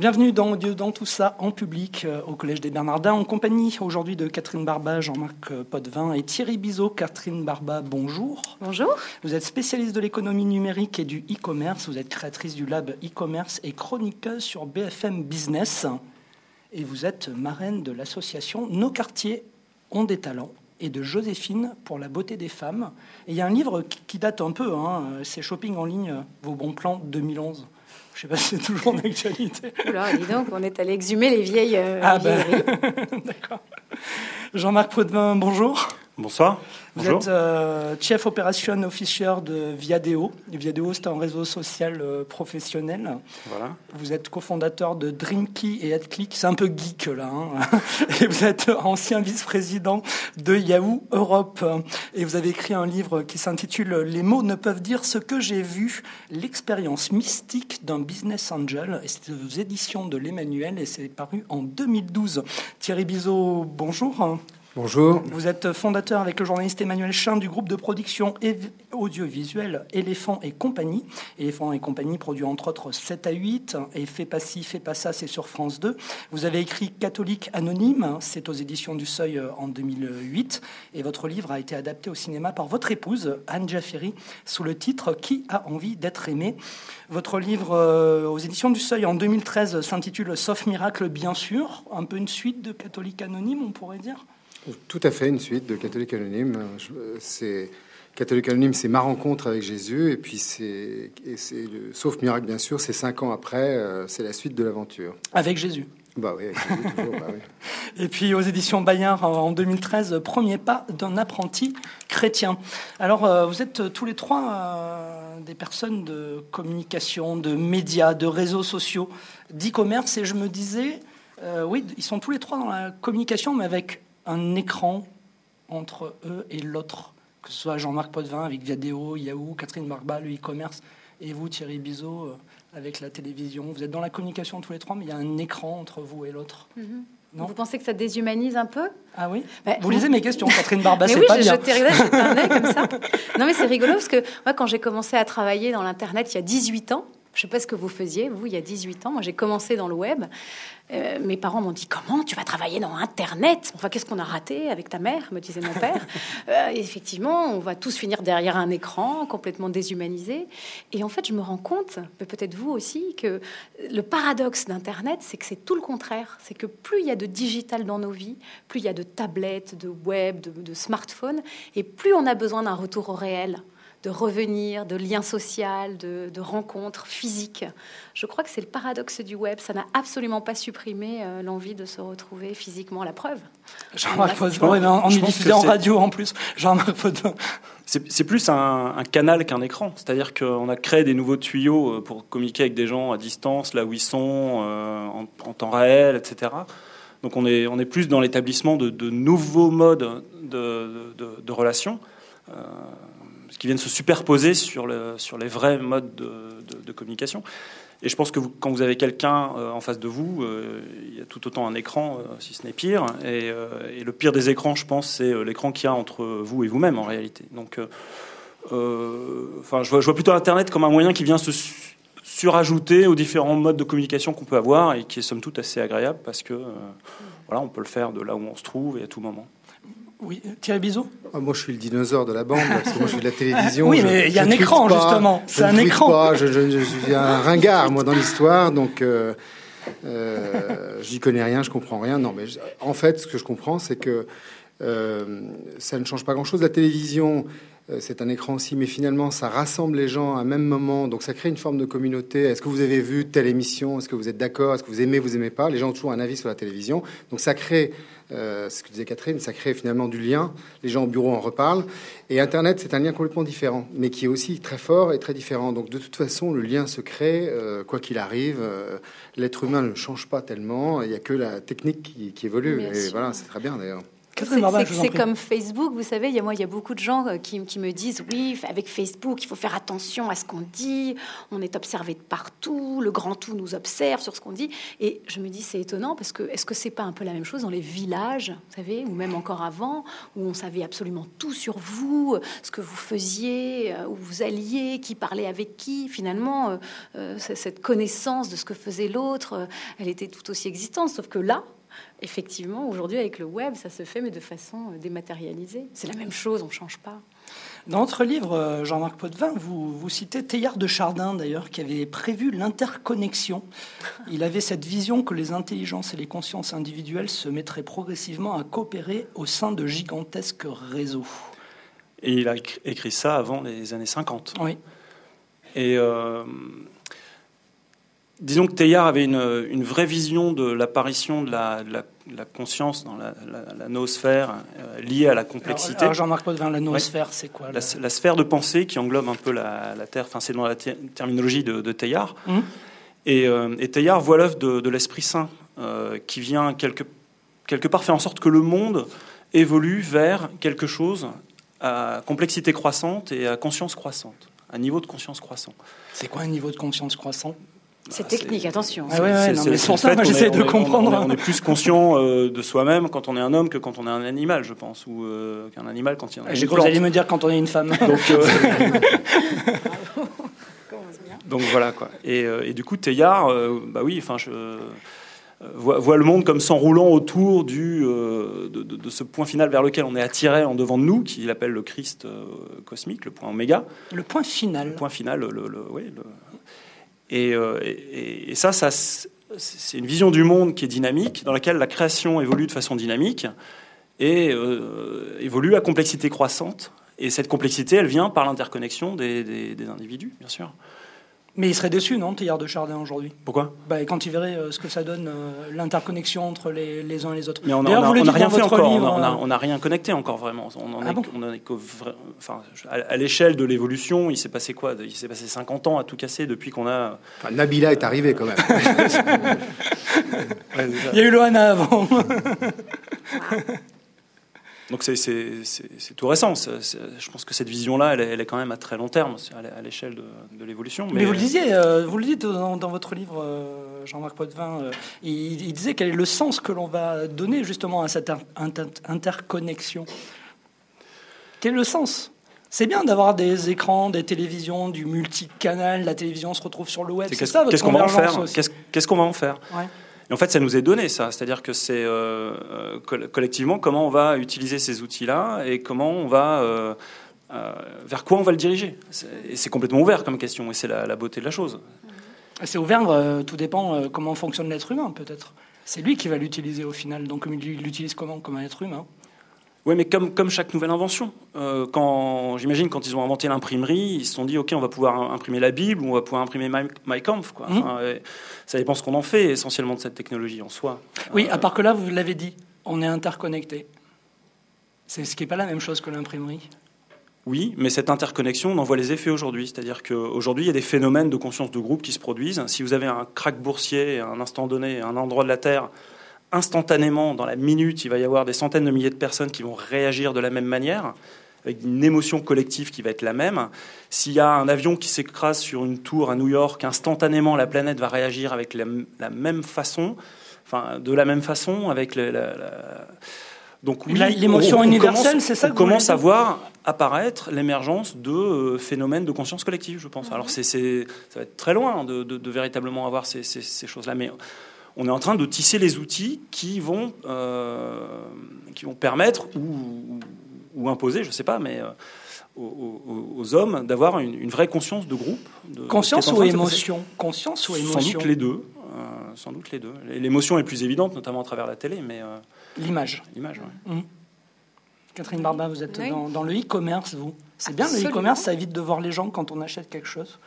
Bienvenue dans Dans tout ça en public euh, au Collège des Bernardins en compagnie aujourd'hui de Catherine Barba, Jean-Marc euh, Potvin et Thierry Bizot. Catherine Barba, bonjour. Bonjour. Vous êtes spécialiste de l'économie numérique et du e-commerce. Vous êtes créatrice du lab e-commerce et chroniqueuse sur BFM Business. Et vous êtes marraine de l'association Nos quartiers ont des talents et de Joséphine pour la beauté des femmes. Et il y a un livre qui date un peu, hein, c'est Shopping en ligne, vos bons plans 2011. Je sais pas si c'est toujours d'actualité. Alors, dis donc, on est allé exhumer les vieilles. Euh, ah ben, d'accord. Jean-Marc Potvin, bonjour. Bonsoir. Vous êtes euh, Chief Operation Officer de Viadeo. Viadeo, c'est un réseau social euh, professionnel. Voilà. Vous êtes cofondateur de Dreamkey et AdClick. C'est un peu geek là. Hein. et vous êtes ancien vice-président de Yahoo Europe. Et vous avez écrit un livre qui s'intitule Les mots ne peuvent dire ce que j'ai vu, l'expérience mystique d'un business angel. Et c'est aux éditions de l'Emmanuel et c'est paru en 2012. Thierry Bizot, bonjour. Bonjour. Vous êtes fondateur avec le journaliste Emmanuel Chin du groupe de production audiovisuelle Éléphant et compagnie. Éléphant et compagnie produit entre autres 7 à 8 et Fait pas ci, fait pas ça, c'est sur France 2. Vous avez écrit Catholique anonyme, c'est aux éditions du Seuil euh, en 2008 et votre livre a été adapté au cinéma par votre épouse Anne Jaffery sous le titre Qui a envie d'être aimé? Votre livre euh, aux éditions du Seuil en 2013 s'intitule Sauf miracle bien sûr, un peu une suite de Catholique anonyme on pourrait dire? Tout à fait, une suite de Catholique Anonyme. C'est Catholique Anonyme, c'est ma rencontre avec Jésus, et puis c'est, sauf miracle bien sûr, c'est cinq ans après, euh, c'est la suite de l'aventure. Avec Jésus. Bah oui, avec Jésus, toujours, bah oui. Et puis aux éditions Bayard en 2013, premier pas d'un apprenti chrétien. Alors euh, vous êtes tous les trois euh, des personnes de communication, de médias, de réseaux sociaux, d'e-commerce, et je me disais, oui, ils sont tous les trois dans la communication, mais avec un écran entre eux et l'autre, que ce soit Jean-Marc Potvin avec Viadeo, Yahoo, Catherine Barba, le e-commerce, et vous, Thierry Bizot, euh, avec la télévision. Vous êtes dans la communication tous les trois, mais il y a un écran entre vous et l'autre. Mhm. Non vous pensez que ça déshumanise un peu? Ah oui? Bah, Vous lisez mes questions, Catherine Barba, c'est oui, pas bien. un comme ça. Non, mais c'est rigolo parce que moi, quand j'ai commencé à travailler dans l'Internet il y a 18 ans, je ne sais pas ce que vous faisiez, vous, il y a 18 ans. Moi, j'ai commencé dans le web. Euh, mes parents m'ont dit Comment tu vas travailler dans Internet? Enfin, qu'est-ce qu'on a raté avec ta mère? Me disait mon père. Euh, effectivement, on va tous finir derrière un écran, complètement déshumanisé. Et en fait, je me rends compte, peut-être vous aussi, que le paradoxe d'Internet, c'est que c'est tout le contraire. C'est que plus il y a de digital dans nos vies, plus il y a de tablettes, de web, de, de smartphones, et plus on a besoin d'un retour au réel de revenir, de liens sociaux, de, rencontres physiques. Je crois que c'est le paradoxe du web. Ça n'a absolument pas supprimé euh, l'envie de se retrouver physiquement. La preuve. Jean-Marc en, en radio en plus. C'est plus un, canal qu'un écran. C'est-à-dire qu'on a créé des nouveaux tuyaux euh, pour communiquer avec des gens à distance, là où ils sont, euh, en, temps réel, etc. Donc on est, on est plus dans l'établissement de, nouveaux modes de, de, relations qui viennent se superposer sur, le, sur les vrais modes de, communication. Et je pense que quand vous avez quelqu'un euh, en face de vous, euh, il y a tout autant un écran, euh, si ce n'est pire. Et, le pire des écrans, je pense, c'est l'écran qu'il y a entre vous et vous-même en réalité. Donc, enfin, je vois, je vois, plutôt Internet comme un moyen qui vient se surajouter aux différents modes de communication qu'on peut avoir et qui est somme toute assez agréable parce que voilà, on peut le faire de là où on se trouve et à tout moment. Oui, Thierry Bizot ah, Moi, je suis le dinosaure de la bande, parce que moi, je fais de la télévision. oui, mais il y a un écran, justement. C'est un écran. je, je, suis un ringard, moi, dans l'histoire, donc euh, euh, je n'y connais rien, je comprends rien. Non, mais en fait, ce que je comprends, c'est que euh, ça ne change pas grand-chose. La télévision, c'est un écran aussi, mais finalement, ça rassemble les gens à un même moment, donc ça crée une forme de communauté. Est-ce que vous avez vu telle émission? Est-ce que vous êtes d'accord? Est-ce que vous aimez, vous aimez pas? Les gens ont toujours un avis sur la télévision, donc ça crée, euh, ce que disait Catherine, ça crée finalement du lien. Les gens au bureau en reparlent. Et Internet, c'est un lien complètement différent, mais qui est aussi très fort et très différent. Donc de toute façon, le lien se crée, euh, quoi qu'il arrive. L'être humain ne change pas tellement. Il n'y a que la technique qui, évolue. et voilà, c'est très bien d'ailleurs. C'est comme Facebook, vous savez, il y a, moi, il y a beaucoup de gens euh, qui, qui, me disent oui, avec Facebook, il faut faire attention à ce qu'on dit, on est observé de partout, le grand tout nous observe sur ce qu'on dit. Et je me dis, c'est étonnant parce que est-ce que c'est pas un peu la même chose dans les villages, vous savez, ou même encore avant, où on savait absolument tout sur vous, ce que vous faisiez, euh, où vous alliez, qui parlait avec qui, finalement, euh, cette connaissance de ce que faisait l'autre, elle était tout aussi existante, sauf que là, effectivement, aujourd'hui, avec le web, ça se fait, mais de façon euh, dématérialisée. C'est la même chose, on ne change pas. Dans votre livre, euh, Jean-Marc Potvin, vous, vous citez Teilhard de Chardin, d'ailleurs, qui avait prévu l'interconnexion. Il avait cette vision que les intelligences et les consciences individuelles se mettraient progressivement à coopérer au sein de gigantesques réseaux. Et il a écrit ça avant les années 50. Oui. Et euh, disons que Teilhard avait une, vraie vision de l'apparition de la, conscience dans la, noosphère euh, liée à la complexité. Jean-Marc Potvin, la noosphère, c'est quoi la, sphère de pensée qui englobe un peu la, Terre, enfin c'est dans la terminologie de, de Teilhard. Hum. Et, euh, et, Teilhard voit l'œuvre de, l'Esprit Saint euh, qui vient quelque, quelque part faire en sorte que le monde évolue vers quelque chose à complexité croissante et à conscience croissante, un niveau de conscience croissant. C'est quoi un niveau de conscience croissant? C'est technique, attention. Ah ouais, c'est ça, j'essaie de comprendre. On est, plus conscient euh, de soi-même quand on est un homme que quand on est un animal, je pense, ou euh, qu'un animal quand il y a J'ai cru que vous alliez me dire quand on est une femme. Donc, euh, Donc voilà quoi. Et, et du coup, Teilhard, bah oui, enfin, je voit, le monde comme s'enroulant autour du, de, ce point final vers lequel on est attiré en devant de nous, qu'il appelle le Christ cosmique, le point oméga. Le point final. Le point final, le, le, oui, le euh, et, ça, ça c'est une vision du monde qui est dynamique, dans laquelle la création évolue de façon dynamique et euh, évolue à complexité croissante. Et cette complexité, elle vient par l'interconnexion des, individus, bien sûr. Mais il serait déçu, non, Théard de Chardin aujourd'hui? Pourquoi? Bah, Quand il verrait euh, ce que ça donne, euh, l'interconnexion entre les, les, uns et les autres. Mais on n'a rien fait encore, on n'a rien connecté encore vraiment. On en ah est, enfin, à, l'échelle de l'évolution, il s'est passé quoi? Il s'est passé 50 ans à tout casser depuis qu'on a. Nabila est arrivé quand même. il y a eu Loana avant. Donc c'est tout récent. je pense que cette vision-là, elle, est quand même à très long terme, à l'échelle de, l'évolution. Mais, vous le disiez, euh, vous le dites dans, votre livre, euh, Jean-Marc Potvin, euh, il, disait quel est le sens que l'on va donner justement à cette interconnexion. Quel est le sens? C'est bien d'avoir des écrans, des télévisions, du multicanal. La télévision se retrouve sur le web. C'est ça Qu'est-ce qu'on va en faire? Qu'est-ce qu'on va en faire? En fait, ça nous est donné, ça. C'est-à-dire que c'est euh, euh, collectivement comment on va utiliser ces outils-là et comment on va. Euh, vers quoi on va le diriger Et c'est complètement ouvert comme question, et c'est la, beauté de la chose. C'est ouvert, tout dépend comment fonctionne l'être humain, peut-être. C'est lui qui va l'utiliser au final. Donc, il l'utilise comment Comme un être humain? Oui, mais comme, comme chaque nouvelle invention. Euh, quand, j'imagine, quand ils ont inventé l'imprimerie, ils se sont dit, OK, on va pouvoir imprimer la Bible ou on va pouvoir imprimer My, Kampf. Quoi. Mmh. ça dépend ce qu'on en fait essentiellement de cette technologie en soi. Oui, à part que là, vous l'avez dit, on est interconnecté. C'est ce qui n'est pas la même chose que l'imprimerie. Oui, mais cette interconnexion, on en voit les effets aujourd'hui. C'est-à-dire qu'aujourd'hui, il y a des phénomènes de conscience de groupe qui se produisent. Si vous avez un crack boursier à un instant donné, à un endroit de la Terre, instantanément, dans la minute, il va y avoir des centaines de milliers de personnes qui vont réagir de la même manière, avec une émotion collective qui va être la même. S'il y a un avion qui s'écrase sur une tour à New York, instantanément, la planète va réagir avec la, même façon, enfin, de la même façon, avec la, Donc l'émotion universelle, c'est ça. On commence à voir apparaître l'émergence de euh, phénomènes de conscience collective, je pense. Alors c'est, ça va être très loin de, véritablement avoir ces, ces choses-là, mais on est en train de tisser les outils qui vont, euh, qui vont permettre ou, imposer, je ne sais pas, mais euh, aux, hommes d'avoir une, vraie conscience de groupe. De, conscience ou émotion Conscience ou émotion Sans doute les deux. Euh, sans doute les deux. L'émotion est plus évidente, notamment à travers la télé, mais l'image. L'image. Mmh. Catherine Barbin, vous êtes dans, dans, le e-commerce, vous. C'est bien le e-commerce, ça évite de voir les gens quand on achète quelque chose.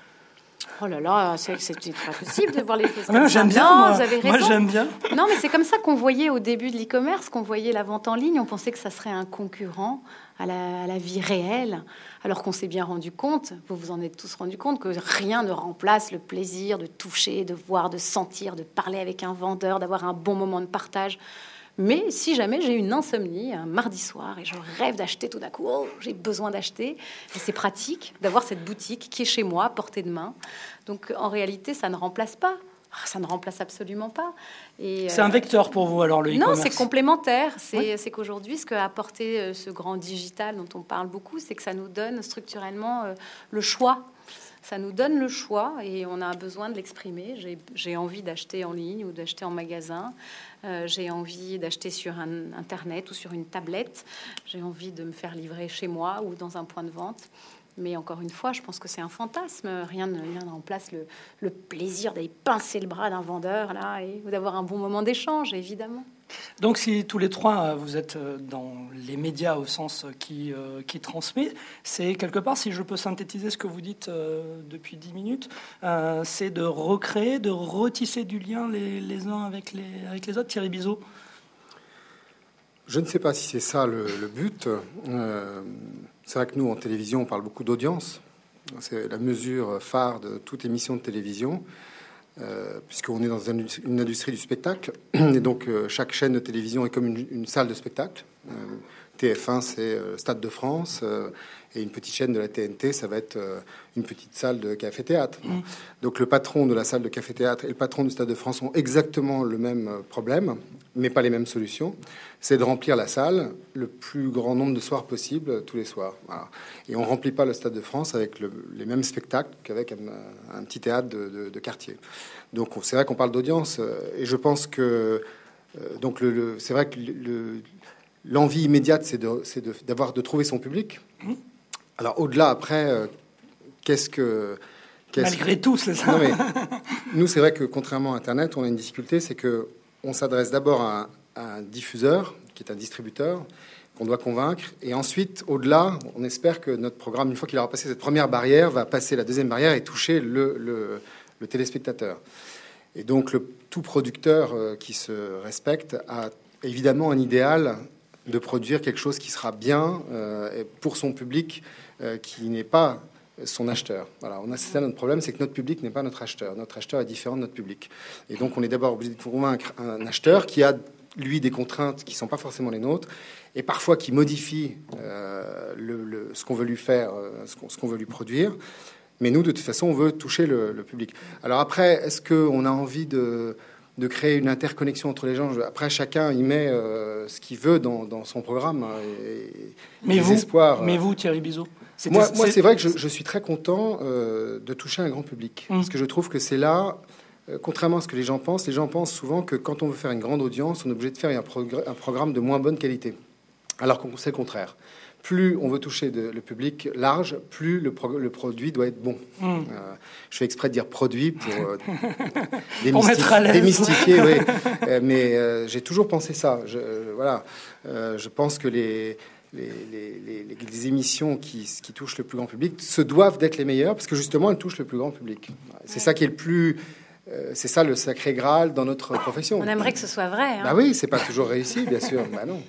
Oh là là, c'est pas possible de voir les choses J'aime bien. vous avez raison. Moi, j'aime bien. Non, mais c'est comme ça qu'on voyait au début de l'e-commerce, qu'on voyait la vente en ligne. On pensait que ça serait un concurrent à la, vie réelle, alors qu'on s'est bien rendu compte, vous vous en êtes tous rendu compte, que rien ne remplace le plaisir de toucher, de voir, de sentir, de parler avec un vendeur, d'avoir un bon moment de partage. Mais si jamais j'ai une insomnie un mardi soir et je rêve d'acheter tout d'un coup, oh, j'ai besoin d'acheter, c'est pratique d'avoir cette boutique qui est chez moi, à portée de main. Donc en réalité, ça ne remplace pas. Ah, ça ne remplace absolument pas. C'est un euh, vecteur pour vous alors le Non, c'est complémentaire. C'est qu'aujourd'hui, ce qu'a apporté euh, ce grand digital dont on parle beaucoup, c'est que ça nous donne structurellement euh, le choix ça nous donne le choix et on a besoin de l'exprimer. J'ai envie d'acheter en ligne ou d'acheter en magasin. Euh, j'ai envie d'acheter sur un, Internet ou sur une tablette. J'ai envie de me faire livrer chez moi ou dans un point de vente. Mais encore une fois, je pense que c'est un fantasme. Rien ne, remplace le, le plaisir d'aller pincer le bras d'un vendeur là et d'avoir un bon moment d'échange, évidemment. Donc si tous les trois, euh, vous êtes euh, dans les médias au sens qui, euh, qui transmet, c'est quelque part, si je peux synthétiser ce que vous dites depuis dix minutes, c'est de recréer, de retisser du lien les, uns avec les, avec les autres. Thierry Bizot Je ne sais pas si c'est ça le, but. c'est vrai que nous, en télévision, on parle beaucoup d'audience. C'est la mesure phare de toute émission de télévision. Euh, puisqu'on est dans une industrie du spectacle, et donc euh, chaque chaîne de télévision est comme une, salle de spectacle. Euh, TF1, c'est Stade de France, et une petite chaîne de la TNT, ça va être euh, une petite salle de café-théâtre. Mm. Donc le patron de la salle de café-théâtre et le patron du Stade de France ont exactement le même euh, problème, mais pas les mêmes solutions. C'est de remplir la salle le plus grand nombre de soirs possible euh, tous les soirs. Et on remplit pas le Stade de France avec les mêmes spectacles qu'avec un, petit théâtre de, quartier. Donc c'est vrai qu'on parle d'audience, et je pense que donc le, c'est vrai que l'envie immédiate, c'est d'avoir de, de, trouver son public. Mm. Alors au-delà, après, euh, qu'est-ce que... Malgré tout, c'est ça. nous, c'est vrai que contrairement à Internet, on a une difficulté, c'est que on s'adresse d'abord à, un diffuseur, qui est un distributeur, qu'on doit convaincre. Et ensuite, au-delà, on espère que notre programme, une fois qu'il aura passé cette première barrière, va passer la deuxième barrière et toucher le, le, téléspectateur. Et donc, le, tout producteur euh, qui se respecte a évidemment un idéal de produire quelque chose qui sera bien euh, pour son public, euh, qui n'est pas son acheteur. Voilà, on a c'est ça notre problème, c'est que notre public n'est pas notre acheteur. Notre acheteur est différent de notre public. Et donc on est d'abord obligé de convaincre un acheteur qui a lui des contraintes qui ne sont pas forcément les nôtres et parfois qui modifie euh, ce qu'on veut lui faire, ce qu'on veut lui produire. Mais nous, de toute façon, on veut toucher le public. Alors après, est-ce qu'on a envie de de créer une interconnexion entre les gens. Après, chacun y met euh, ce qu'il veut dans, son programme. Hein, mais, vous, espoirs, mais euh. vous, Thierry Bizot Moi, moi c'est vrai que je, suis très content euh, de toucher un grand public. Mmh. Parce que je trouve que c'est là, contrairement à ce que les gens pensent, les gens pensent souvent que quand on veut faire une grande audience, on est obligé de faire un, un programme de moins bonne qualité. Alors qu'on sait le contraire plus on veut toucher le public large, plus le, produit doit être bon. Hmm. Euh, je fais exprès de dire produit pour, euh, démystifier. oui. Euh, mais j'ai toujours pensé ça. Je, voilà. je pense que les, les, émissions qui, qui, touchent le plus grand public se doivent d'être les meilleures parce que justement elles touchent le plus grand public. C'est ça qui est le plus c'est ça le sacré graal dans notre profession. On aimerait que ce soit vrai. Hein. Bah oui, c'est pas toujours réussi, bien sûr. bah non.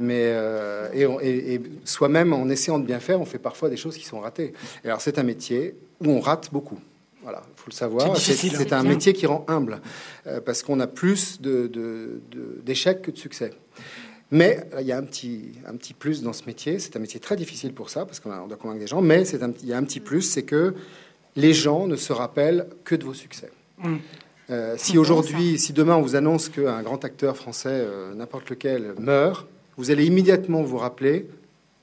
Mais euh, et, soi-même, en essayant de bien faire, on fait parfois des choses qui sont ratées. alors, c'est un métier où on rate beaucoup. Voilà, il faut le savoir. C'est un métier qui rend humble euh, parce qu'on a plus d'échecs que de succès. Mais il y a un petit, un petit plus dans ce métier. C'est un métier très difficile pour ça parce qu'on doit convaincre des gens. Mais il y a un petit plus, c'est que les gens ne se rappellent que de vos succès. Euh, si aujourd'hui, si demain on vous annonce qu'un grand acteur français, n'importe lequel, meurt, vous allez immédiatement vous rappeler,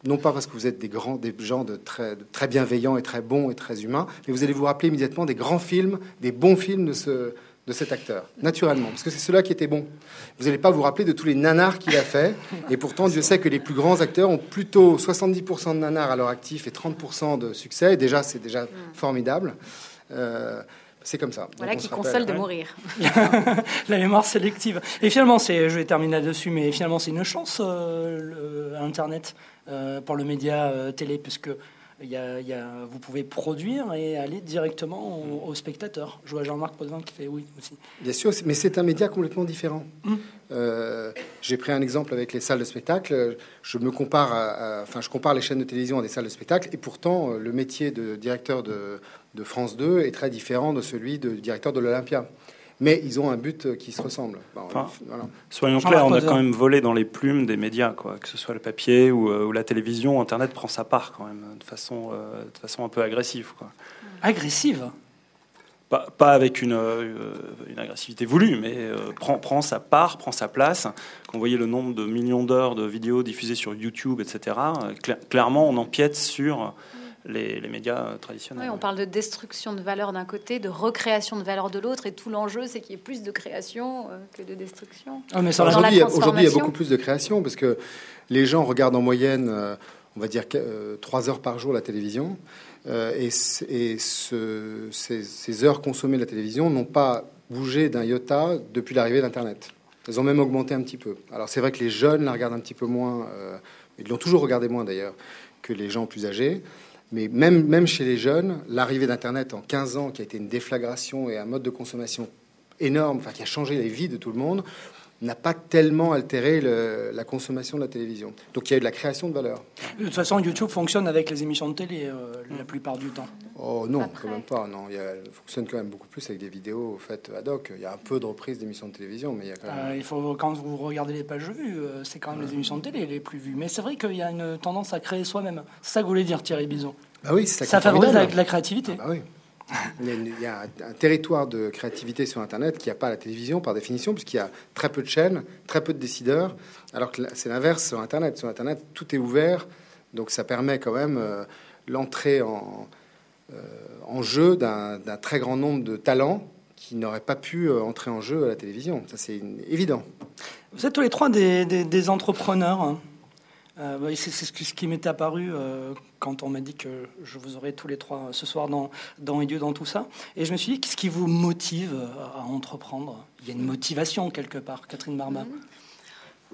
non pas parce que vous êtes des grands, des gens de très, très bienveillants et très bons et très humains, mais vous allez vous rappeler immédiatement des grands films, des bons films de ce, de cet acteur, naturellement, parce que c'est cela qui était bon. Vous n'allez pas vous rappeler de tous les nanars qu'il a fait, et pourtant Dieu sait que les plus grands acteurs ont plutôt 70% de nanars à leur actif et 30% de succès, et déjà c'est déjà formidable. Euh, c'est comme ça. Voilà qui console de mourir. la mémoire sélective. Et finalement, c'est, je vais terminer là-dessus, mais finalement, c'est une chance, euh, Internet, euh, pour le média euh, télé, puisque il y a, vous pouvez produire et aller directement aux au spectateurs. Je vois Jean-Marc Potvin qui fait oui aussi. Bien sûr, mais c'est un média complètement différent. Hum. J'ai pris un exemple avec les salles de spectacle. Je me compare, enfin, je compare les chaînes de télévision à des salles de spectacle, et pourtant, le métier de directeur de de France 2 est très différent de celui du directeur de l'Olympia. Mais ils ont un but qui se ressemble. Bon, Enfin, voilà. Soyons clairs, on a quand même volé dans les plumes des médias, quoi, que ce soit le papier ou, euh, ou la télévision. Internet prend sa part quand même, de façon, euh, de façon un peu agressive. Quoi. Agressive? Pas, pas avec une, euh, une agressivité voulue, mais euh, prend, prend sa part, prend sa place. Quand vous voyez le nombre de millions d'heures de vidéos diffusées sur YouTube, etc., euh, cla- clairement, on empiète sur les, les médias euh, traditionnels. Oui, on parle de destruction de valeur d'un côté, de recréation de valeur de l'autre, et tout l'enjeu, c'est qu'il y ait plus de création euh, que de destruction. Ah, mais Aujourd'hui, il y a- aujourd'hui, il y a transformation. beaucoup plus de création parce que les gens regardent en moyenne, euh, on va dire, 3 heures par jour la télévision. et c- et ce- ces, ces heures consommées de la télévision n'ont pas bougé d'un iota depuis l'arrivée d'Internet. Elles ont même augmenté un petit peu. Alors c'est vrai que les jeunes la regardent un petit peu moins, euh, ils l'ont toujours regardé moins d'ailleurs que les gens plus âgés. Mais même, même chez les jeunes, l'arrivée d'Internet en 15 ans, qui a été une déflagration et un mode de consommation énorme, enfin, qui a changé les vies de tout le monde, n'a pas tellement altéré le- la consommation de la télévision. Donc il y a eu de la création de valeur. De toute façon, YouTube fonctionne avec les émissions de télé euh, la plupart du temps. Oh non, Après. quand même pas. Non, il y a, elle fonctionne quand même beaucoup plus avec des vidéos faites ad hoc. Il y a un peu de reprises d'émissions de télévision, mais il y a quand même. Euh, il faut, quand vous regardez les pages vues, euh, c'est quand même les émissions de télé les plus vues. Mais c'est vrai qu'il y a une tendance à créer soi-même. C'est ça que vous voulez dire, Thierry Bison. Bah oui, ça, favorise la, la créativité. Ah bah oui. Il y a, une- il y a un, territoire de créativité sur Internet qui n'y a pas à la télévision par définition, puisqu'il y a très peu de chaînes, très peu de décideurs, alors que c'est l'inverse sur Internet. Sur Internet, tout est ouvert, donc ça permet quand même euh, l'entrée en, euh, en jeu d'un très grand nombre de talents qui n'auraient pas pu euh, entrer en jeu à la télévision. Ça, c'est évident. Vous êtes tous les trois des, des- des entrepreneurs. hein. Euh, c'est ce qui- ce qui m'était apparu euh, quand on m'a dit que je vous aurais tous les trois euh, ce soir dans, dans Et Dieu dans tout ça. Et je me suis dit, qu'est-ce qui vous motive euh, à entreprendre? Il y a une motivation quelque part, Catherine Barba.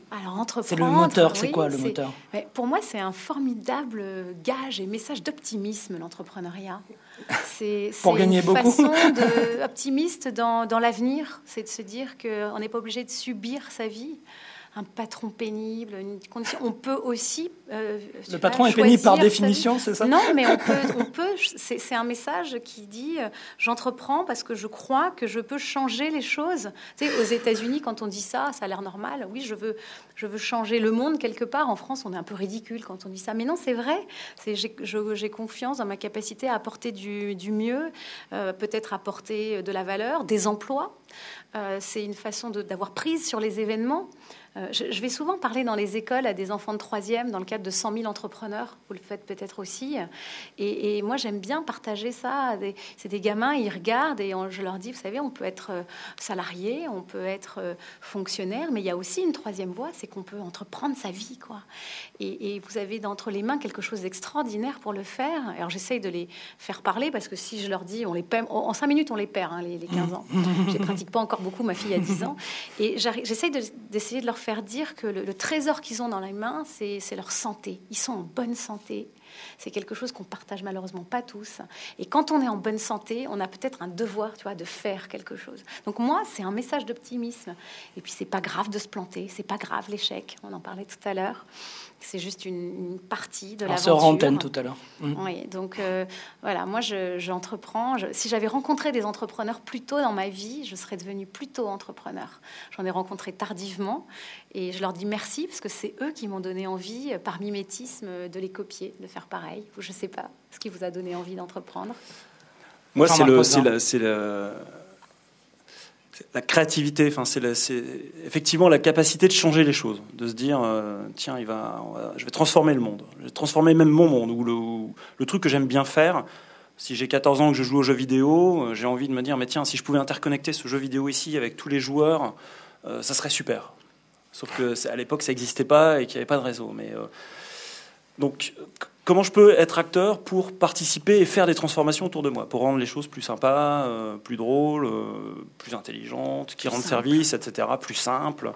Alors, entreprendre. C'est le moteur, c'est oui, quoi le moteur? Mais pour moi, c'est un formidable gage et message d'optimisme, l'entrepreneuriat. C'est Pour c'est gagner une beaucoup. façon de, optimiste dans, dans l'avenir. C'est de se dire qu'on n'est pas obligé de subir sa vie. Un patron pénible, une condition. On peut aussi. euh, Le pas, patron est pénible par définition, c'est ça? Non, mais on peut, on peut c'est c'est un message qui dit euh, j'entreprends parce que je crois que je peux changer les choses. Tu sais, aux États-Unis, quand on dit ça, ça a l'air normal. Oui, je veux, je veux changer le monde quelque part. En France, on est un peu ridicule quand on dit ça. Mais non, c'est vrai. J'ai confiance dans ma capacité à apporter du, mieux, euh, peut-être apporter de la valeur, des emplois. Euh, c'est une façon d'avoir prise sur les événements. Euh, je, vais souvent parler dans les écoles à des enfants de troisième dans le cadre de 100 000 entrepreneurs. Vous le faites peut-être aussi. Et, moi, j'aime bien partager ça. C'est des gamins, ils regardent et je leur dis, vous savez, on peut être salarié, on peut être fonctionnaire, mais il y a aussi une troisième voie, c'est qu'on peut entreprendre sa vie, quoi. Et, et vous avez d'entre les mains quelque chose d'extraordinaire pour le faire. Alors j'essaye de les faire parler parce que si je leur dis, on les perd, en cinq minutes, on les perd, hein, les, les 15 ans. Je pratique pas encore beaucoup, ma fille a 10 ans. Et j'essaye de- d'essayer de leur faire dire que le, le trésor qu'ils ont dans les mains, c'est leur santé. Ils sont en bonne santé. C'est quelque chose qu'on partage malheureusement pas tous. Et quand on est en bonne santé, on a peut-être un devoir, tu vois, de faire quelque chose. Donc moi, c'est un message d'optimisme. Et puis c'est pas grave de se planter, c'est pas grave l'échec. On en parlait tout à l'heure. C'est juste une, une partie de C'est hors l'aventure. antenne tout à l'heure. Mm. Oui, donc euh, voilà, moi je- j'entreprends. Je- si j'avais rencontré des entrepreneurs plus tôt dans ma vie, je serais devenue plus tôt entrepreneur. J'en ai rencontré tardivement et je leur dis merci parce que c'est eux qui m'ont donné envie, euh, par mimétisme, euh, de les copier, de faire pareil. Ou Je sais pas ce qui vous a donné envie d'entreprendre. Moi, c'est le, c'est la, créativité. Enfin, c'est effectivement la capacité de changer les choses, de se dire euh, tiens, il va, je vais transformer le monde, je vais transformer même mon monde ou le, truc que j'aime bien faire. Si j'ai 14 ans que je joue aux jeux vidéo, euh, j'ai envie de me dire mais tiens, si je pouvais interconnecter ce jeu vidéo ici avec tous les joueurs, euh, ça serait super. Sauf que à l'époque, ça n'existait pas et qu'il n'y avait pas de réseau. Mais donc, comment je peux être acteur pour participer et faire des transformations autour de moi, pour rendre les choses plus sympas, euh, plus drôles, euh, plus intelligentes, qui rendent simple. service, etc., plus simples.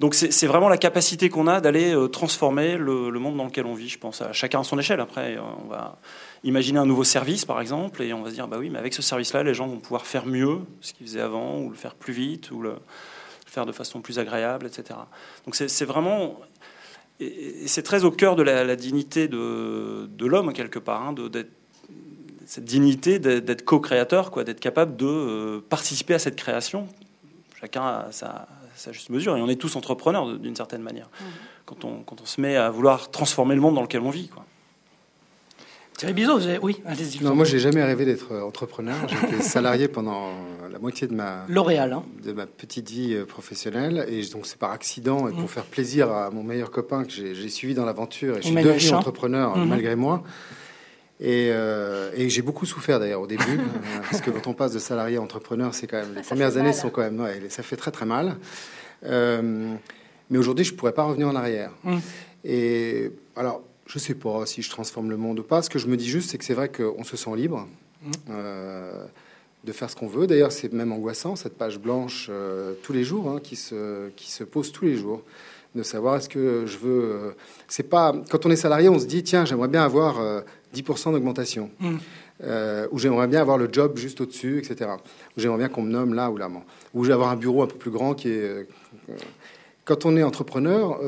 Donc c'est vraiment la capacité qu'on a d'aller euh, transformer le, le monde dans lequel on vit, je pense, à chacun à son échelle. Après, on va imaginer un nouveau service, par exemple, et on va se dire, bah oui, mais avec ce service-là, les gens vont pouvoir faire mieux ce qu'ils faisaient avant, ou le faire plus vite, ou le faire de façon plus agréable, etc. Donc c'est vraiment et, c'est très au cœur de la, la dignité de, de l'homme quelque part, hein, de- cette dignité d'être co-créateur, quoi, d'être capable de participer à cette création. Chacun a sa, juste mesure, et on est tous entrepreneurs d'une certaine manière. Mmh. Quand, on, quand on se met à vouloir transformer le monde dans lequel on vit. Quoi. Thierry Bizot, oui, allez-y. Non, moi, j'ai jamais rêvé d'être euh, entrepreneur. J'étais salarié pendant la moitié de ma L'Oréal, hein. de ma petite vie euh, professionnelle, et donc c'est par accident et pour mmh. faire plaisir à mon meilleur copain que j'ai suivi dans l'aventure et je suis devenu entrepreneur mmh. malgré moi. Et, euh, et j'ai beaucoup souffert d'ailleurs au début, parce que quand on passe de salarié à entrepreneur, c'est quand même les premières années sont quand même, ouais, ça fait très très mal. mais aujourd'hui, je pourrais pas revenir en arrière. Mmh. Et alors, je sais pas si je transforme le monde ou pas. Ce que je me dis juste, c'est que c'est vrai qu'on se sent libre mmh. euh, de faire ce qu'on veut. D'ailleurs, c'est même angoissant, cette page blanche euh, tous les jours, hein, qui, se, qui se pose tous les jours, de savoir est-ce que je veux. Euh, c'est pas quand on est salarié, on se dit tiens, j'aimerais bien avoir 10% d'augmentation, mmh. ou j'aimerais bien avoir le job juste au-dessus, etc. Ou j'aimerais bien qu'on me nomme là ou là, ou j'ai avoir un bureau un peu plus grand qui est. quand on est entrepreneur,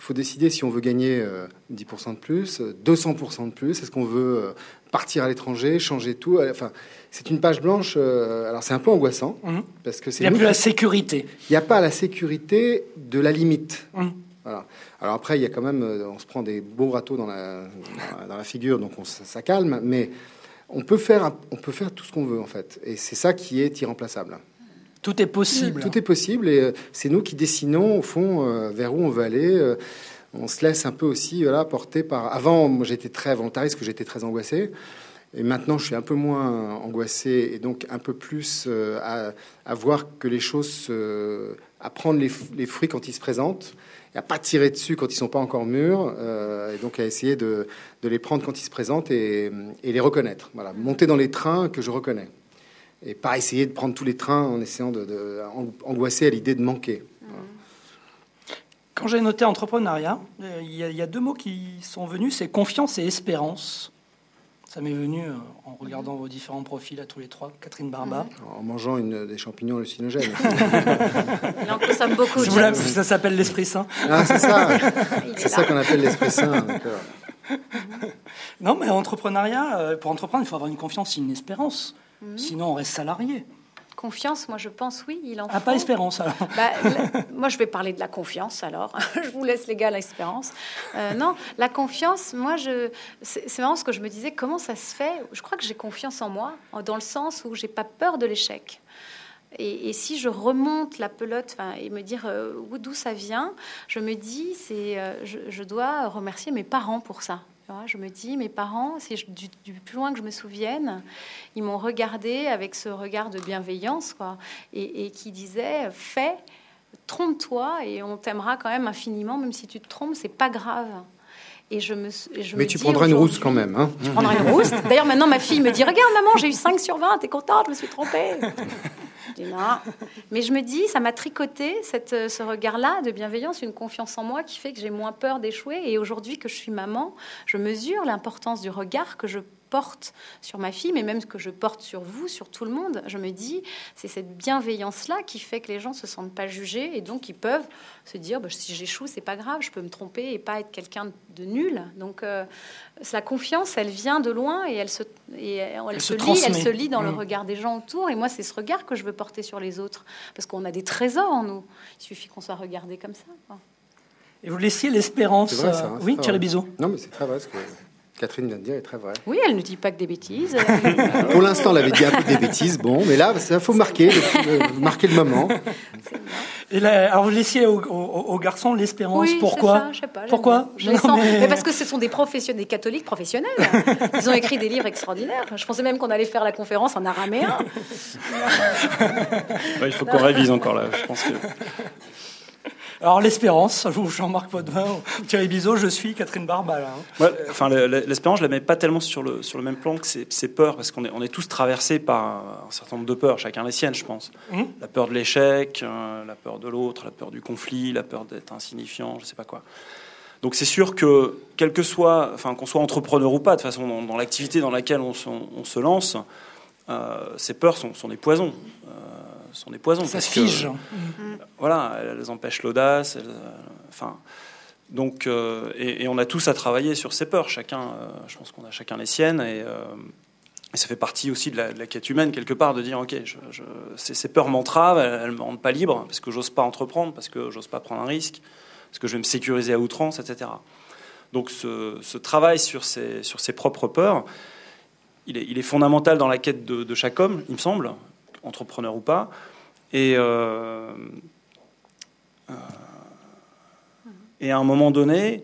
il faut décider si on veut gagner 10% euh, de plus, 200% de plus. Est-ce qu'on veut euh, partir à l'étranger, changer tout Enfin, c'est une page blanche. Euh, alors c'est un peu angoissant mmh. parce que c'est. Il n'y a plus la sécurité. Il n'y a pas la sécurité de la limite. Mmh. Voilà. Alors après, il y a quand même, on se prend des beaux râteaux dans la, dans la figure, donc on, ça, calme. Mais on peut faire, on peut faire tout ce qu'on veut en fait, et c'est ça qui est irremplaçable. Tout est possible. Tout est possible et euh, c'est nous qui dessinons au fond euh, vers où on veut aller. Euh, on se laisse un peu aussi voilà, porter par. Avant, moi j'étais très volontariste, que j'étais très angoissé. Et maintenant, je suis un peu moins angoissé et donc un peu plus à, voir que les choses, à prendre les, fruits quand ils se présentent, et à pas tirer dessus quand ils sont pas encore mûrs, et donc à essayer de, de, les prendre quand ils se présentent et, et les reconnaître. Voilà, monter dans les trains que je reconnais et pas essayer de prendre tous les trains en essayant de, angoisser à l'idée de manquer. Quand j'ai noté entrepreneuriat, euh, il y, a deux mots qui sont venus, c'est confiance et espérance. Ça m'est venu euh, en regardant vos différents profils à tous les trois. Catherine Barba. En mangeant une, des champignons hallucinogènes. il en consomme beaucoup. Ça, s'appelle l'Esprit Saint. Ah, c'est ça. c'est ça qu'on appelle l'Esprit Saint. Non, mais entrepreneuriat, euh, pour entreprendre, il faut avoir une confiance et une espérance. Mhm. Sinon, on reste salarié. Confiance, moi je pense oui, il en ah, pas espérance alors. Bah, moi je vais parler de la confiance alors. je vous laisse les gars l'espérance. Euh, non, la confiance, moi je, c'est marrant ce que je me disais, comment ça se fait? Je crois que j'ai confiance en moi, dans le sens où j'ai pas peur de l'échec. Et, si je remonte la pelote et me dire euh, d'où ça vient, je me dis, c'est, euh, je, dois remercier mes parents pour ça. Je me dis, mes parents, du, du, plus loin que je me souvienne, ils m'ont regardé avec ce regard de bienveillance, quoi, et, qui disait, fais, trompe-toi, et on t'aimera quand même infiniment, même si tu te trompes, c'est pas grave. Et je me, je Mais tu prendras une rousse quand même. Hein tu prendras une rousse. D'ailleurs, maintenant, ma fille me dit Regarde, maman, j'ai eu 5 sur 20, t'es contente, je me suis trompée. Mais je me dis, ça m'a tricoté euh, ce regard-là de bienveillance, une confiance en moi qui fait que j'ai moins peur d'échouer. Et aujourd'hui que je suis maman, je mesure l'importance du regard que je porte sur ma fille, mais même que je porte sur vous, sur tout le monde. Je me dis, c'est cette bienveillance-là qui fait que les gens se sentent pas jugés et donc ils peuvent se dire, bah, si j'échoue, c'est pas grave, je peux me tromper et pas être quelqu'un de nul. Donc euh, la confiance, elle vient de loin et elle se, et elle, se, lit, elle se lit dans le mmh. regard des gens autour. Et moi, c'est ce regard que je veux porter sur les autres, parce qu'on a des trésors en nous. Il suffit qu'on soit regardé comme ça. Et vous laissiez l'espérance. Hein, euh, oui, Thierry Bisot. Non, mais c'est très vrai. Ce que Catherine vient de dire est très vrai. Oui, elle ne dit pas que des bêtises. Pour l'instant, elle avait dit un peu des bêtises. Bon, mais là, il faut marquer, le, marquer le moment. Et alors, vous laissiez aux, garçons l'espérance. Pourquoi je sais pas, Pourquoi mais... parce que ce sont des professionnels, des catholiques professionnels. Ils ont écrit des livres extraordinaires. Je pensais même qu'on allait faire la conférence en araméen. il faut qu'on révise encore là. Je pense que alors l'espérance, Jean-Marc Potvin, Thierry Bizot, je suis Catherine Barba. Hein. enfin, l'espérance, je la mets pas tellement sur le, sur le même plan que ces peurs, parce qu'on est, on est tous traversés par un certain nombre de peurs, chacun les siennes, je pense. Mmh. La peur de l'échec, euh, la peur de l'autre, la peur du conflit, la peur d'être insignifiant, je sais pas quoi. Donc c'est sûr que, quel que soit, enfin qu'on soit entrepreneur ou pas, de toute façon, dans, l'activité dans laquelle on, se lance, euh, ces peurs sont, sont des poisons. Euh, sont des poisons. Ça se fige. voilà, elles empêchent l'audace. Euh, enfin, donc, euh, et, on a tous à travailler sur ces peurs. Chacun, euh, je pense qu'on a chacun les siennes. Et, Et ça fait partie aussi de la, quête humaine, quelque part, de dire, OK, ces, peurs m'entravent, elles ne me rendent pas libre, parce que j'ose pas entreprendre, parce que j'ose pas prendre un risque, parce que je vais me sécuriser à outrance, etc. Donc ce, travail sur ses, sur ses propres peurs, il est, il est, fondamental dans la quête de, chaque homme, il me semble, entrepreneur ou pas. Et, euh, euh, et à un moment donné,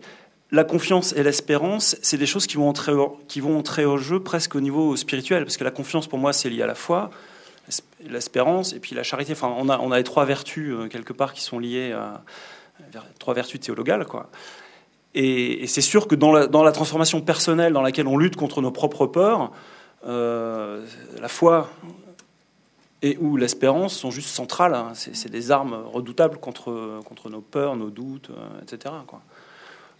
la confiance et l'espérance, c'est des choses qui vont, entrer, qui vont entrer au jeu presque au niveau spirituel, parce que la confiance, pour moi, c'est lié à la foi, l'espérance et puis la charité. Enfin, on a, on a les trois vertus, euh, quelque part, qui sont liées à, trois vertus théologales, quoi. Et, c'est sûr que dans la, transformation personnelle dans laquelle on lutte contre nos propres peurs, la foi et ou l'espérance sont juste centrales. Hein. C'est des armes redoutables contre, contre nos peurs, nos doutes, euh, etc. Quoi.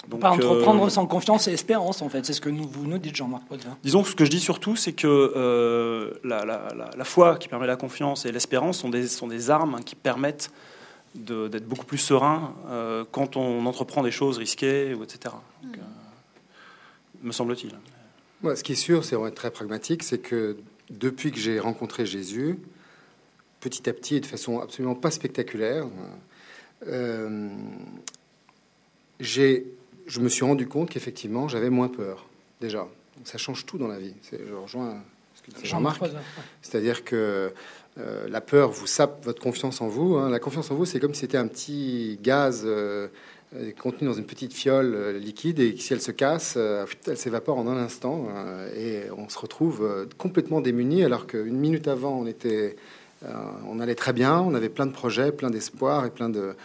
Donc, pas entreprendre euh, sans confiance et espérance, en fait. C'est ce que nous, vous nous dites, Jean-Marc Disons que ce que je dis surtout, c'est que la, la, la, foi qui permet la confiance et l'espérance sont des, sont des armes qui permettent d'être beaucoup plus serein euh, quand on entreprend des choses risquées, ou etc. Mm. Euh, me semble-t-il. Moi, ce qui est sûr, c'est être très pragmatique, c'est que depuis que j'ai rencontré Jésus, petit à petit et de façon absolument pas spectaculaire, euh, j'ai, je me suis rendu compte qu'effectivement, j'avais moins peur, déjà. Ça change tout dans la vie. Je rejoins ce que Jean-Marc. C'est-à-dire que euh, la peur vous sape votre confiance en vous. Hein. La confiance en vous, c'est comme si c'était un petit gaz euh, euh, contenu dans une petite fiole liquide et si elle se casse, elle s'évapore en un instant et on se retrouve complètement démuni alors qu'une minute avant, on était, on allait très bien, on avait plein de projets, plein d'espoir et plein de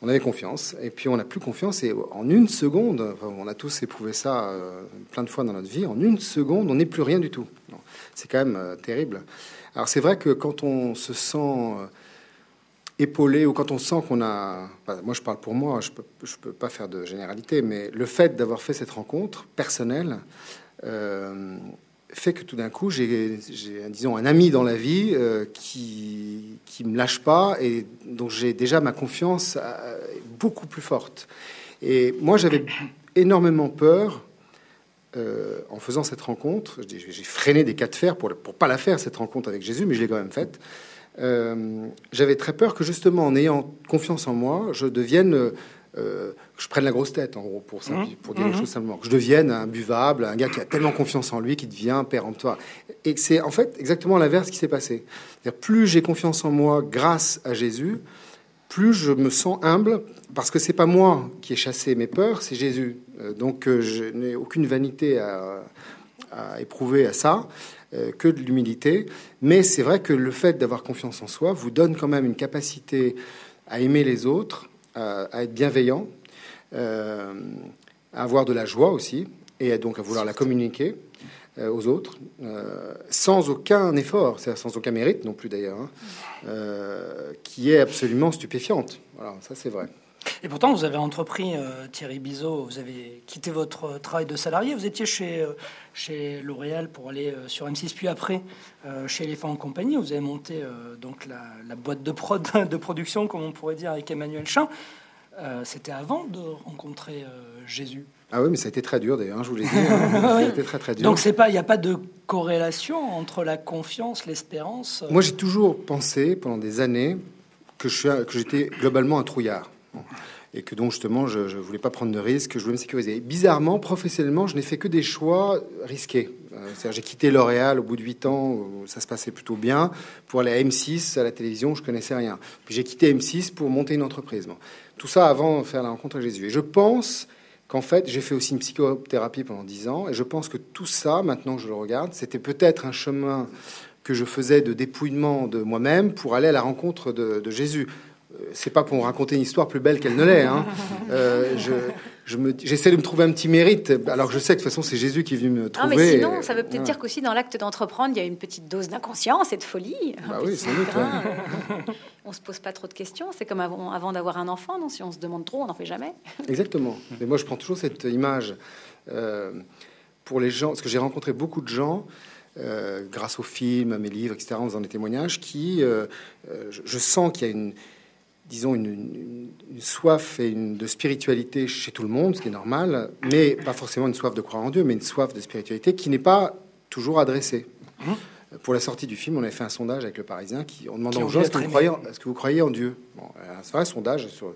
on avait confiance, et puis on n'a plus confiance, et en une seconde, on a tous éprouvé ça plein de fois dans notre vie, en une seconde, on n'est plus rien du tout. C'est quand même terrible. Alors c'est vrai que quand on se sent euh, épaulé ou quand on sent qu'on a... moi je parle pour moi, je ne peux, pas faire de généralité, mais le fait d'avoir fait cette rencontre personnelle euh, fait que tout d'un coup j'ai, disons, un ami dans la vie euh, qui ne me lâche pas et donc j'ai déjà ma confiance beaucoup plus forte. Et moi j'avais énormément peur euh, en faisant cette rencontre, j'ai freiné des cas de fer pour ne pas la faire, cette rencontre avec Jésus, mais je l'ai quand même faite. Euh, j'avais très peur que justement, en ayant confiance en moi, je devienne, euh, que je prenne la grosse tête, en gros, pour, mmh. pour dire les mmh. choses simplement, que je devienne un buvable, un gars qui a tellement confiance en lui, qui devient péremptoire. Et c'est en fait exactement l'inverse qui s'est passé. Plus j'ai confiance en moi grâce à Jésus, plus je me sens humble, parce que c'est pas moi qui ai chassé mes peurs, c'est Jésus. Euh, donc euh, je n'ai aucune vanité à, éprouver à ça, euh, que de l'humilité. Mais c'est vrai que le fait d'avoir confiance en soi vous donne quand même une capacité à aimer les autres, à, être bienveillant, à avoir de la joie aussi, et donc à vouloir la communiquer aux autres, sans aucun effort, c'est sans aucun mérite non plus d'ailleurs, hein, qui est absolument stupéfiante. Voilà, ça c'est vrai. Et pourtant, vous avez entrepris, euh, Thierry Bizot, vous avez quitté votre travail de salarié, vous étiez chez, euh, chez L'Oréal pour aller euh, sur M6, puis après chez Elephant Compagnie, vous avez monté donc la, boîte de, prod, de production, comme on pourrait dire, avec Emmanuel Chin. C'était avant de rencontrer Jésus ah oui, mais ça a été très dur d'ailleurs, hein, je vous l'ai dit. Hein. ça a été très très dur. Donc c'est pas, il n'y a pas de corrélation entre la confiance, l'espérance. Moi, j'ai toujours pensé pendant des années que j'étais globalement un trouillard et que donc justement je ne voulais pas prendre de risques, je voulais me sécuriser. bizarrement, professionnellement, je n'ai fait que des choix risqués. Euh, j'ai quitté L'Oréal au bout de 8 ans, ça se passait plutôt bien, pour aller à M6, à la télévision, je connaissais rien. J'ai quitté M6 pour monter une entreprise. Tout ça avant de faire la rencontre avec Jésus. Et je pense qu'en fait, j'ai fait aussi une psychothérapie pendant 10 ans, et je pense que tout ça, maintenant que je le regarde, c'était peut-être un chemin que je faisais de dépouillement de moi-même pour aller à la rencontre de, de Jésus c'est pas pour raconter une histoire plus belle qu'elle ne l'est. Hein. Euh, j'essaie de me trouver un petit mérite, alors que je sais que de toute façon c'est Jésus qui est venu me trouver. Non, mais sinon, ça veut peut-être dire qu'aussi dans l'acte d'entreprendre, il y a une petite dose d'inconscience et de folie. Bah oui, sans doute. On se pose pas trop de questions. C'est comme avant, avant d'avoir un enfant. Non, si on se demande trop, on n'en fait jamais. Exactement. Mais moi, je prends toujours cette image euh, pour les gens, parce que j'ai rencontré beaucoup de gens. Euh, grâce aux films, à mes livres, etc., en faisant des témoignages, qui, je sens qu'il y a une, disons, une, soif et une, de spiritualité chez tout le monde, ce qui est normal, mais pas forcément une soif de croire en Dieu, mais une soif de spiritualité qui n'est pas toujours adressé. Pour la sortie du film, on avait fait un sondage avec le Parisien qui, en demandant Qui aux gens est-ce que, vous croyez en- est-ce que vous croyez en Dieu? Bon, euh, C'est vrai, un sondage. Sur...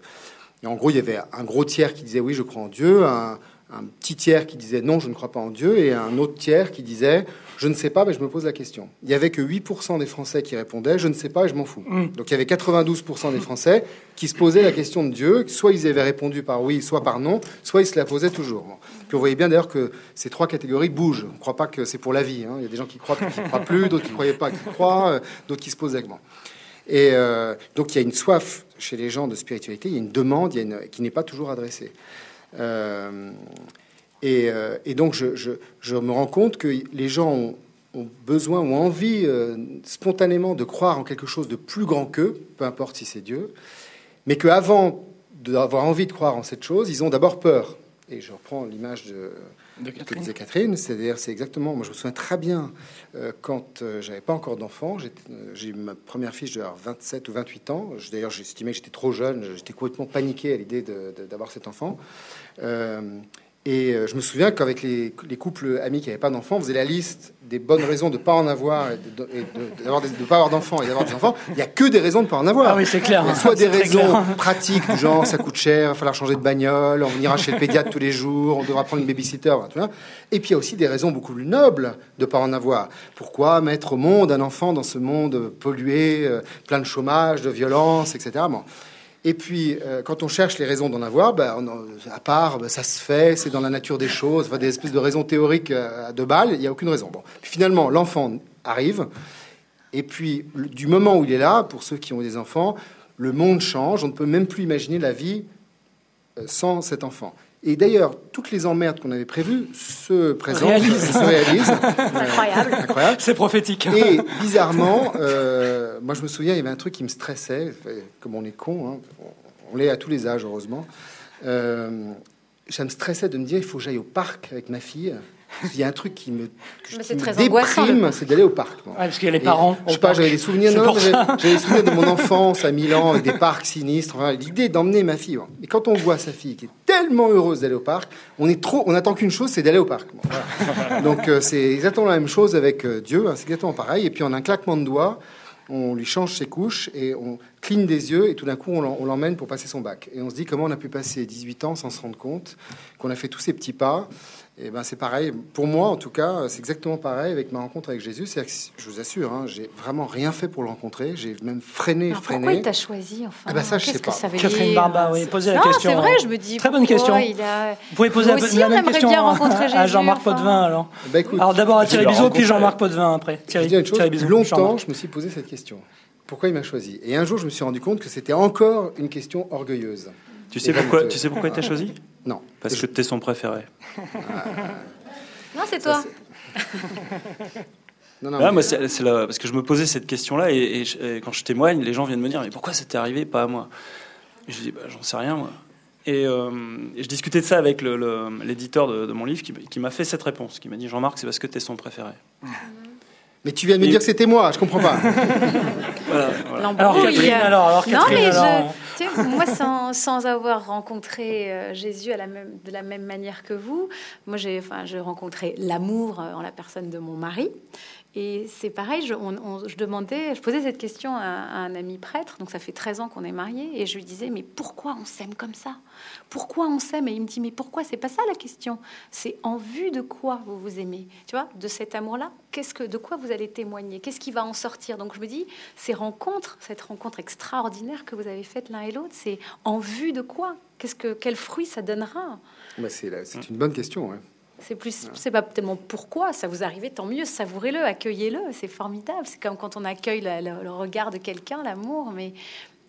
Et en gros, il y avait un gros tiers qui disait oui, je crois en Dieu, un, un petit tiers qui disait non, je ne crois pas en Dieu, et un autre tiers qui disait je ne sais pas, mais je me pose la question. Il y avait que 8% des Français qui répondaient je ne sais pas et je m'en fous. Mm. Donc il y avait 92% des Français qui se posaient la question de Dieu, soit ils avaient répondu par oui, soit par non, soit ils se la posaient toujours. Puis on voyait bien d'ailleurs que ces trois catégories bougent. On ne croit pas que c'est pour la vie. hein. Il y a des gens qui croient, qui ne croient plus, d'autres qui ne croyaient pas, qui croient, euh, d'autres qui se posent vaguement. Et euh, donc il y a une soif chez les gens de spiritualité, il y a une demande il y a une- qui n'est pas toujours adressée. Euh, et, euh, et donc je, je- je me rends compte que les gens ont, ont besoin, ont envie euh, spontanément de croire en quelque chose de plus grand qu'eux, peu importe si c'est Dieu, mais qu'avant d'avoir envie de croire en cette chose, ils ont d'abord peur. Et je reprends l'image de, De que Catherine. disait Catherine, c'est-à-dire c'est exactement, moi je me souviens très bien euh, quand euh, j'avais pas encore d'enfant, j'ai eu ma première fille, avoir 27 ou 28 ans, d'ailleurs j'estimais que j'étais trop jeune, j'étais complètement paniqué à l'idée de- de- d'avoir cet enfant. Euh, et euh, je me souviens qu'avec les, les couples amis qui n'avaient pas d'enfants, on faisait la liste des bonnes raisons de ne pas en avoir, et de ne pas avoir d'enfants et d'avoir des enfants. Il n'y a que des raisons de ne pas en avoir. Ah oui, c'est clair. A soit des raisons clair. pratiques, du genre ça coûte cher, il va falloir changer de bagnole, on ira chez le pédiatre tous les jours, on devra prendre une babysitter. voilà, tout. Et puis il y a aussi des raisons beaucoup plus nobles de ne pas en avoir. Pourquoi mettre au monde un enfant dans ce monde pollué, euh, plein de chômage, de violence, etc. Bon. Et puis, euh, quand on cherche les raisons d'en avoir, ben, à part, ben, ça se fait, c'est dans la nature des choses, enfin, des espèces de raisons théoriques euh, de balle, il n'y a aucune raison. Bon. Finalement, l'enfant arrive, et puis du moment où il est là, pour ceux qui ont des enfants, le monde change, on ne peut même plus imaginer la vie euh, sans cet enfant. Et d'ailleurs, toutes les emmerdes qu'on avait prévues se présentent, Réalisent. se réalisent. Incroyable. Incroyable. C'est prophétique. Et bizarrement, euh, moi je me souviens, il y avait un truc qui me stressait, comme on est con, hein, on, on l'est à tous les âges heureusement. Euh, ça me stressait de me dire il faut que j'aille au parc avec ma fille. Il y a un truc qui me, qui me déprime, c'est d'aller au parc. moi. Ouais, parce qu'il y a les Et, parents. Je sais pas, j'avais des souvenirs, non, j'avais des souvenirs de mon enfance à Milan avec des parcs sinistres. Enfin, L'idée d'emmener ma fille. bon. Et quand on voit sa fille qui est tellement heureuse d'aller au parc, on est trop, on attend qu'une chose, c'est d'aller au parc. Voilà. Donc euh, c'est exactement la même chose avec euh, Dieu. hein, c'est exactement pareil. Et puis en un claquement de doigts, on lui change ses couches et on cligne des yeux et tout d'un coup on l'emmène pour passer son bac. Et on se dit comment on a pu passer 18 ans sans se rendre compte qu'on a fait tous ces petits pas. Et ben c'est pareil pour moi en tout cas, c'est exactement pareil avec ma rencontre avec Jésus. C'est je vous assure, hein, j'ai vraiment rien fait pour le rencontrer. J'ai même freiné, Alors freiné. pourquoi il t'a choisi enfin Ah bah ça, je Qu'est-ce sais que pas. ça veut Catherine dire Barba, oui, posez la Non, question. C'est vrai, je me dis. Très bonne question. Il a... Vous pouvez poser la, aussi, la on même aimerait question bien à- rencontrer à Jésus, Jean-Marc enfin. Potvin alors. Bah, écoute, Alors d'abord à je Thierry Bizot, puis. Jean-Marc Potvin après. je Thierry, une chose. Thierry Bizot, longtemps, je me suis posé cette question. Pourquoi il m'a choisi? Et un jour, je me suis rendu compte que c'était encore une question orgueilleuse. Tu sais pourquoi, tu sais pourquoi il t'a choisi? Non, Parce que t'es son préféré? Non, c'est toi. non, non. Ah, mais- moi, c'est, c'est la- parce que je me posais cette question-là et, et je- et quand je témoigne, les gens viennent me dire mais pourquoi ça t'est arrivé, pas à moi? Et Je dis bah, j'en sais rien moi. Et, euh, et je discutais de ça avec le- le- l'éditeur de, de mon livre qui, qui m'a fait cette réponse, qui m'a dit Jean-Marc c'est parce que t'es son préféré. mais tu viens de me Et- dire que c'était moi. Je comprends pas. Voilà, voilà. Alors L'embrouille. Catherine, alors, alors Non, Catherine, mais alors, je, moi, sans, avoir rencontré euh, Jésus de la même manière que vous, moi, j'ai, enfin, rencontré l'amour euh, en la personne de mon mari. Et c'est pareil, je demandais, je posais cette question à, à un ami prêtre, donc ça fait 13 ans qu'on est mariés, et je lui disais, mais pourquoi on s'aime comme ça? Pourquoi on s'aime? Et il me dit, mais pourquoi? C'est pas ça la question. C'est en vue de quoi vous vous aimez Tu vois, de cet amour-là, qu'est-ce que, de quoi vous allez témoigner? Qu'est-ce qui va en sortir? Donc je me dis, ces rencontres, cette rencontre extraordinaire que vous avez faite l'un et l'autre, c'est en vue de quoi? Qu'est-ce que, quel fruit ça donnera? Bah, c'est la- c'est une bonne question. ouais. c'est plus, c'est pas tellement pourquoi ça vous arrive, tant mieux, savourez-le, accueillez-le, c'est formidable. C'est comme quand on accueille la- le regard de quelqu'un, l'amour, mais,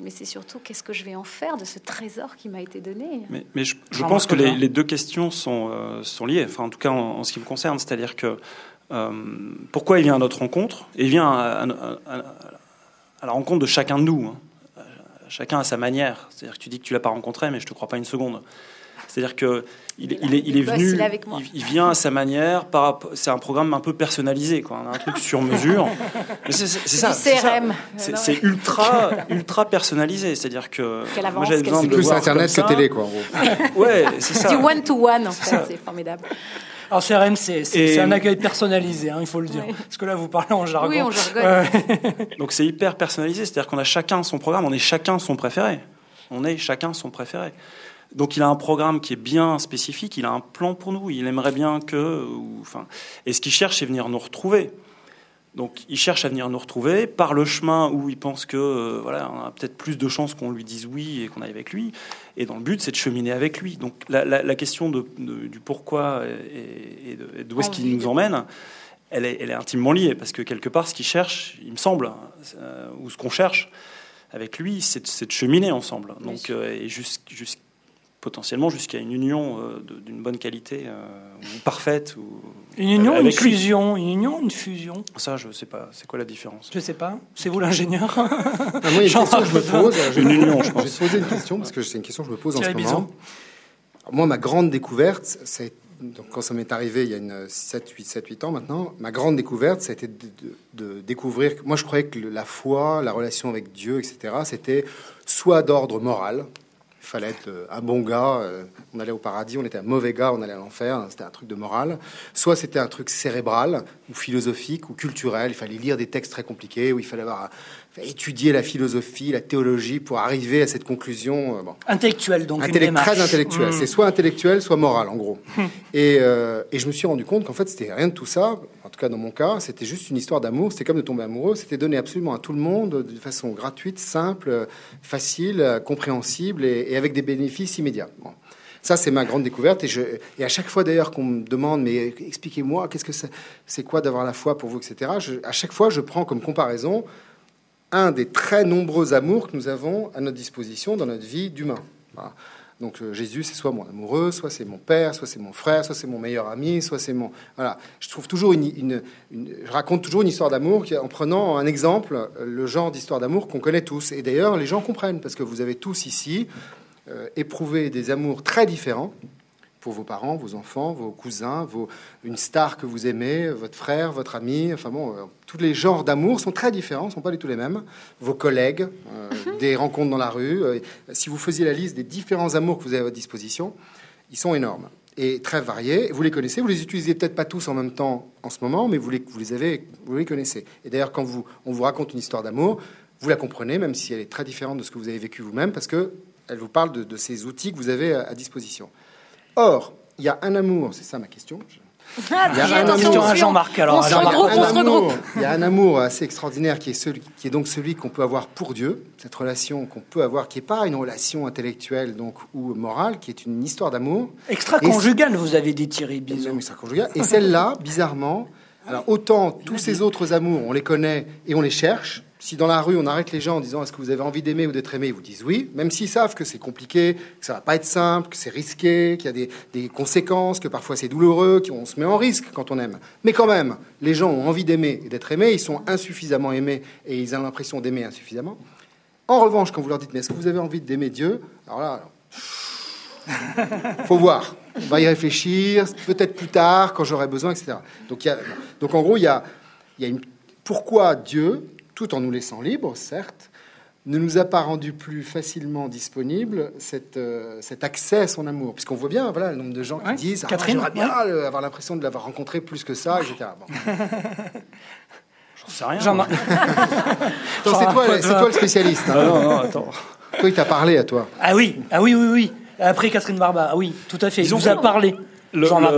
mais c'est surtout qu'est-ce que je vais en faire de ce trésor qui m'a été donné? Mais, mais je, pense que les, deux questions sont, euh, sont liées, enfin en tout cas en, en ce qui me concerne, c'est-à-dire que euh, pourquoi il vient à notre rencontre? Il vient à, à- à- à la rencontre de chacun de nous. hein. Euh, Chacun à sa manière. C'est-à-dire que tu dis que tu l'as pas rencontré, mais je te crois pas une seconde. C'est-à-dire que il, est- il est, il venu, il est avec moi. il, il vient à sa manière. C'est un programme un peu personnalisé, quoi, un truc sur mesure. C'est, ça. c'est ça. CRM. C'est, Non, c'est ultra, ultra personnalisé. C'est-à-dire que Quelle moi avance, j'avais quelle besoin de plus Internet que télé, quoi. En gros. Ouais, c'est ça. Du one to one, en fait, c'est formidable. Alors CRM, c'est Et- un accueil personnalisé, hein, il faut le dire. Oui. Parce que là, vous parlez en jargon. Oui, on jargonne. Donc c'est hyper personnalisé, c'est-à-dire qu'on a chacun son programme, on est chacun son préféré. On est chacun son préféré. Donc il a un programme qui est bien spécifique, il a un plan pour nous, il aimerait bien que... ou- enfin, et ce qu'il cherche, c'est venir nous retrouver. Donc il cherche à venir nous retrouver par le chemin où il pense que euh, voilà, on a peut-être plus de chances qu'on lui dise oui et qu'on aille avec lui. Et dans le but, c'est de cheminer avec lui. Donc la, la- la question de, de- du pourquoi et, et d'où est-ce qu'il nous emmène, elle est, elle est intimement liée parce que quelque part, ce qu'il cherche, il me semble, euh, ou ce qu'on cherche avec lui, c'est de, cheminer ensemble. Donc euh, et jusqu'- jusqu'- potentiellement jusqu'à une union euh, d'une bonne qualité euh, ou parfaite ou Une union, une lui. fusion. Une union, une fusion. Ça, je sais pas. C'est quoi la différence? Je sais pas. C'est vous l'ingénieur? Ah, moi, il y a une question que je me pose. Je- Une union, je Je vais pense. te poser une question parce que c'est une question que je me pose en ce Thierry moment. Bison. Moi, ma grande découverte, c'est donc quand ça m'est arrivé il y a une 7, 8, 7, 8 ans maintenant, ma grande découverte, ça a été de, de- de découvrir. que- Moi, je croyais que le- la foi, la relation avec Dieu, etc., c'était soit d'ordre moral. Il fallait être euh, un bon gars, euh, on allait au paradis, on était un mauvais gars, on allait à l'enfer, c'était un truc de morale. Soit c'était un truc cérébral, ou philosophique, ou culturel, il fallait lire des textes très compliqués, où il fallait avoir, étudier la philosophie, la théologie pour arriver à cette conclusion. euh, bon. Intellectuel, donc Intellect- très intellectuel. Hmm. C'est soit intellectuel, soit moral, en gros. et, euh, et je me suis rendu compte qu'en fait, c'était rien de tout ça. En tout cas, dans mon cas, c'était juste une histoire d'amour. C'était comme de tomber amoureux. C'était donné absolument à tout le monde de façon gratuite, simple, facile, compréhensible et, et avec des bénéfices immédiats. Bon. Ça, c'est ma grande découverte. Et, je, et à chaque fois, d'ailleurs, qu'on me demande, mais expliquez-moi, qu'est-ce que c'est, c'est quoi d'avoir la foi pour vous, etc. je- à chaque fois, je prends comme comparaison un des très nombreux amours que nous avons à notre disposition dans notre vie d'humain. Donc euh, Jésus, c'est soit mon amoureux, soit c'est mon père, soit c'est mon frère, soit c'est mon meilleur ami, soit c'est mon... Voilà. Je trouve toujours une, une- Je raconte toujours une histoire d'amour en prenant un exemple, euh, le genre d'histoire d'amour qu'on connaît tous. Et d'ailleurs, les gens comprennent, parce que vous avez tous ici euh, éprouvé des amours très différents pour vos parents, vos enfants, vos cousins, vos, une star que vous aimez, votre frère, votre ami. Enfin bon, euh, tous les genres d'amour sont très différents, sont pas du tout les mêmes. Vos collègues, euh, des rencontres dans la rue. euh, si vous faisiez la liste des différents amours que vous avez à votre disposition, ils sont énormes et très variés. Vous les connaissez, vous les utilisez peut-être pas tous en même temps en ce moment, mais vous les, avez, vous les connaissez. Et d'ailleurs, quand vous, on vous raconte une histoire d'amour, vous la comprenez, même si elle est très différente de ce que vous avez vécu vous-même, parce que elle vous parle de, ces outils que vous avez à disposition. Or, il y a un amour, c'est ça ma question. Ah, Il y a un amour. à Jean-Marc, alors. Il y a un amour assez extraordinaire qui est, celui, qui est donc celui qu'on peut avoir pour Dieu, cette relation qu'on peut avoir, qui n'est pas une relation intellectuelle donc ou morale, qui est une histoire d'amour. Extra-conjugal, vous avez dit Thierry. Et celle-là, bizarrement, alors autant tous ces autres amours, on les connaît et on les cherche. Si dans la rue on arrête les gens en disant est-ce que vous avez envie d'aimer ou d'être aimé, ils vous disent oui, même s'ils savent que c'est compliqué, que ça va pas être simple, que c'est risqué, qu'il y a des, conséquences, que parfois c'est douloureux, qu'on se met en risque quand on aime. Mais quand même, les gens ont envie d'aimer et d'être aimés, ils sont insuffisamment aimés et ils ont l'impression d'aimer insuffisamment. En revanche, quand vous leur dites mais est-ce que vous avez envie d'aimer Dieu? Alors là, faut voir. On va y réfléchir, peut-être plus tard, quand j'aurai besoin, etc. Donc, donc en gros, il y a, il y a une, pourquoi Dieu, tout en nous laissant libres, certes, ne nous a pas rendu plus facilement disponible cette, euh, cet accès à son amour. Puisqu'on voit bien voilà, le nombre de gens qui Ouais. disent ah, Catherine, J'aimerais bien euh, avoir l'impression de l'avoir rencontré plus que ça, etc. Bon. J'en sais rien. C'est toi, c'est toi le spécialiste. hein. Ah non, non, attends. Toi, il t'a parlé à toi. Ah oui, ah oui, oui, oui. Après Catherine Barba, ah oui, tout à fait. Il Ils ont vous a parlé. Le- Jean-Marc.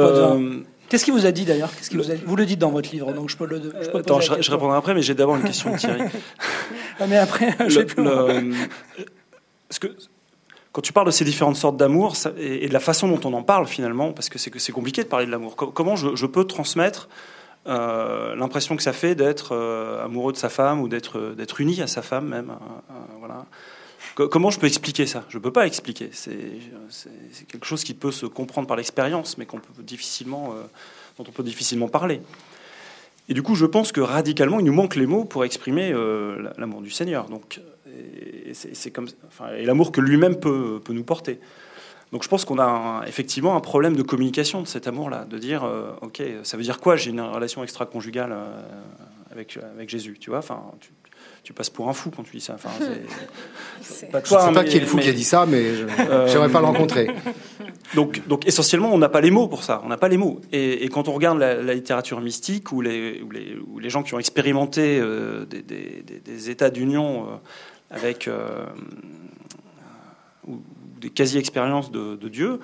Qu'est-ce qu'il vous a dit d'ailleurs Qu'est-ce qu'il vous, a vous le dites dans votre livre, donc je peux le. Je peux Attends, je, répondrai après, mais j'ai d'abord une question de Thierry. Ah, mais après, je Le- plus. le- parce que quand tu parles de ces différentes sortes d'amour et, de la façon dont on en parle finalement, parce que c'est que c'est compliqué de parler de l'amour. Co- comment je, je peux transmettre euh, l'impression que ça fait d'être euh, amoureux de sa femme ou d'être d'être uni à sa femme même, euh, euh, voilà. Co- Comment je peux expliquer ça? Je ne peux pas expliquer. C'est quelque chose qui peut se comprendre par l'expérience, mais peut difficilement, euh, dont on peut difficilement parler. Et du coup, je pense que radicalement, il nous manque les mots pour exprimer euh, l'amour du Seigneur. Donc, et c'est comme, enfin, et l'amour que lui-même peut, peut nous porter. Donc, je pense qu'on a effectivement un problème de communication de cet amour-là, de dire, euh, ok, ça veut dire quoi J'ai une relation extra-conjugale avec avec Jésus, tu vois Enfin, tu passes pour un fou quand tu dis ça. Enfin, c'est- C'est- pas Je ne toi, sais pas mais- qui est le fou mais- qui a dit ça, mais je Euh, j'aimerais pas le rencontrer. donc, donc essentiellement, on n'a pas les mots pour ça. On n'a pas les mots. Et, quand on regarde la, littérature mystique ou les, ou les, les, gens qui ont expérimenté euh, des, des, états d'union euh, avec ou des quasi-expériences de, Dieu,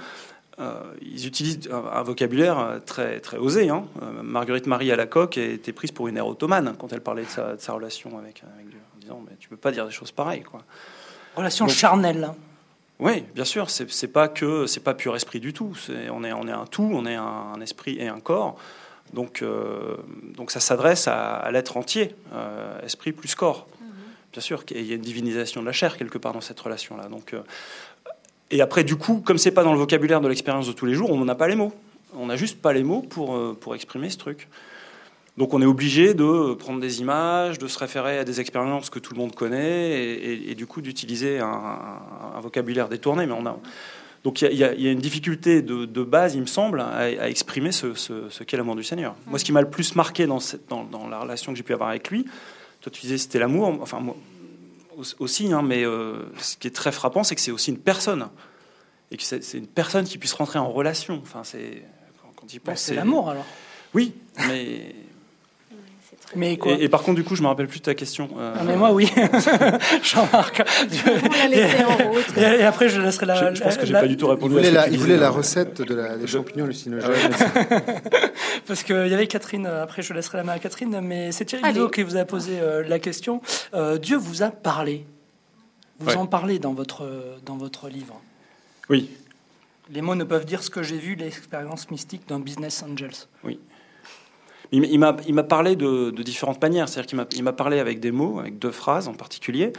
ils utilisent un, vocabulaire très, très osé. Hein. Marguerite Marie à la coque était prise pour une ère ottomane quand elle parlait de sa, de sa relation avec, avec Dieu, en disant mais, Tu peux pas dire des choses pareilles. Quoi. Relation charnelle. Hein. Oui, bien sûr. C'est pas que c'est pas pur esprit du tout. on est on est un tout. On est un, esprit et un corps. Donc euh, donc ça s'adresse à, l'être entier, euh, esprit plus corps. Mhm. Bien sûr, il y a une divinisation de la chair quelque part dans cette relation-là. Donc euh, et après du coup, comme c'est pas dans le vocabulaire de l'expérience de tous les jours, on n'a pas les mots. On n'a juste pas les mots pour pour exprimer ce truc. Donc on est obligé de prendre des images, de se référer à des expériences que tout le monde connaît, et, du coup d'utiliser un, vocabulaire détourné. Mais on a donc il y, a une difficulté de, base, il me semble, à, exprimer ce, qu'est l'amour du Seigneur. Moi, ce qui m'a le plus marqué dans, dans, la relation que j'ai pu avoir avec lui, toi tu disais c'était l'amour, enfin moi aussi, hein, mais euh, ce qui est très frappant, c'est que c'est aussi une personne, et que c'est une personne qui puisse rentrer en relation. Enfin, c'est quand il pense, c'est l'amour alors. Oui, mais mais et, par contre, du coup, je me rappelle plus de ta question. Euh. Ah, mais moi, oui. Jean-Marc. Et, après, je laisserai la. Je, pense que j'ai pas du tout répondu. Il voulait, la, il voulait la, recette de la, des champignons hallucinogènes. Parce qu'il y avait Catherine. Après, je laisserai la main à Catherine. Mais c'est Thierry Guido qui vous a posé euh, la question. Euh, Dieu vous a parlé. Vous en parlez dans votre dans votre livre. Oui. Les mots ne peuvent dire ce que j'ai vu, l'expérience mystique d'un business angels. Oui. Il, m'a parlé de, différentes manières. C'est-à-dire qu'il m'a parlé avec des mots, avec deux phrases en particulier,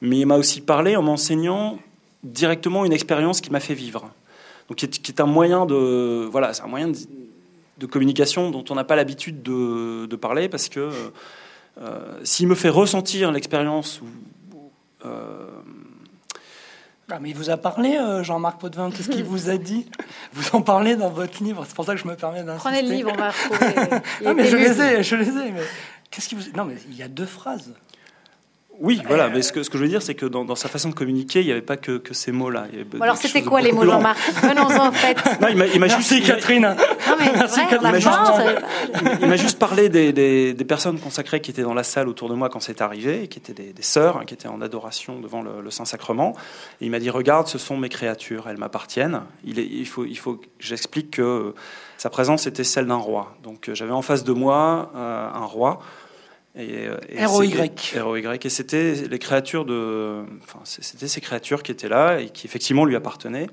mais il m'a aussi parlé en m'enseignant directement une expérience qui m'a fait vivre. Donc, qui est, un moyen de, voilà, c'est un moyen de, communication dont on n'a pas l'habitude de, parler parce que euh, s'il me fait ressentir l'expérience euh, ah, mais il vous a parlé, euh, Jean-Marc Potvin, qu'est-ce qu'il vous a dit Vous en parlez dans votre livre, c'est pour ça que je me permets d'insister. Prenez le livre, on va retrouver. non, mais je les ai, je les ai, mais qu'est-ce qu'il vous... Non, mais il y a deux phrases. Oui, voilà, mais ce que, ce que je veux dire, c'est que dans, sa façon de communiquer, il n'y avait pas que, que ces mots-là. alors, c'était quoi les mots, Jean-Marc Venons-en, en fait. Non, il m'a juste. Merci, Catherine. Non, mais Merci, vrai, il m'a juste, parlé des, des, des, personnes consacrées qui étaient dans la salle autour de moi quand c'est arrivé, qui étaient des, des sœurs, hein, qui étaient en adoration devant le, Saint-Sacrement. Et il m'a dit Regarde, ce sont mes créatures, elles m'appartiennent. Il, il, faut, il faut que j'explique que sa présence était celle d'un roi. Donc, j'avais en face de moi euh, un roi. Et, euh, et ROY. ROY. Et c'était les créatures de, enfin, c'était ces créatures qui étaient là et qui effectivement lui appartenaient.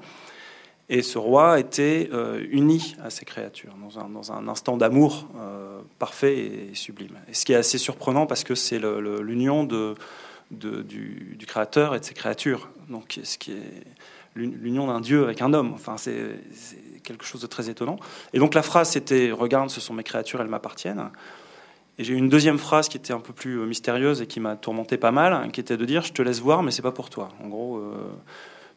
Et ce roi était euh, uni à ces créatures dans un, dans un instant d'amour euh, parfait et sublime. Et ce qui est assez surprenant parce que c'est l'union de, de, du, du, créateur et de ses créatures. Donc, ce qui est l'union d'un dieu avec un homme. Enfin, c'est quelque chose de très étonnant. Et donc la phrase c'était "Regarde, ce sont mes créatures, elles m'appartiennent." Et j'ai eu une deuxième phrase qui était un peu plus euh, mystérieuse et qui m'a tourmenté pas mal, hein, qui était de dire Je te laisse voir, mais c'est pas pour toi. En gros, euh,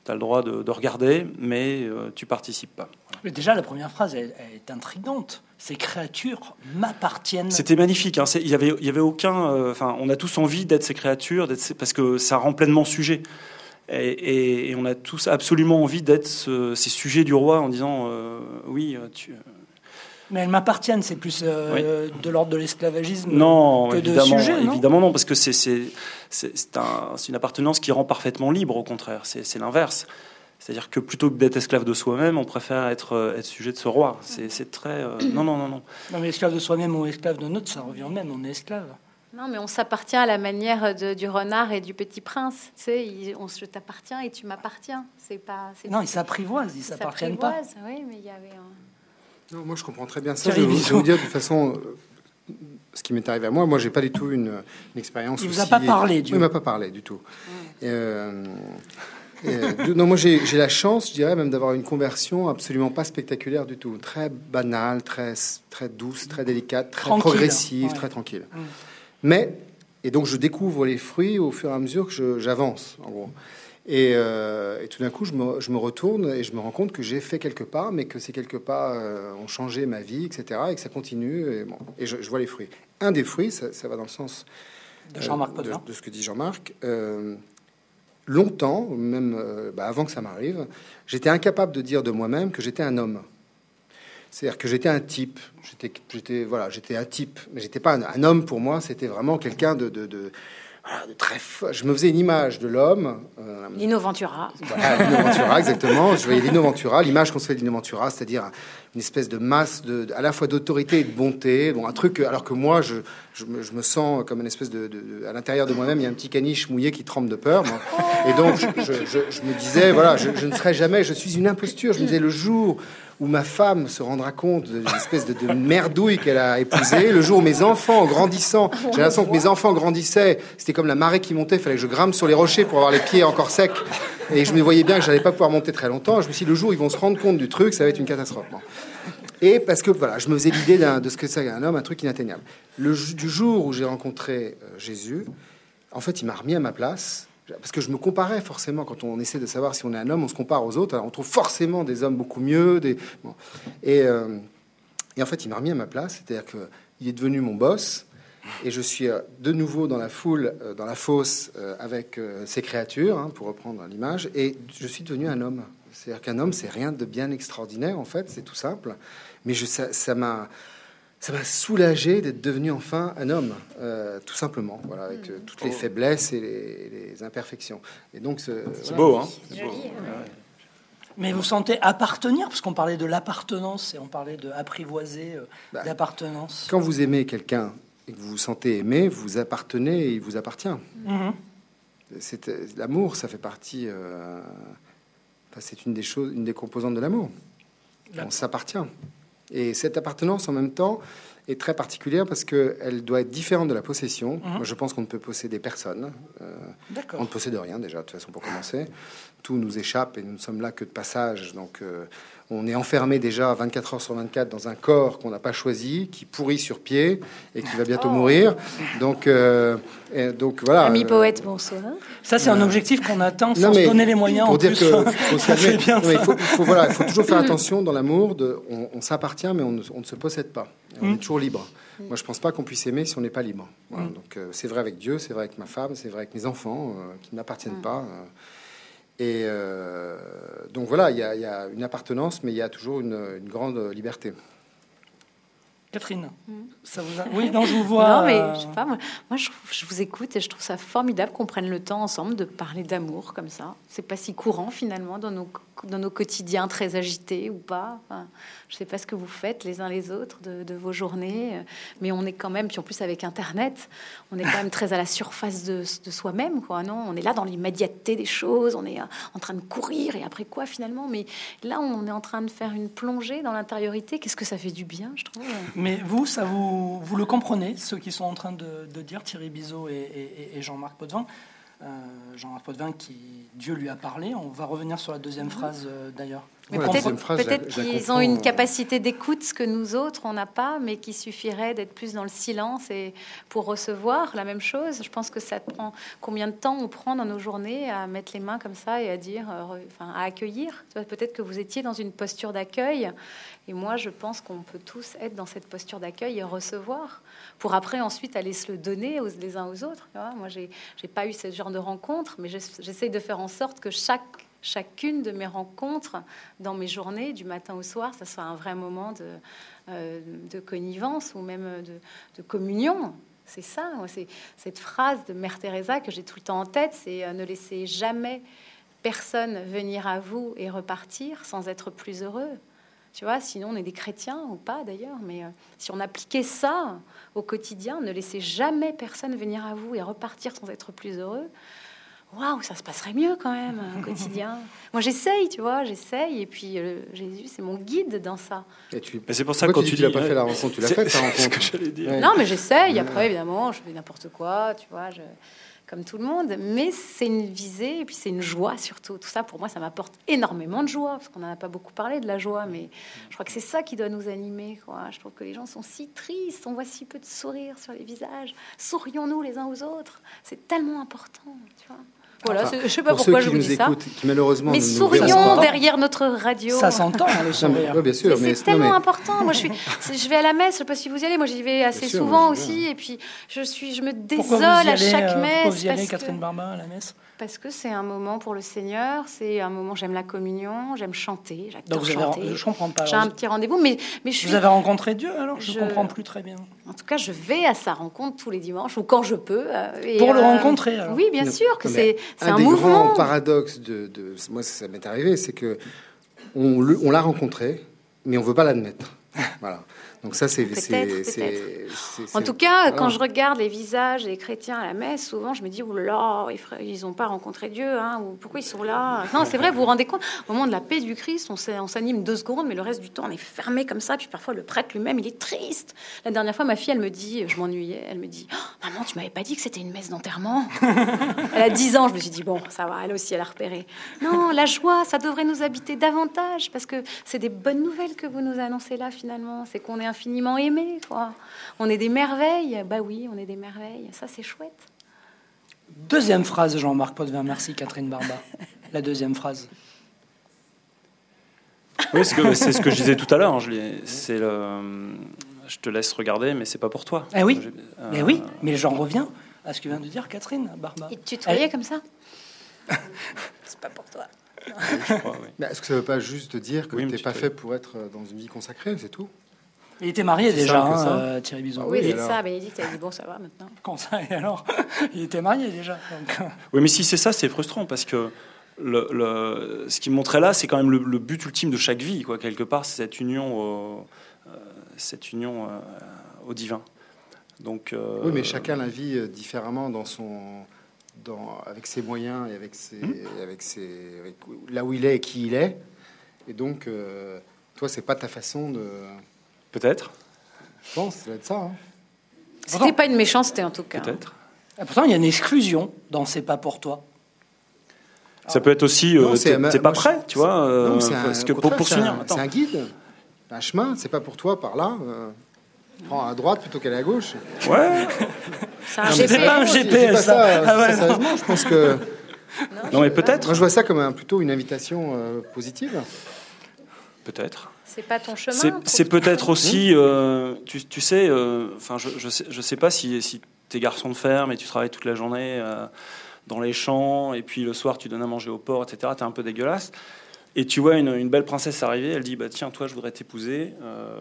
tu as le droit de, regarder, mais euh, tu participes pas. Mais déjà, la première phrase est intrigante. Ces créatures m'appartiennent. C'était magnifique. Hein. Il y avait, il y avait aucun. Enfin, on a tous envie d'être ces créatures, parce que ça rend pleinement sujet. Et, on a tous absolument envie d'être ces sujets du roi en disant oui, tu mais elles m'appartiennent, c'est plus euh, de l'ordre de l'esclavagisme non, que évidemment, de sujet, non? évidemment non, parce que c'est un, une appartenance qui rend parfaitement libre, au contraire, c'est l'inverse. C'est-à-dire que plutôt que d'être esclave de soi-même, on préfère être, euh, être sujet de ce roi. C'est très... Euh, non, non, non, non. Non, mais esclave de soi-même ou esclave de notre, ça revient au même, on est esclave. Non, mais on s'appartient à la manière de, du renard et du petit prince. Tu sais, on, je t'appartiens et tu m'appartiens. C'est pas. Non, ils s'apprivoisent, ils s'appartiennent pas. Oui, mais il y avait un moi, je comprends très bien ça. Je vais, vous, dire de toute façon euh, ce qui m'est arrivé à moi. Moi, j'ai pas du tout une, expérience. Il vous a pas parlé, du. Il m'a pas parlé du tout. Euh, euh, non, moi, j'ai la chance, je dirais même, d'avoir une conversion absolument pas spectaculaire du tout, très banale, très très douce, très délicate, très progressive, très tranquille. Mais et donc, je découvre les fruits au fur et à mesure que j'avance, en gros. Euh, et, tout d'un coup, je me, retourne et je me rends compte que j'ai fait quelques pas, mais que ces quelques pas euh, ont changé ma vie, etc., et que ça continue. Et, bon, et je, vois les fruits. Un des fruits, ça, va dans le sens de Jean-Marc euh, de, ce que dit Jean-Marc. longtemps, même bah, avant que ça m'arrive, j'étais incapable de dire de moi-même que j'étais un homme. C'est-à-dire que j'étais un type. J'étais, j'étais, voilà, j'étais un type, mais j'étais pas un, un homme pour moi. C'était vraiment quelqu'un de, de, de, voilà, de très. fo- Je me faisais une image de l'homme. euh, Lino Ventura. voilà, Lino Ventura, exactement. Je voyais Lino Ventura, l'image qu'on se fait de Lino Ventura, c'est-à-dire une espèce de masse de, à la fois d'autorité et de bonté. Bon, un truc, alors que moi, je, je, me, je me sens comme une espèce de, à l'intérieur de moi-même, il y a un petit caniche mouillé qui tremble de peur. moi. Et donc, je, je- me disais, voilà, je, je ne serai jamais, je suis une imposture. Je me disais, le jour où ma femme se rendra compte de l'espèce de, de merdouille qu'elle a épousée, le jour où mes enfants, en grandissant, j'ai l'impression que mes enfants grandissaient, c'était comme la marée qui montait, il fallait que je grimpe sur les rochers pour avoir les pieds encore secs. Et je me voyais bien que j'allais pas pouvoir monter très longtemps. Je me suis dit, le jour où ils vont se rendre compte du truc, ça va être une catastrophe. Et parce que voilà, je me faisais l'idée de ce que c'est un homme, un truc inatteignable. Le, du jour où j'ai rencontré euh, Jésus, en fait, il m'a remis à ma place. Parce que je me comparais forcément, quand on essaie de savoir si on est un homme, on se compare aux autres. On trouve forcément des hommes beaucoup mieux. Euh, et en fait, il m'a remis à ma place. C'est-à-dire qu'il est devenu mon boss. Et je suis euh, de nouveau dans la foule, euh, dans la fosse, avec ces créatures, hein, pour reprendre l'image. Et je suis devenu un homme. C'est-à-dire qu'un homme, c'est rien de bien extraordinaire, en fait. C'est tout simple. Mais ça m'a ça m'a soulagé d'être devenu enfin un homme, euh, tout simplement, voilà, avec euh, toutes les faiblesses et les, les imperfections. Et donc, ce- C'est voilà. beau, hein C'est joli. Mais vous sentez appartenir, parce qu'on parlait de l'appartenance et on parlait de apprivoiser euh, Bah. d'appartenance. Quand vous aimez quelqu'un et que vous vous sentez aimé, vous appartenez et il vous appartient. Mhm. C'est euh, l'amour, ça fait partie. euh, enfin, c'est une des choses, une des composantes de l'amour. On s'appartient. Et cette appartenance, en même temps, est très particulière parce qu'elle doit être différente de la possession. Moi, je pense qu'on ne peut posséder personne. Euh, on ne possède rien déjà, de toute façon, pour commencer. Tout nous échappe et nous ne sommes là que de passage. Donc, euh, on est enfermé déjà 24 heures sur 24 dans un corps qu'on n'a pas choisi, qui pourrit sur pied et qui va bientôt mourir. Donc, euh, et donc voilà. Ami euh, poète, bonsoir. Ça, c'est un objectif qu'on atteint sans non, se mais donner les moyens. pour en dire plus. que faut ça fait bien non, mais ça. faut, il faut- voilà, il faut toujours faire attention dans l'amour. On, on s'appartient, mais on ne, on ne se possède pas. Et On Mm. est toujours libre. Moi, je pense pas qu'on puisse aimer si on n'est pas libre. Voilà, Mm. Donc, euh, c'est vrai avec Dieu, c'est vrai avec ma femme, c'est vrai avec mes enfants euh, qui ne m'appartiennent Mm. pas. euh. Et euh, donc voilà, il y, a- il y a une appartenance, mais il y a toujours une, une grande liberté. Catherine, ça vous a... Oui, non, je vous vois. non, mais euh, je sais pas, moi, moi, je, je vous écoute et je trouve ça formidable qu'on prenne le temps ensemble de parler d'amour comme ça. C'est pas si courant finalement dans nos, dans nos quotidiens très agités ou pas. Je sais pas ce que vous faites les uns les autres de, vos journées, euh, mais on est quand même, puis en plus avec Internet, on est quand même très à la surface de, soi-même, quoi. Non, on est là dans l'immédiateté des choses, on est euh, en train de courir et après quoi finalement? Mais là, on est en train de faire une plongée dans l'intériorité. Qu'est-ce que ça fait du bien, je trouve? Mais vous, ça vous, vous le comprenez, ceux qui sont en train de, dire, Thierry Bizot et- et Jean-Marc Potvin. Euh, Jean-Marc Potvin, qui Dieu lui a parlé. On va revenir sur la deuxième phrase euh, d'ailleurs. Mais Ouais, peut-être qu'ils comprends, ont une capacité d'écoute, ce que nous autres, on n'a pas, mais qui suffirait d'être plus dans le silence et pour recevoir la même chose. Je pense que ça prend combien de temps on prend dans nos journées à mettre les mains comme ça et à dire, euh, enfin, à accueillir. Peut-être que vous étiez dans une posture d'accueil, et moi, je pense qu'on peut tous être dans cette posture d'accueil et recevoir, pour après ensuite aller se le donner aux, les uns aux autres. tu vois. Moi, j'ai pas eu ce genre de rencontre, mais j'ess- j'essaye de faire en sorte que chaque chacune de mes rencontres dans mes journées, du matin au soir, ça soit un vrai moment de, euh, connivence ou même de, communion. C'est ça, c'est cette phrase de Mère Teresa que j'ai tout le temps en tête, c'est euh, ne laissez jamais personne venir à vous et repartir sans être plus heureux. Tu vois, sinon on est des chrétiens ou pas d'ailleurs, mais euh, si on appliquait ça au quotidien, ne laissez jamais personne venir à vous et repartir sans être plus heureux, waouh, ça se passerait mieux quand même au quotidien. Moi j'essaye, tu vois, j'essaye, et puis euh, Jésus c'est mon guide dans ça. Et tu, Mais c'est pour ça que quand tu tu dis tu dis l'as pas fait la rencontre, tu l'as faite ta c'est ce rencontre. que j'allais dire. Ouais. Non, mais j'essaye. Après, évidemment, je fais n'importe quoi, tu vois, je, comme tout le monde. Mais c'est une visée et puis c'est une joie surtout. Tout ça, pour moi, ça m'apporte énormément de joie parce qu'on n'en a pas beaucoup parlé de la joie, mais je crois que c'est ça qui doit nous animer. Quoi. Je trouve que les gens sont si tristes, on voit si peu de sourires sur les visages. Sourions-nous les uns aux autres? C'est tellement important, tu vois. Voilà, Enfin, je sais pas pour pourquoi ceux je vous nous dis ça. écoutent, qui malheureusement Mais ne sourions derrière notre radio. Ça s'entend, hein, le sourire. bien sûr, Mais mais, c'est non, tellement mais- important. Moi, je suis, c'est- je vais à la messe. Je sais pas si vous y allez. Moi, j'y vais assez sûr, souvent aussi. Et puis, je suis, je me Pourquoi désole vous y à chaque euh, pourquoi messe vous y allez, parce, Catherine que, Barba, à la messe? Parce que c'est un moment pour le Seigneur. C'est un moment. J'aime la communion. J'aime chanter. Donc J'adore vous avez, chanter. je comprends pas. J'ai un petit rendez-vous, mais, mais je suis. Vous avez rencontré Dieu alors Je Je- comprends plus très bien. En tout cas, je vais à sa rencontre tous les dimanches ou quand je peux. euh, et, Pour le euh, rencontrer, alors. Oui, bien Non, sûr que c'est c'est un, un, des mouvement. grands paradoxes de, de- moi ça m'est arrivé, c'est que on, le- on l'a rencontré, mais on veut pas l'admettre. voilà. Donc ça c'est En tout cas, quand je regarde les visages des chrétiens à la messe, souvent je me dis, oh là ils n'ont pas rencontré Dieu, hein, ou pourquoi ils sont là? Non, c'est vrai, vous vous rendez compte, au moment de la paix du Christ, on s'anime deux secondes, mais le reste du temps, on est fermé comme ça, puis parfois le prêtre lui-même, il est triste. La dernière fois, ma fille, elle me dit, je m'ennuyais, elle me dit, Oh, maman, tu m'avais pas dit que c'était une messe d'enterrement Elle a 10 ans, je me suis dit, bon, ça va, elle aussi, elle a repéré. Non, la joie, ça devrait nous habiter davantage, parce que c'est des bonnes nouvelles que vous nous annoncez là, finalement. C'est qu'on est infiniment aimé, quoi. On est des merveilles. Bah oui, on est des merveilles. Ça, c'est chouette. Deuxième phrase, Jean-Marc Potvin. Merci, Catherine Barba. La deuxième phrase. Oui, c'est ce que- c'est ce que je disais tout à l'heure. hein, je l'ai- C'est le. Je te laisse regarder, mais c'est pas pour toi. Eh oui. J'ai- Mais euh, oui, mais j'en reviens à ce que vient de dire Catherine Barba. Et tu tutoyais Elle- comme ça? C'est pas pour toi. oui. Est-ce que ça veut pas juste dire que Oui, tu pas te- fait pour être dans une vie consacrée, c'est tout? Il était marié déjà, hein, euh, Thierry Bison. oui, c'est ça. Bénédicte a dit bon, ça va maintenant. Quand ça, et alors Il était marié déjà. donc, euh, Oui, mais si c'est ça, c'est frustrant parce que le, le- ce qui me montrait là, c'est quand même le, le but ultime de chaque vie, quoi. Quelque part, c'est cette union, au, euh, cette union euh, au divin. Donc. euh, Oui, mais chacun la vit différemment dans son, dans, avec ses moyens et avec, ses, Hmm. avec, ses, avec là où il est et qui il est. Et donc, euh, toi, c'est pas ta façon de. Peut-être, Je pense, ça va être ça. hein. C'était pas une méchanceté en tout cas. peut-être. et pourtant, il y a une exclusion dans C'est pas pour toi. Ça peut être aussi, euh, Non, c'est- t'es pas moi, prêt, tu vois, euh, Non, c'est un- parce que au pour poursuivre. c'est un- guide, un chemin. C'est pas pour toi par là. euh, prends à droite plutôt qu'à la gauche. Ouais. C'est pas un GPS, pas ça, ça. Ah ouais, ça, sérieusement, je pense que Non, mais peut-être, moi je vois ça comme un, plutôt une invitation euh, positive. peut-être. C'est pas ton chemin. C'est- peut-être aussi, euh, tu, tu sais, euh, enfin, je, je sais, je sais pas si, si t'es garçon de ferme et tu travailles toute la journée euh, dans les champs et puis le soir tu donnes à manger au porc, etc. T'es un peu dégueulasse. Et tu vois une, une belle princesse arriver, elle dit bah tiens toi je voudrais t'épouser. Euh,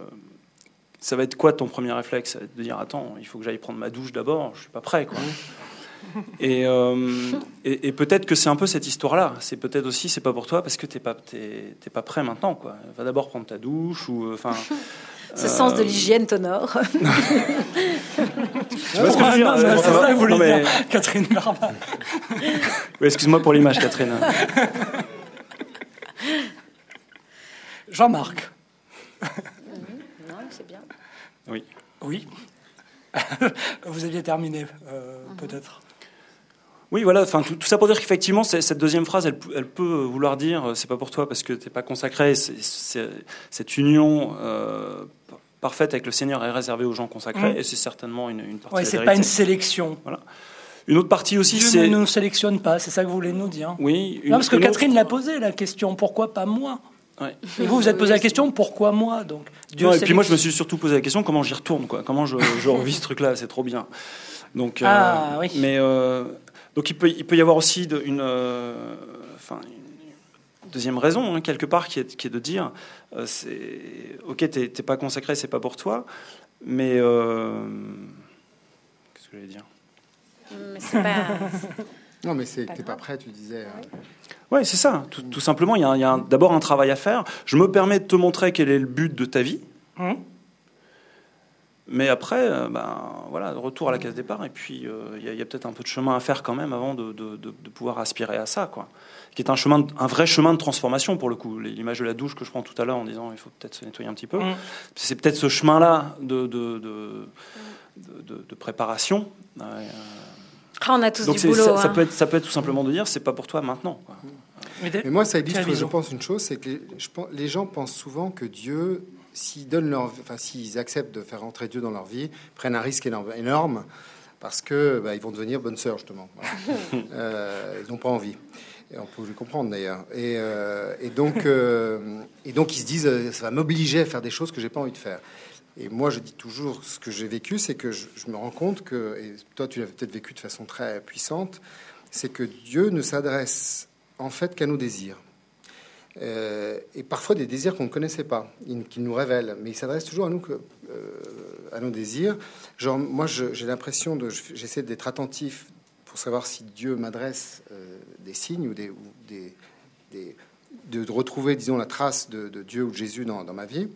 ça va être quoi ton premier réflexe? Ça va être de dire attends il faut que j'aille prendre ma douche d'abord, je suis pas prêt quoi. Et, euh, et, et peut-être que c'est un peu cette histoire-là. C'est peut-être aussi, c'est pas pour toi parce que t'es pas, t'es, t'es pas prêt maintenant, quoi. Va d'abord prendre ta douche ou, euh, enfin. Ce sens de euh, l'hygiène t'honore. Tu vois ce que je veux dire Non, mais c'est ça que vous voulez mais- dire, Catherine Barba. Oui, excuse-moi pour l'image, Catherine. Jean-Marc. non, c'est bien. Oui. Oui. Vous aviez terminé, euh, peut-être. Oui, voilà. Enfin, tout, tout ça pour dire qu'effectivement, c'est- cette deuxième phrase, elle, elle peut vouloir dire, euh, c'est pas pour toi parce que t'es pas consacré. c'est- c'est- cette union euh, parfaite avec le Seigneur est réservée aux gens consacrés, Mm. et c'est certainement une, une partie la c'est pas une sélection. Une autre partie aussi, Dieu ne c'est nous sélectionne pas, c'est ça que vous voulez nous dire. oui. Une, non, parce que Catherine autre- l'a posé la question, pourquoi pas moi Ouais. Et vous, vous êtes posé la question, pourquoi moi Donc, Dieu Non, et puis moi, je me suis surtout posé la question comment j'y retourne, quoi. Comment je, je revis ce truc-là, c'est trop bien. Donc, euh, Ah, oui. mais euh, donc il peut, il peut y avoir aussi de- une, euh, enfin, une deuxième raison hein, quelque part qui est, qui est de dire, euh, c'est ok, t'es t'es pas consacré, c'est pas pour toi, mais euh, qu'est-ce que je vais dire? Mais c'est pas. Non, mais c'est t'es pas prêt, tu disais. Ouais, c'est ça. Tout, tout simplement, il y a, un- il y a un- d'abord un travail à faire. Je me permets de te montrer quel est le but de ta vie. Hum Mais après, euh, ben, voilà, retour à la case départ. Et puis, euh, il y a, il y a peut-être un peu de chemin à faire quand même avant de, de- de- de pouvoir aspirer à ça, quoi. Qui est un chemin, de- un vrai chemin de transformation pour le coup. L'image de la douche que je prends tout à l'heure en disant il faut peut-être se nettoyer un petit peu. Hum. C'est peut-être ce chemin-là de, de, de, de- de- de préparation. Euh, Ah, on a tous donc du boulot. ça, ça hein. peut être, ça peut être tout simplement de dire c'est pas pour toi maintenant. quoi. Mais moi, ça illustre, je pense, une chose, c'est que les, je pense- les gens pensent souvent que Dieu, s'ils donnent leur, enfin, s'ils acceptent de faire entrer Dieu dans leur vie, prennent un risque énorme, énorme, parce que bah, ils vont devenir bonnes sœurs justement. Voilà. Euh, ils n'ont pas envie. Et on peut les comprendre d'ailleurs. Et, euh, et donc, euh, et donc ils se disent, ça va m'obliger à faire des choses que j'ai pas envie de faire. Et moi, je dis toujours, ce que j'ai vécu, c'est que je, je me rends compte que, et toi, tu l'as peut-être vécu de façon très puissante, c'est que Dieu ne s'adresse en fait qu'à nos désirs. Euh, et parfois des désirs qu'on ne connaissait pas, il- qu'il nous révèle, mais il s'adresse toujours à nous, euh, à nos désirs. Genre, moi, j'ai l'impression de, j'essaie d'être attentif pour savoir si Dieu m'adresse euh, des signes ou de, retrouver, disons, la trace de, Dieu ou de Jésus dans, ma vie.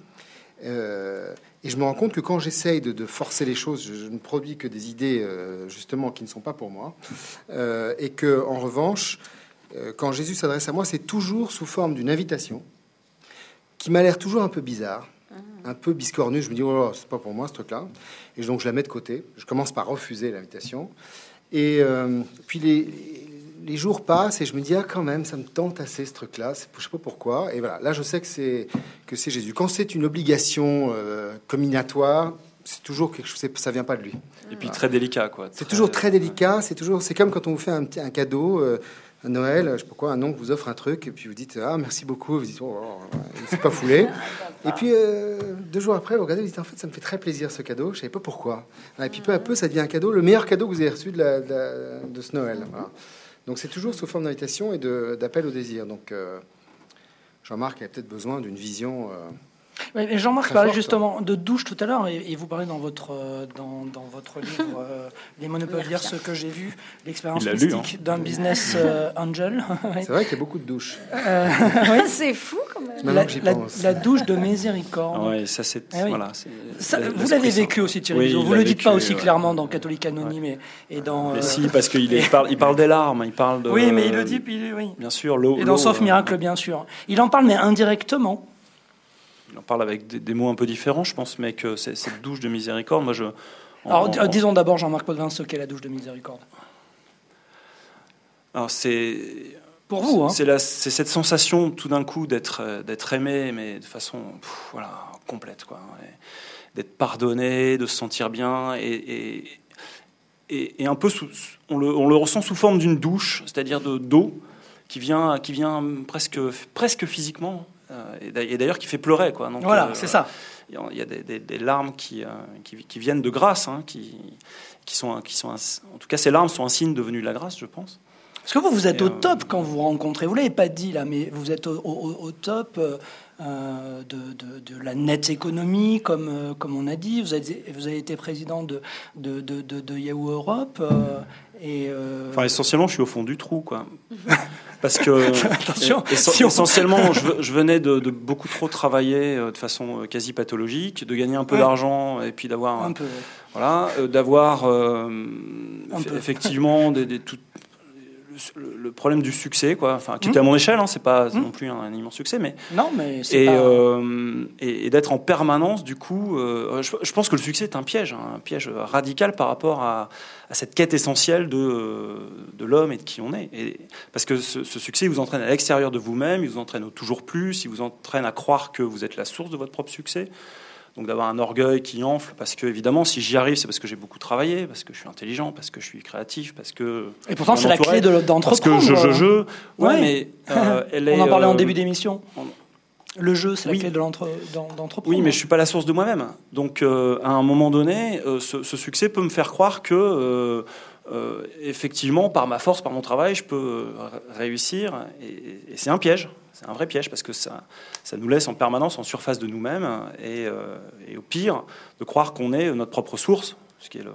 Et je me rends compte que quand j'essaye de, forcer les choses, je, je ne produis que des idées justement qui ne sont pas pour moi, et que en revanche, quand Jésus s'adresse à moi, c'est toujours sous forme d'une invitation qui m'a l'air toujours un peu bizarre, un peu biscornue. Je me dis, oh, c'est pas pour moi ce truc-là. Et donc je la mets de côté. Je commence par refuser l'invitation. Et euh, puis les, les jours passent et je me dis, ah, quand même, ça me tente assez ce truc-là. Je sais pas pourquoi. Et voilà, là, je sais que c'est que c'est Jésus. Quand c'est une obligation euh, combinatoire, c'est toujours quelque chose, ça vient pas de lui. Et puis très délicat, quoi. C'est toujours très délicat. C'est toujours, c'est comme quand on vous fait un, petit, un cadeau euh, à Noël. Je sais pas quoi, un oncle vous offre un truc et puis vous dites ah merci beaucoup. Vous dites oh, il s'est pas foulé. et puis euh, deux jours après, vous regardez, vous dites en fait ça me fait très plaisir ce cadeau. Je savais pas pourquoi. Et puis peu à peu, ça devient un cadeau, le meilleur cadeau que vous avez reçu de, la, de, la- de ce Noël. Voilà. Donc c'est toujours sous forme d'invitation et d'appel au désir. Donc euh, Jean-Marc avait peut-être besoin d'une vision. euh, Ouais, Jean-Marc parlait justement de douche tout à l'heure, et, et vous parlez dans votre, euh, dans, dans votre livre euh, Les Monopolières, ce que j'ai vu, l'expérience lu, mystique d'un business euh, angel. C'est vrai qu'il y a beaucoup de douches. c'est fou quand même. La, la- douche de miséricorde. Ouais, ça c'est Ah oui. voilà. c'est- Ça, la- vous l'avez vécu aussi, Thierry Oui, Vous l'a le dites pas aussi ouais. clairement dans Catholique Anonyme et, et dans. Mais euh, si, parce qu'il il parle, il parle des larmes, il parle de. Oui, mais il le dit, puis oui. Bien sûr, l'eau. Et dans Sauf Miracle, bien sûr. Il en parle, mais indirectement. Il en parle avec des, des mots un peu différents, je pense, mais que c'est- cette douche de miséricorde, moi je. en- Alors, en- disons d'abord, Jean-Marc Potvin, ce qu'est la douche de miséricorde. alors, c'est. Pour vous, hein. C'est la- c'est cette sensation tout d'un coup d'être euh, d'être aimé, mais de façon pff, voilà complète quoi, d'être pardonné, de se sentir bien et, et, et- et un peu sous, on, le, on le ressent sous forme d'une douche, c'est-à-dire de d'eau qui vient qui vient presque presque physiquement et d'a- et d'ailleurs qui fait pleurer quoi. Donc, Voilà, euh, c'est ça. Il y a- des, des- des larmes qui, euh, qui, qui viennent de grâce, hein, qui, qui sont, qui sont un- en tout cas ces larmes sont un signe devenu de la grâce, je pense. Parce que vous, vous êtes Et, au euh, top quand vous vous rencontrez. Vous l'avez pas dit là, mais vous êtes au, au- au top euh, euh, de, de- de la nette économie, comme, euh, comme on a dit. Vous avez, vous avez été président de, de, de, de- de Yahoo Europe. euh, et, Enfin, essentiellement, je suis au fond du trou, quoi. Parce que Attention, et- essen- si on- essentiellement, je, ve- je venais de, beaucoup trop travailler de façon quasi pathologique, de gagner un peu Ouais. d'argent et puis d'avoir voilà, d'avoir effectivement des, des- tout- le, le problème du succès, quoi. Enfin, qui Mmh. était à mon échelle, hein, c'est pas Mmh. non plus un, un immense succès, mais Non, mais c'est et, pas. euh, et, et d'être en permanence, du coup, euh, je, je pense que le succès est un piège, hein, un piège radical par rapport à, à cette quête essentielle de, de l'homme et de qui on est. Et, parce que ce, ce succès, il vous entraîne à l'extérieur de vous-même, il vous entraîne au toujours plus, il vous entraîne à croire que vous êtes la source de votre propre succès. Donc d'avoir un orgueil qui enfle, parce que évidemment, si j'y arrive, c'est parce que j'ai beaucoup travaillé, parce que je suis intelligent, parce que je suis créatif, parce que et pourtant, c'est la clé de- parce que je, je, je. Ouais, Ouais. mais euh, elle est. on en parlait en euh, début d'émission. on- Le jeu, c'est Oui. la clé de. Oui, mais je suis pas la source de moi-même. Donc, euh, à un moment donné, euh, ce, ce succès peut me faire croire que, euh, euh, effectivement, par ma force, par mon travail, je peux euh, réussir. Et, et c'est un piège. C'est un vrai piège parce que ça, ça nous laisse en permanence en surface de nous-mêmes et, euh, et au pire, de croire qu'on est notre propre source, ce qui est le-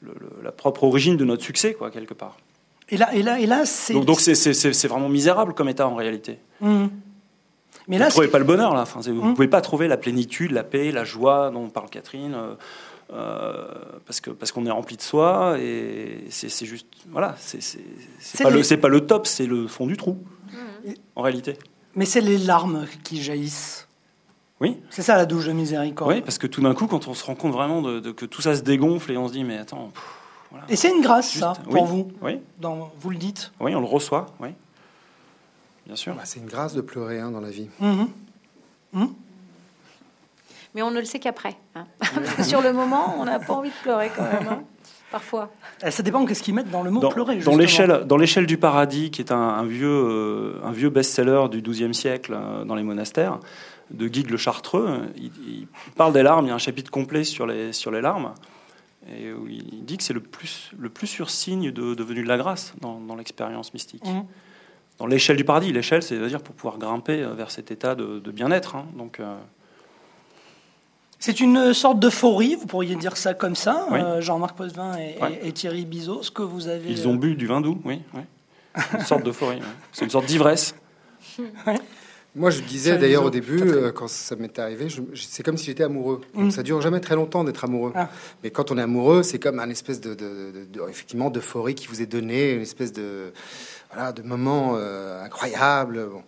le- le- le- la propre origine de notre succès, quoi, quelque part. Et là, et là, et là, c'est. Donc, c'est, vraiment misérable comme état en réalité. Hum. Mais vous là, ne trouvez pas le bonheur là. Enfin, vous ne Hum. pouvez pas trouver la plénitude, la paix, la joie dont parle Catherine, euh, euh, parce que parce qu'on est rempli de soi et c'est juste voilà, c'est pas les- pas le top, c'est le fond du trou en réalité. mais c'est les larmes qui jaillissent. Oui, C'est ça la douche de miséricorde. oui, parce que tout d'un coup, quand on se rend compte vraiment de, de- que tout ça se dégonfle et on se dit mais attends, pff, voilà. Et c'est une grâce, Juste- ça, oui. pour vous. Oui, Dans, vous le dites. oui, on le reçoit, oui, bien sûr. Bah, c'est une grâce de pleurer hein, dans la vie. Mhm. Mais on ne le sait qu'après. hein. Parce que sur le moment, on n'a pas envie de pleurer quand même. hein. Parfois. Eh, Ça dépend qu'est-ce qu'ils mettent dans le mot Dans, pleurer. dans l'échelle, dans l'échelle du paradis, qui est un, un vieux, euh, un vieux best-seller du XIIe siècle euh, dans les monastères, de Guigues le Chartreux, il, il parle des larmes. Il y a un chapitre complet sur les, sur les larmes, et où il dit que c'est le plus, le plus sûr signe de, de venue de la grâce dans, dans l'expérience mystique. Mhm. Dans l'échelle du paradis, l'échelle, c'est-à-dire pour pouvoir grimper euh, vers cet état de, de bien-être. hein. Donc, euh, C'est une sorte d'euphorie, vous pourriez dire ça comme ça, Oui. euh, Jean-Marc Potvin et, et- Ouais. et Thierry Bizot, ce que vous avez. ils ont bu du vin doux, oui. oui. Une sorte d'euphorie. C'est une sorte d'ivresse. Moi, je disais d'ailleurs au début, euh, quand ça m'est arrivé, c'est comme si j'étais amoureux. Donc, Mm. Ça dure jamais très longtemps d'être amoureux. Ah. Mais quand on est amoureux, c'est comme un espèce de, de- de- de- effectivement, d'euphorie qui vous est donnée, une espèce de, voilà, de moment euh, incroyable, bon.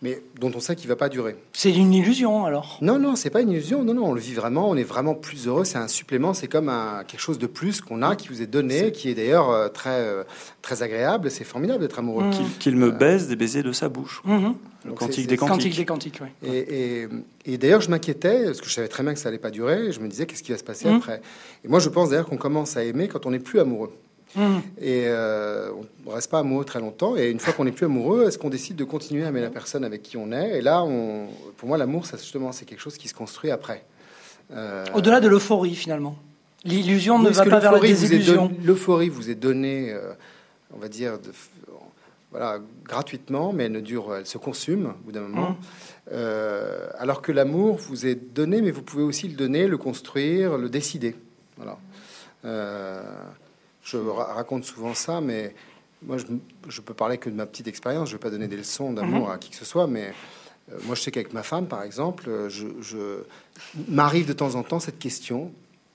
Mais dont on sait qu'il va pas durer. C'est une illusion alors? Non, non, c'est pas une illusion. Non, non, on le vit vraiment. On est vraiment plus heureux. C'est un supplément. C'est comme un, quelque chose de plus qu'on a, qui vous est donné, qui est d'ailleurs euh, très, euh, très agréable. C'est formidable d'être amoureux. Mm. Qu'il me baise des baisers de sa bouche. Mhm. Le Donc, cantique c'est- des cantiques. Cantique des cantiques, oui. Et, et- et d'ailleurs, je m'inquiétais, parce que je savais très bien que ça allait pas durer. et Je me disais, qu'est-ce qui va se passer Mhm. après? Et moi, je pense d'ailleurs qu'on commence à aimer quand on n'est plus amoureux. Mhm. Et euh, on ne reste pas amoureux très longtemps. Et une fois qu'on n'est plus amoureux, est-ce qu'on décide de continuer à aimer la personne avec qui on est? Et là, on, pour moi, l'amour, ça justement, c'est quelque chose qui se construit après. Euh, Au-delà de l'euphorie finalement. L'illusion ne va pas vers la désillusion. L'euphorie vous est donnée, euh, on va dire, de, voilà, gratuitement, mais elle ne dure, elle se consume au bout d'un moment. Euh, alors que l'amour vous est donné, mais vous pouvez aussi le donner, le construire, le décider. Voilà. Euh, je ra- raconte souvent ça, mais moi, je, je peux parler que de ma petite expérience. Je ne vais pas donner des leçons d'amour à qui que ce soit, mais euh, moi, je sais qu'avec ma femme, par exemple, euh, je, je- m'arrive de temps en temps cette question.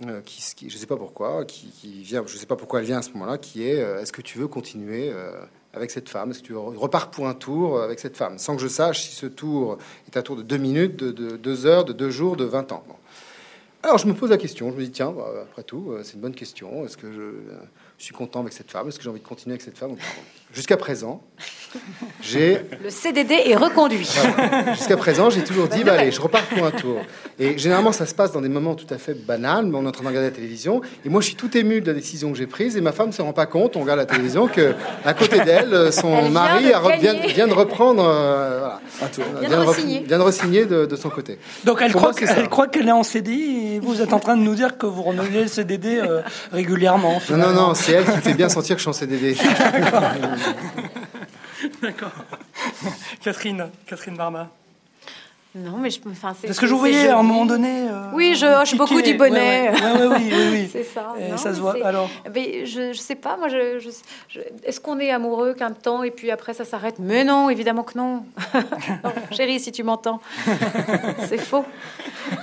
euh, qui, qui- je ne sais pas pourquoi, qui, qui vient, je sais pas pourquoi elle vient à ce moment-là, qui est euh, est-ce que tu veux continuer euh, avec cette femme? Est-ce que tu re- repars pour un tour avec cette femme? Sans que je sache si ce tour est un tour de deux minutes, de, de deux heures, de deux jours, de 20 ans. Bon. Alors je me pose la question, je me dis tiens, bah, après tout, c'est une bonne question. Est-ce que je, je suis content avec cette femme Est-ce que j'ai envie de continuer avec cette femme Jusqu'à présent, j'ai Le CDD est reconduit. Jusqu'à présent, j'ai toujours dit, bah, allez, je repars pour un tour. Et généralement, ça se passe dans des moments tout à fait banals, mais on est en train de regarder la télévision. Et moi, je suis tout ému de la décision que j'ai prise. Et ma femme ne se rend pas compte, on regarde la télévision, que à côté d'elle, euh, son Elle vient mari de a re- vient, de reprendre, euh, voilà, un tour. Vient de re- re-signer. vient de re-signer de, de son côté. Donc elle Pour croit moi, qu'elle ça. croit qu'elle est en CDI et vous êtes en train de nous dire que vous renouvelez le CDD euh, régulièrement. Non, non, non, c'est elle qui me fait bien sentir que je suis en CDD. D'accord. Catherine, Catherine Barma. Non, mais je me. Enfin, c'est. Parce que je vous voyais à un moment donné. euh, Oui, je hoche beaucoup piquer. du bonnet. Ouais, ouais, ouais, ouais, oui, oui, oui. C'est ça. Et non, ça se voit. Alors, Mais je, je sais pas, moi, je, je- je- est-ce qu'on est amoureux qu'un temps et puis après ça s'arrête? Mais non, évidemment que non. Non, Chérie, si tu m'entends, c'est faux.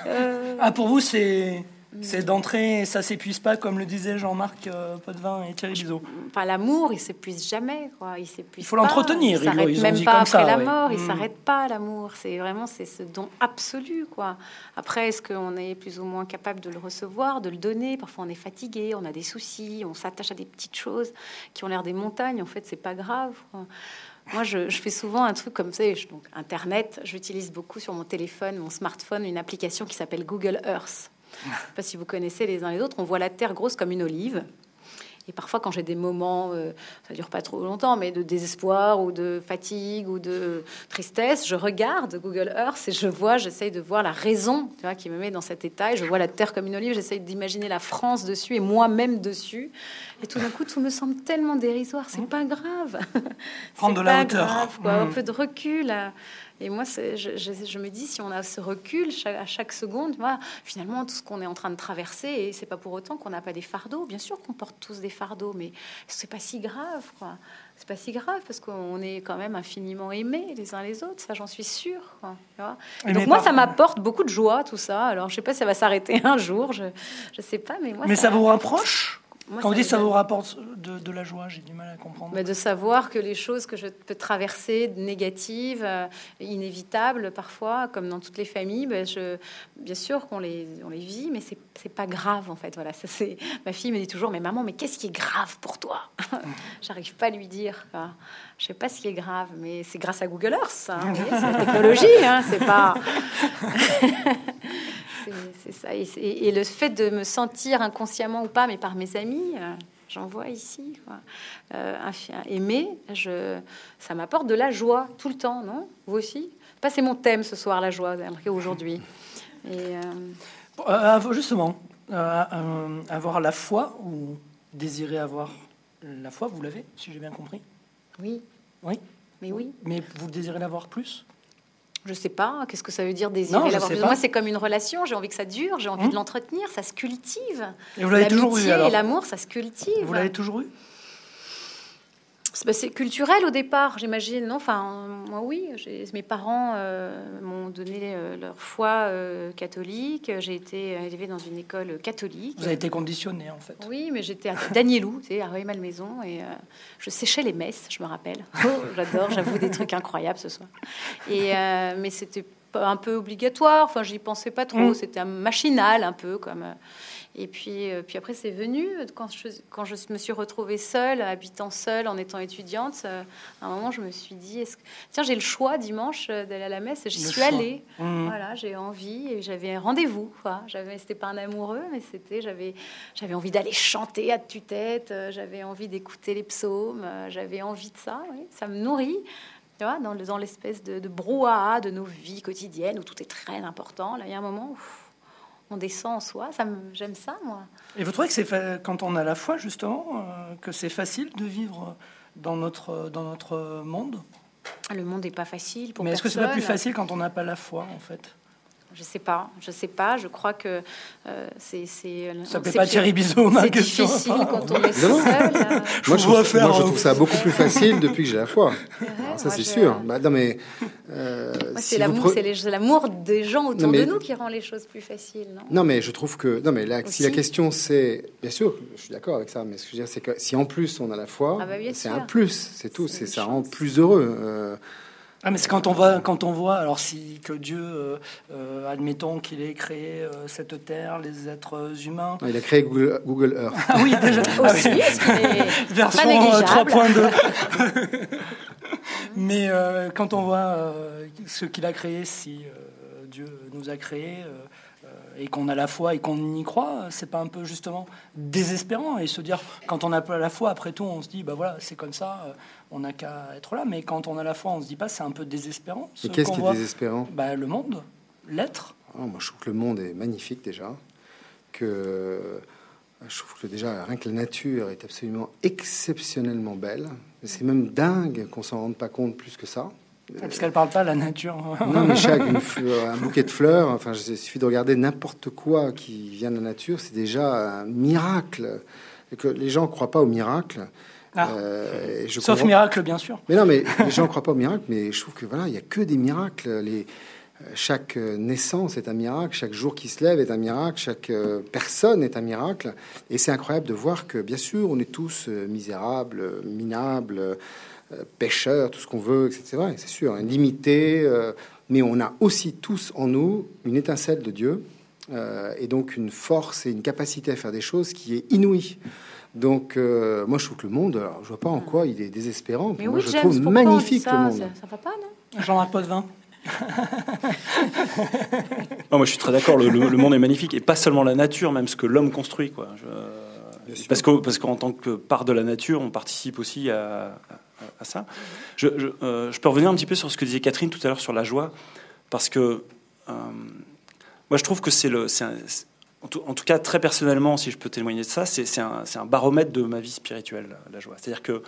Euh, ah, pour vous, c'est c'est d'entrer et ça s'épuise pas, comme le disait Jean-Marc euh, Potvin et Thierry Bizot. Enfin, l'amour, il s'épuise jamais, quoi. Il s'épuise. Il faut l'entretenir, Il s'arrête même pas après ça, la mort. Il Mm. s'arrête pas l'amour. C'est vraiment c'est ce don absolu, quoi. Après, est-ce qu'on est plus ou moins capable de le recevoir, de le donner? Parfois, on est fatigué, on a des soucis, on s'attache à des petites choses qui ont l'air des montagnes. En fait, c'est pas grave. quoi. Moi, je, je fais souvent un truc comme ça. Donc, Internet, j'utilise beaucoup sur mon téléphone, mon smartphone, une application qui s'appelle Google Earth. Je ne sais pas si vous connaissez les uns les autres. On voit la Terre grosse comme une olive. Et parfois, quand j'ai des moments, euh, ça dure pas trop longtemps, mais de désespoir ou de fatigue ou de tristesse, je regarde Google Earth et je vois, j'essaye de voir la raison tu vois, qui me met dans cet état. Et je vois la Terre comme une olive, j'essaye d'imaginer la France dessus et moi-même dessus. Et tout d'un coup, tout me semble tellement dérisoire. C'est pas grave. Prendre de la hauteur. grave, quoi. Un Mm. peu de recul. euh. Et moi, je, je- je me dis, si on a ce recul chaque- à chaque seconde, voilà, finalement, tout ce qu'on est en train de traverser, et c'est pas pour autant qu'on n'a pas des fardeaux. Bien sûr qu'on porte tous des fardeaux, mais c'est pas si grave, quoi. C'est pas si grave parce qu'on est quand même infiniment aimés les uns les autres. Ça, j'en suis sûre. quoi, tu vois. Et donc moi, par- ça m'apporte beaucoup de joie, tout ça. Alors, je sais pas si ça va s'arrêter un jour. Je, je sais pas, mais moi, Mais ça vous rapproche? Moi, Quand vous dites ça vous rapporte de, de la joie, j'ai du mal à comprendre. mais de savoir que les choses que je peux traverser, négatives, euh, inévitables parfois, comme dans toutes les familles, ben je, bien sûr qu'on les, on les vit, mais c'est c'est pas grave en fait. Voilà, ça c'est. Ma fille me dit toujours, mais maman, mais qu'est-ce qui est grave pour toi? J'arrive pas à lui dire. quoi. Je sais pas ce qui est grave, mais c'est grâce à Google Earth. hein, voyez, c'est la technologie, hein, c'est pas. c'est- ça. Et, le fait de me sentir inconsciemment ou pas, mais par mes amis, euh, j'en vois ici, quoi. Euh, aimer, je, ça m'apporte de la joie tout le temps, non? Vous aussi? Pas c'est mon thème ce soir, la joie, aujourd'hui. Euh, justement, avoir la foi ou désirer avoir la foi, vous l'avez, si j'ai bien compris? oui, Oui? mais oui. Mais vous désirez l'avoir plus? Je sais pas, qu'est-ce que ça veut dire désirer Non, l'avoir. Moi, c'est comme une relation, j'ai envie que ça dure, j'ai envie Hum. de l'entretenir, ça se cultive. Et vous l'avez toujours eu alors? et l'amour, ça se cultive. Vous l'avez toujours eu? C'est bah, c'est culturel au départ, j'imagine. Non, enfin, moi oui. Mes parents euh, m'ont donné euh, leur foi euh, catholique. J'ai été élevée dans une école catholique. Vous avez été conditionné en fait. Oui, mais j'étais à Danielou, tu sais, à Rueil-Malmaison, et euh, je séchais les messes, je me rappelle. Oh, J'adore, j'avoue des trucs incroyables ce soir. Et mais c'était un peu obligatoire. Enfin, j'y pensais pas trop. Mm. C'était un machinal un peu comme. Euh, et puis, euh, puis après, c'est venu quand je, quand je me suis retrouvée seule, habitant seule, en étant étudiante. euh, à un moment, je me suis dit, est-ce que... tiens, j'ai le choix dimanche euh, d'aller à la messe. J'y suis choix. allée. Mmh. Voilà, j'ai envie et j'avais un rendez-vous. J'avais, c'était pas un amoureux, mais c'était, j'avais, j'avais envie d'aller chanter à tue-tête. euh, J'avais envie d'écouter les psaumes. euh, J'avais envie de ça. oui. Ça me nourrit. Tu vois, dans, dans l'espèce de, de brouhaha de nos vies quotidiennes où tout est très important. Là, il y a un moment où on descend en soi. Ça me, j'aime ça, moi. Et vous trouvez que c'est fa- quand on a la foi justement euh, que c'est facile de vivre dans notre dans notre monde? Le monde n'est pas facile pour Mais est-ce que c'est pas plus facile quand on n'a pas la foi en fait? Je sais pas. Je sais pas. Je crois que euh, c'est, c'est. Ça c'est- pas Thierry Bizot ma C'est question. difficile quand on est seul. euh, Je Moi, je, vois trouve, faire, moi, je euh, trouve ça beaucoup plus facile depuis que j'ai la foi. Alors, ça, c'est je- sûr. Bah, non, mais. euh, si c'est l'amour, pre- c'est c'est des gens autour Non, mais- de nous qui rend les choses plus faciles, non? Non, mais je trouve que. Non, mais là, si la question c'est. Bien sûr, je suis d'accord avec ça, mais ce que je veux dire, c'est que si en plus on a la foi, Ah bah, c'est un plus, c'est tout. C'est C'est ça rend plus heureux. Ah mais c'est quand on voit quand on voit alors si que Dieu euh, euh, admettons qu'il ait créé euh, cette terre les êtres humains il a créé Google, Google Earth. ah oui déjà Aussi, version pas euh, négligeable. 3.2 mais euh, quand on voit euh, ce qu'il a créé si euh, Dieu nous a créé euh, et qu'on a la foi et qu'on y croit c'est pas un peu justement désespérant et se dire quand on n'a pas la foi après tout on se dit bah voilà c'est comme ça euh, on n'a qu'à être là mais quand on a la foi on se dit pas c'est un peu désespérant ce Mais qu'est-ce qui est désespérant? bah, le monde l'être Oh, Moi, je trouve que le monde est magnifique déjà. Que euh, je trouve que déjà rien que la nature est absolument exceptionnellement belle. C'est même dingue qu'on s'en rende pas compte plus que ça. Parce qu'elle parle pas la nature Non, mais chaque un bouquet de fleurs, enfin, il suffit de regarder n'importe quoi qui vient de la nature, c'est déjà un miracle. Et que les gens ne croient pas au miracle. Ah. Euh, je sauf comprends- miracle bien sûr Mais non, mais les gens ne croient pas au miracle, mais je trouve que voilà, il y a que des miracles. Les, chaque euh, naissance est un miracle, chaque jour qui se lève est un miracle, chaque euh, personne est un miracle. Et c'est incroyable de voir que, bien sûr, on est tous misérables, minables, pêcheurs, tout ce qu'on veut, etc. Et C'est sûr, hein, limités, euh, mais on a aussi tous en nous une étincelle de Dieu, euh, et donc une force et une capacité à faire des choses qui est inouïe. Donc, euh, moi, je trouve que le monde, alors, je vois pas en quoi il est désespérant. Mais moi, oui, je James, trouve magnifique ça le monde. Ça, ça va pas, non? Jean-Marc Potvin Non, moi je suis très d'accord, le, le- le monde est magnifique, et pas seulement la nature, même ce que l'homme construit. Quoi. Je- parce, que, parce qu'en tant que part de la nature, on participe aussi à, à- ça. Euh, je peux revenir un petit peu sur ce que disait Catherine tout à l'heure sur la joie, parce que euh, moi je trouve que c'est le... un- en, tout, cas, très personnellement, si je peux témoigner de ça, c'est, un, un baromètre de ma vie spirituelle, la joie. C'est-à-dire que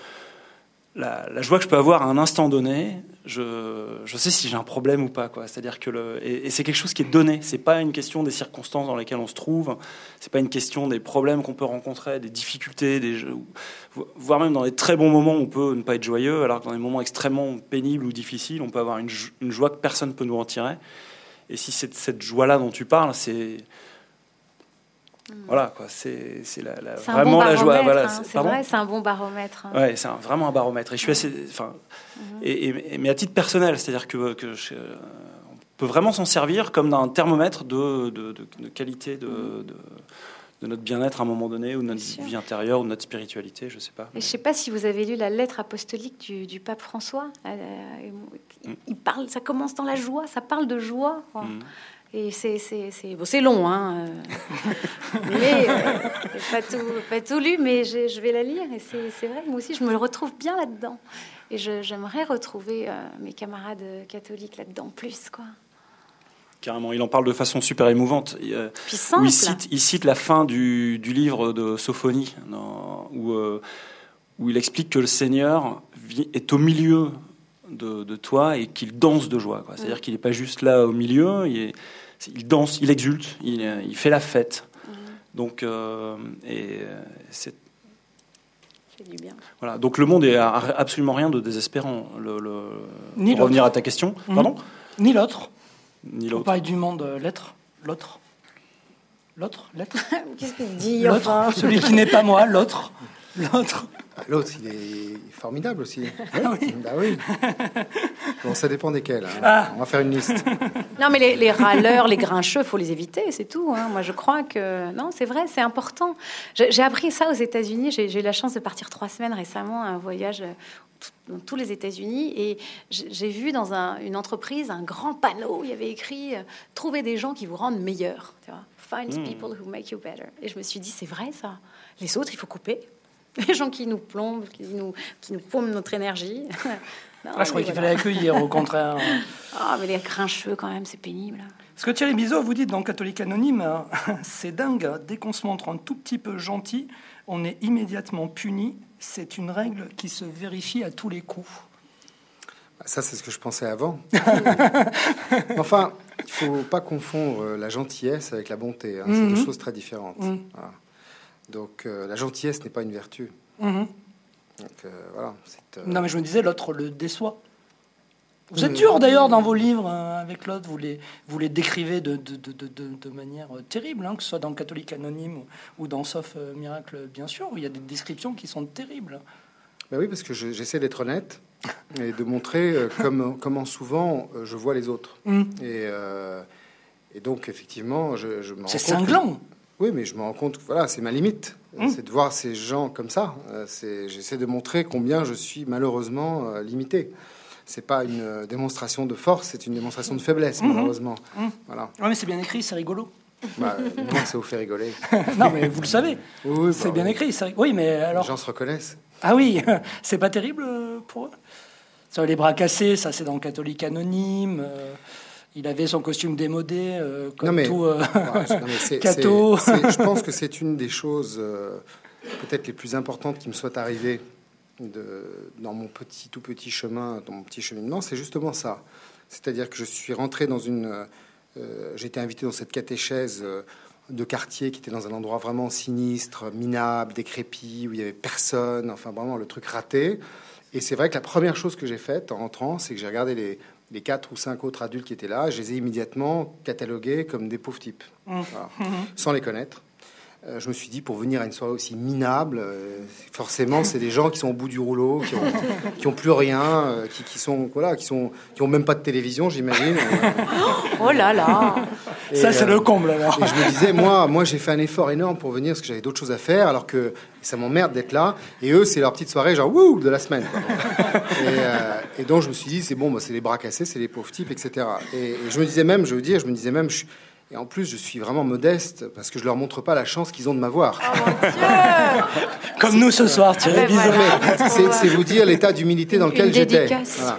la, joie que je peux avoir à un instant donné, je, sais si j'ai un problème ou pas. C'est-à-dire que et, c'est quelque chose qui est donné. C'est pas une question des circonstances dans lesquelles on se trouve. C'est pas une question des problèmes qu'on peut rencontrer, des difficultés, des voire même dans les très bons moments, on peut ne pas être joyeux, alors que dans les moments extrêmement pénibles ou difficiles, on peut avoir une, jo- une joie que personne ne peut nous en tirer. Et si c'est cette joie-là dont tu parles, c'est voilà quoi, c'est la, la- vraiment bon la joie. Voilà, hein, c'est- vrai, un bon baromètre. hein. Ouais, c'est vraiment un baromètre. Et je suis assez, enfin, et, et- mais à titre personnel, c'est-à-dire que, que je- on peut vraiment s'en servir comme d'un thermomètre de, de, de- de qualité de, de, de notre bien-être à un moment donné, ou de notre vie intérieure, ou de notre spiritualité, je sais pas. Et je ne sais pas si vous avez lu la lettre apostolique du, du pape François. Euh, il- parle, ça commence dans la joie, ça parle de joie. quoi. Et c'est c'est c'est bon, c'est long, hein. euh. mais euh, pas tout pas tout lu, mais je, je vais la lire et c'est c'est vrai. Moi aussi, je me retrouve bien là-dedans. Et je- j'aimerais retrouver euh, mes camarades catholiques là-dedans plus, quoi. Carrément, il en parle de façon super émouvante. Il, Puis où simple. il, cite, il cite la fin du, du livre de Sophonie, dans- où, euh, où il explique que le Seigneur est au milieu de, de toi et qu'il danse de joie. quoi. C'est-à-dire qu'il n'est pas juste là au milieu, il, est- il danse, il exulte, il, euh, il fait la fête. Donc, euh, et euh, c'est C'est du bien. voilà. Donc le monde est absolument rien de désespérant. Le, le- Ni pour revenir l'autre. à ta question, Mhm. pardon, Ni l'autre. ni On l'autre. parle du monde l'être, l'autre. L'autre, l'être. Qu'est-ce qu'il dit L'autre, enfin celui qui n'est pas moi, l'autre. L'autre. Ah, L'autre, il est formidable aussi. Ah oui. Bah oui. Bon, ça dépend desquels. hein. Ah. On va faire une liste. Non, mais les, les râleurs, les grincheux, faut les éviter, c'est tout. hein. Moi, je crois que non, c'est vrai, c'est important. J'ai appris ça aux États-Unis. J'ai eu la chance de partir trois semaines récemment, un voyage euh, dans tous les États-Unis, et j'ai vu dans un- une entreprise un grand panneau. où Il y avait écrit euh, "Trouvez des gens qui vous rendent meilleur." Tu vois, Find Mm. people who make you better. Et je me suis dit, c'est vrai ça. Les autres, il faut couper. Les gens qui nous plombent, qui nous, qui nous paument notre énergie. Non, Ah, je croyais qu'il voilà. fallait accueillir, au contraire. Ah, mais les grincheux, quand même, c'est pénible. Ce que Thierry Bizot, vous dites dans Catholique Anonyme, euh, c'est dingue. Dès qu'on se montre un tout petit peu gentil, on est immédiatement puni. C'est une règle qui se vérifie à tous les coups. Ça, c'est ce que je pensais avant. enfin, il faut pas confondre euh, la gentillesse avec la bonté. hein. C'est Mhm. deux choses très différentes. Mhm. Voilà. Donc, euh, la gentillesse n'est pas une vertu. Mhm. Donc, euh, voilà. euh, Non, mais je me disais, l'autre le déçoit. Vous êtes dur d'ailleurs dans vos livres avec l'autre, vous les, vous les décrivez de, de, de, de, manière terrible, hein, que ce soit dans Catholique Anonyme ou, ou dans Sauf Miracle, bien sûr, où il y a des descriptions qui sont terribles. Ben oui, parce que je- j'essaie d'être honnête et de montrer euh, comme- comment souvent euh, je vois les autres. Mhm. Et, euh, et donc, effectivement, je, je me C'est que- cinglant. Oui, mais je me rends compte que voilà, c'est ma limite. Mmh. C'est de voir ces gens comme ça. Euh, J'essaie de montrer combien je suis malheureusement euh, limité. C'est pas une euh, démonstration de force, c'est une démonstration de faiblesse, Mmh. malheureusement. Mmh. Voilà. Ouais, mais c'est bien écrit, c'est rigolo. Bah, moi, ça vous fait rigoler. non, mais vous le savez, Oui, oui, c'est bah, bien oui. écrit. Oui, mais Les alors. gens se reconnaissent. Ah oui, c'est pas terrible pour eux? Ça, les bras cassés, ça c'est dans Catholique Anonyme. Il avait son costume démodé, euh, comme Non, mais- tout. euh, non, mais Cato. je pense que c'est une des choses euh, peut-être les plus importantes qui me soit arrivée de, dans mon petit tout petit chemin, dans mon petit cheminement, c'est justement ça. C'est-à-dire que je suis rentré dans une, j'ai été invité dans cette catéchèse de quartier qui était dans un endroit vraiment sinistre, minable, décrépit, où il y avait personne, enfin vraiment le truc raté. Et c'est vrai que la première chose que j'ai faite en rentrant, c'est que j'ai regardé les, les quatre ou cinq autres adultes qui étaient là, je les ai immédiatement catalogués comme des pauvres types, Mmh. Voilà. sans les connaître. Euh, je me suis dit, pour venir à une soirée aussi minable, euh, forcément, c'est des gens qui sont au bout du rouleau, qui ont, qui ont plus rien, euh, qui, qui sont voilà, qui sont, qui ont même pas de télévision, j'imagine. Oh là là Et, ça, c'est euh, le comble alors. et je me disais, moi, moi, j'ai fait un effort énorme pour venir parce que j'avais d'autres choses à faire, alors que ça m'emmerde d'être là. Et eux, c'est leur petite soirée, genre wouh de la semaine. quoi. Et, euh, et donc je me suis dit, c'est bon, bah, c'est les bras cassés, c'est les pauvres types, etc. Et, et je me disais même, je veux dire, je me disais même, je suis- et en plus, je suis vraiment modeste parce que je leur montre pas la chance qu'ils ont de m'avoir. Comme nous ce soir, Thierry ben Bizot. voilà. Mais c'est vous dire l'état d'humilité dans lequel j'étais. Voilà.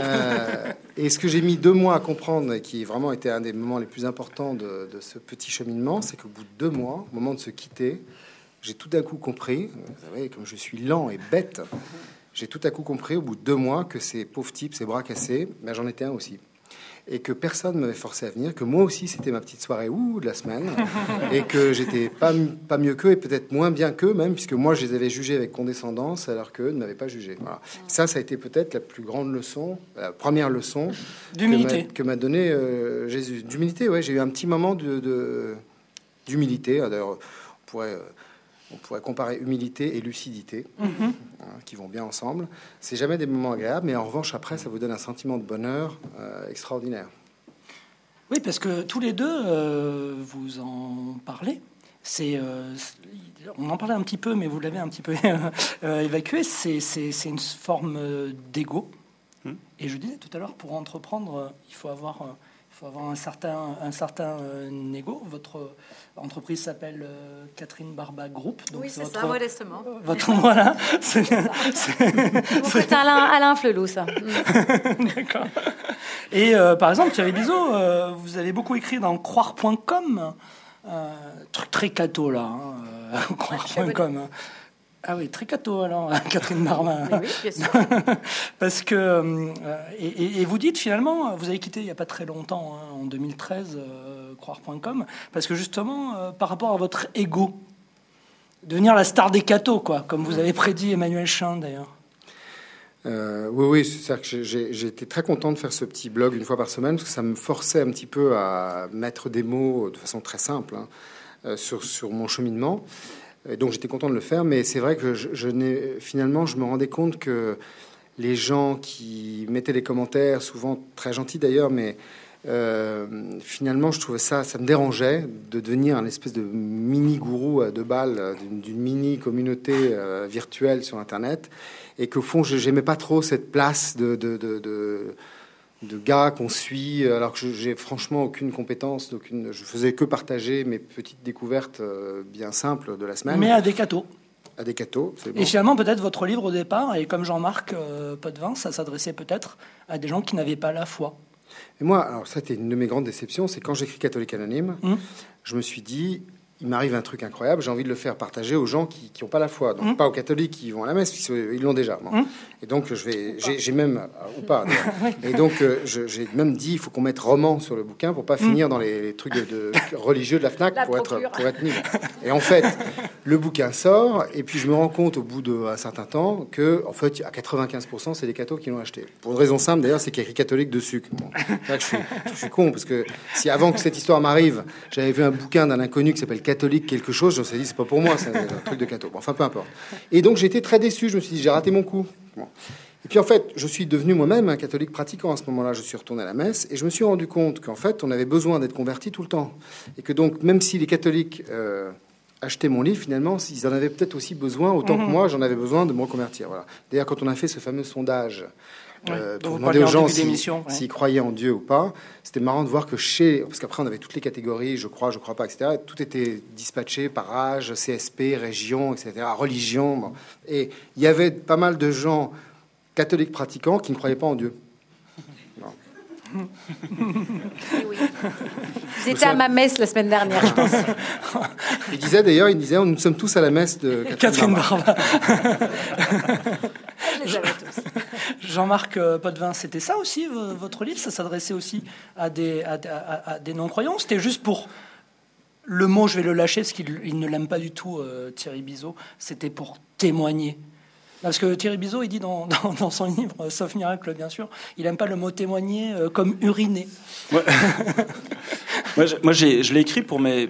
Euh, et ce que j'ai mis deux mois à comprendre, et qui vraiment été un des moments les plus importants de, de ce petit cheminement, c'est qu'au bout de deux mois, au moment de se quitter, j'ai tout d'un coup compris, vous savez, comme je suis lent et bête, j'ai tout à coup compris au bout de deux mois que ces pauvres types, ces bras cassés, ben, j'en étais un aussi. Et que personne ne m'avait forcé à venir, que moi aussi c'était ma petite soirée ouh de la semaine, et que j'étais pas, pas mieux qu'eux et peut-être moins bien qu'eux même, puisque moi je les avais jugés avec condescendance alors qu'eux ne m'avaient pas jugé. Voilà. Ça, ça a été peut-être la plus grande leçon, la première leçon D'humilité. que m'a donné euh, Jésus. D'humilité, ouais, j'ai eu un petit moment de, de- d'humilité. Ah, D'ailleurs, on pourrait, euh, on pourrait comparer humilité et lucidité, Mhm. hein, qui vont bien ensemble. C'est jamais des moments agréables, mais en revanche, après, ça vous donne un sentiment de bonheur euh, extraordinaire. Oui, parce que tous les deux, euh, vous en parlez. C'est, euh, on en parlait un petit peu, mais vous l'avez un petit peu euh, évacué. C'est, c'est- c'est une forme d'ego. Hmm. Et je disais tout à l'heure, pour entreprendre, il faut avoir, euh, faut avoir un certain, un certain euh, négo. Votre entreprise s'appelle euh, Catherine Barba Group. Donc oui, c'est ça, modestement. Votre, voilà. C'est Alain, Alain Flelou, ça. D'accord. Et euh, par exemple, Thierry Bizot, vous avez beaucoup écrit dans croire.com. truc très cato, là. Hein, croire.com. Ah oui, très cato alors, Catherine Marmin. Oui, bien sûr. Parce que, euh, et, vous dites finalement, vous avez quitté il n'y a pas très longtemps, hein, en 2013, euh, croire.com, parce que justement, euh, par rapport à votre ego, devenir la star des cathos, quoi, comme vous avez prédit Emmanuel Chin d'ailleurs. oui, oui, c'est que j'ai été très content de faire ce petit blog une fois par semaine, parce que ça me forçait un petit peu à mettre des mots de façon très simple hein, sur, sur mon cheminement donc j'étais content de le faire, mais c'est vrai que je, finalement, je me rendais compte que les gens qui mettaient des commentaires, souvent très gentils d'ailleurs, mais euh, finalement, je trouvais ça, ça me dérangeait de devenir un espèce de mini gourou à deux balles d'une mini communauté euh, virtuelle sur Internet, et qu'au fond, je n'aimais pas trop cette place de gars qu'on suit, alors que j'ai franchement aucune compétence, aucune, je faisais que partager mes petites découvertes euh, bien simples de la semaine. Mais à des cathos. À des cathos, c'est bon. Et finalement, peut-être votre livre au départ, et comme Jean-Marc euh, Potvin, ça s'adressait peut-être à des gens qui n'avaient pas la foi. Et moi, alors ça, c'était une de mes grandes déceptions, c'est quand j'écris Catholique Anonyme, hum. je me suis dit, il m'arrive un truc incroyable, j'ai envie de le faire partager aux gens qui n'ont pas la foi, donc mmh. pas aux catholiques qui vont à la messe, ils l'ont déjà. Mmh. Et donc je vais, j'ai même euh, ou pas. et donc euh, j'ai même dit, il faut qu'on mette roman sur le bouquin pour pas mmh. finir dans les, trucs de, religieux de la Fnac pour être pour être nul. Et en fait, le bouquin sort et puis je me rends compte au bout d'un certain temps que en fait à 95% c'est les cathos qui l'ont acheté. Pour une raison simple d'ailleurs, c'est qu'il y a écrit catholique dessus. Bon, je, suis, je suis con parce que si avant que cette histoire m'arrive, j'avais vu un bouquin d'un inconnu qui s'appelle catholique quelque chose, je me suis dit, c'est pas pour moi, c'est un, truc de catho. enfin, peu importe. Et donc, j'étais très déçu. Je me suis dit, j'ai raté mon coup. Et puis, en fait, je suis devenu moi-même un catholique pratiquant à ce moment-là. Je suis retourné à la messe et je me suis rendu compte qu'en fait, on avait besoin d'être converti tout le temps. Et que donc, même si les catholiques euh, achetaient mon livre, finalement, ils en avaient peut-être aussi besoin, autant que mhm. moi, j'en avais besoin de me reconvertir. Voilà. D'ailleurs, quand on a fait ce fameux sondage euh, pour demander aux gens s'ils croyaient en Dieu ou pas. C'était marrant de voir que chez, parce qu'après on avait toutes les catégories, je crois, je crois pas, etc. Tout était dispatché par âge, CSP, région, etc., religion. Et il y avait pas mal de gens catholiques pratiquants qui ne croyaient pas en Dieu. oui. Ils étaient à ma messe la semaine dernière, je pense. Il disait d'ailleurs, il disait, nous sommes tous à la messe de Catherine, Barba. Jean-Marc euh, Potvin, c'était ça aussi, votre livre? Ça s'adressait aussi à des, à, des non-croyants C'était juste pour... Le mot, je vais le lâcher parce qu'il ne l'aime pas du tout, euh, Thierry Bizot. C'était pour témoigner. Parce que Thierry Bizot, il dit dans, dans, son livre, sauf miracle bien sûr, il n'aime pas le mot témoigner euh, comme uriner. moi, moi je l'ai écrit pour mes,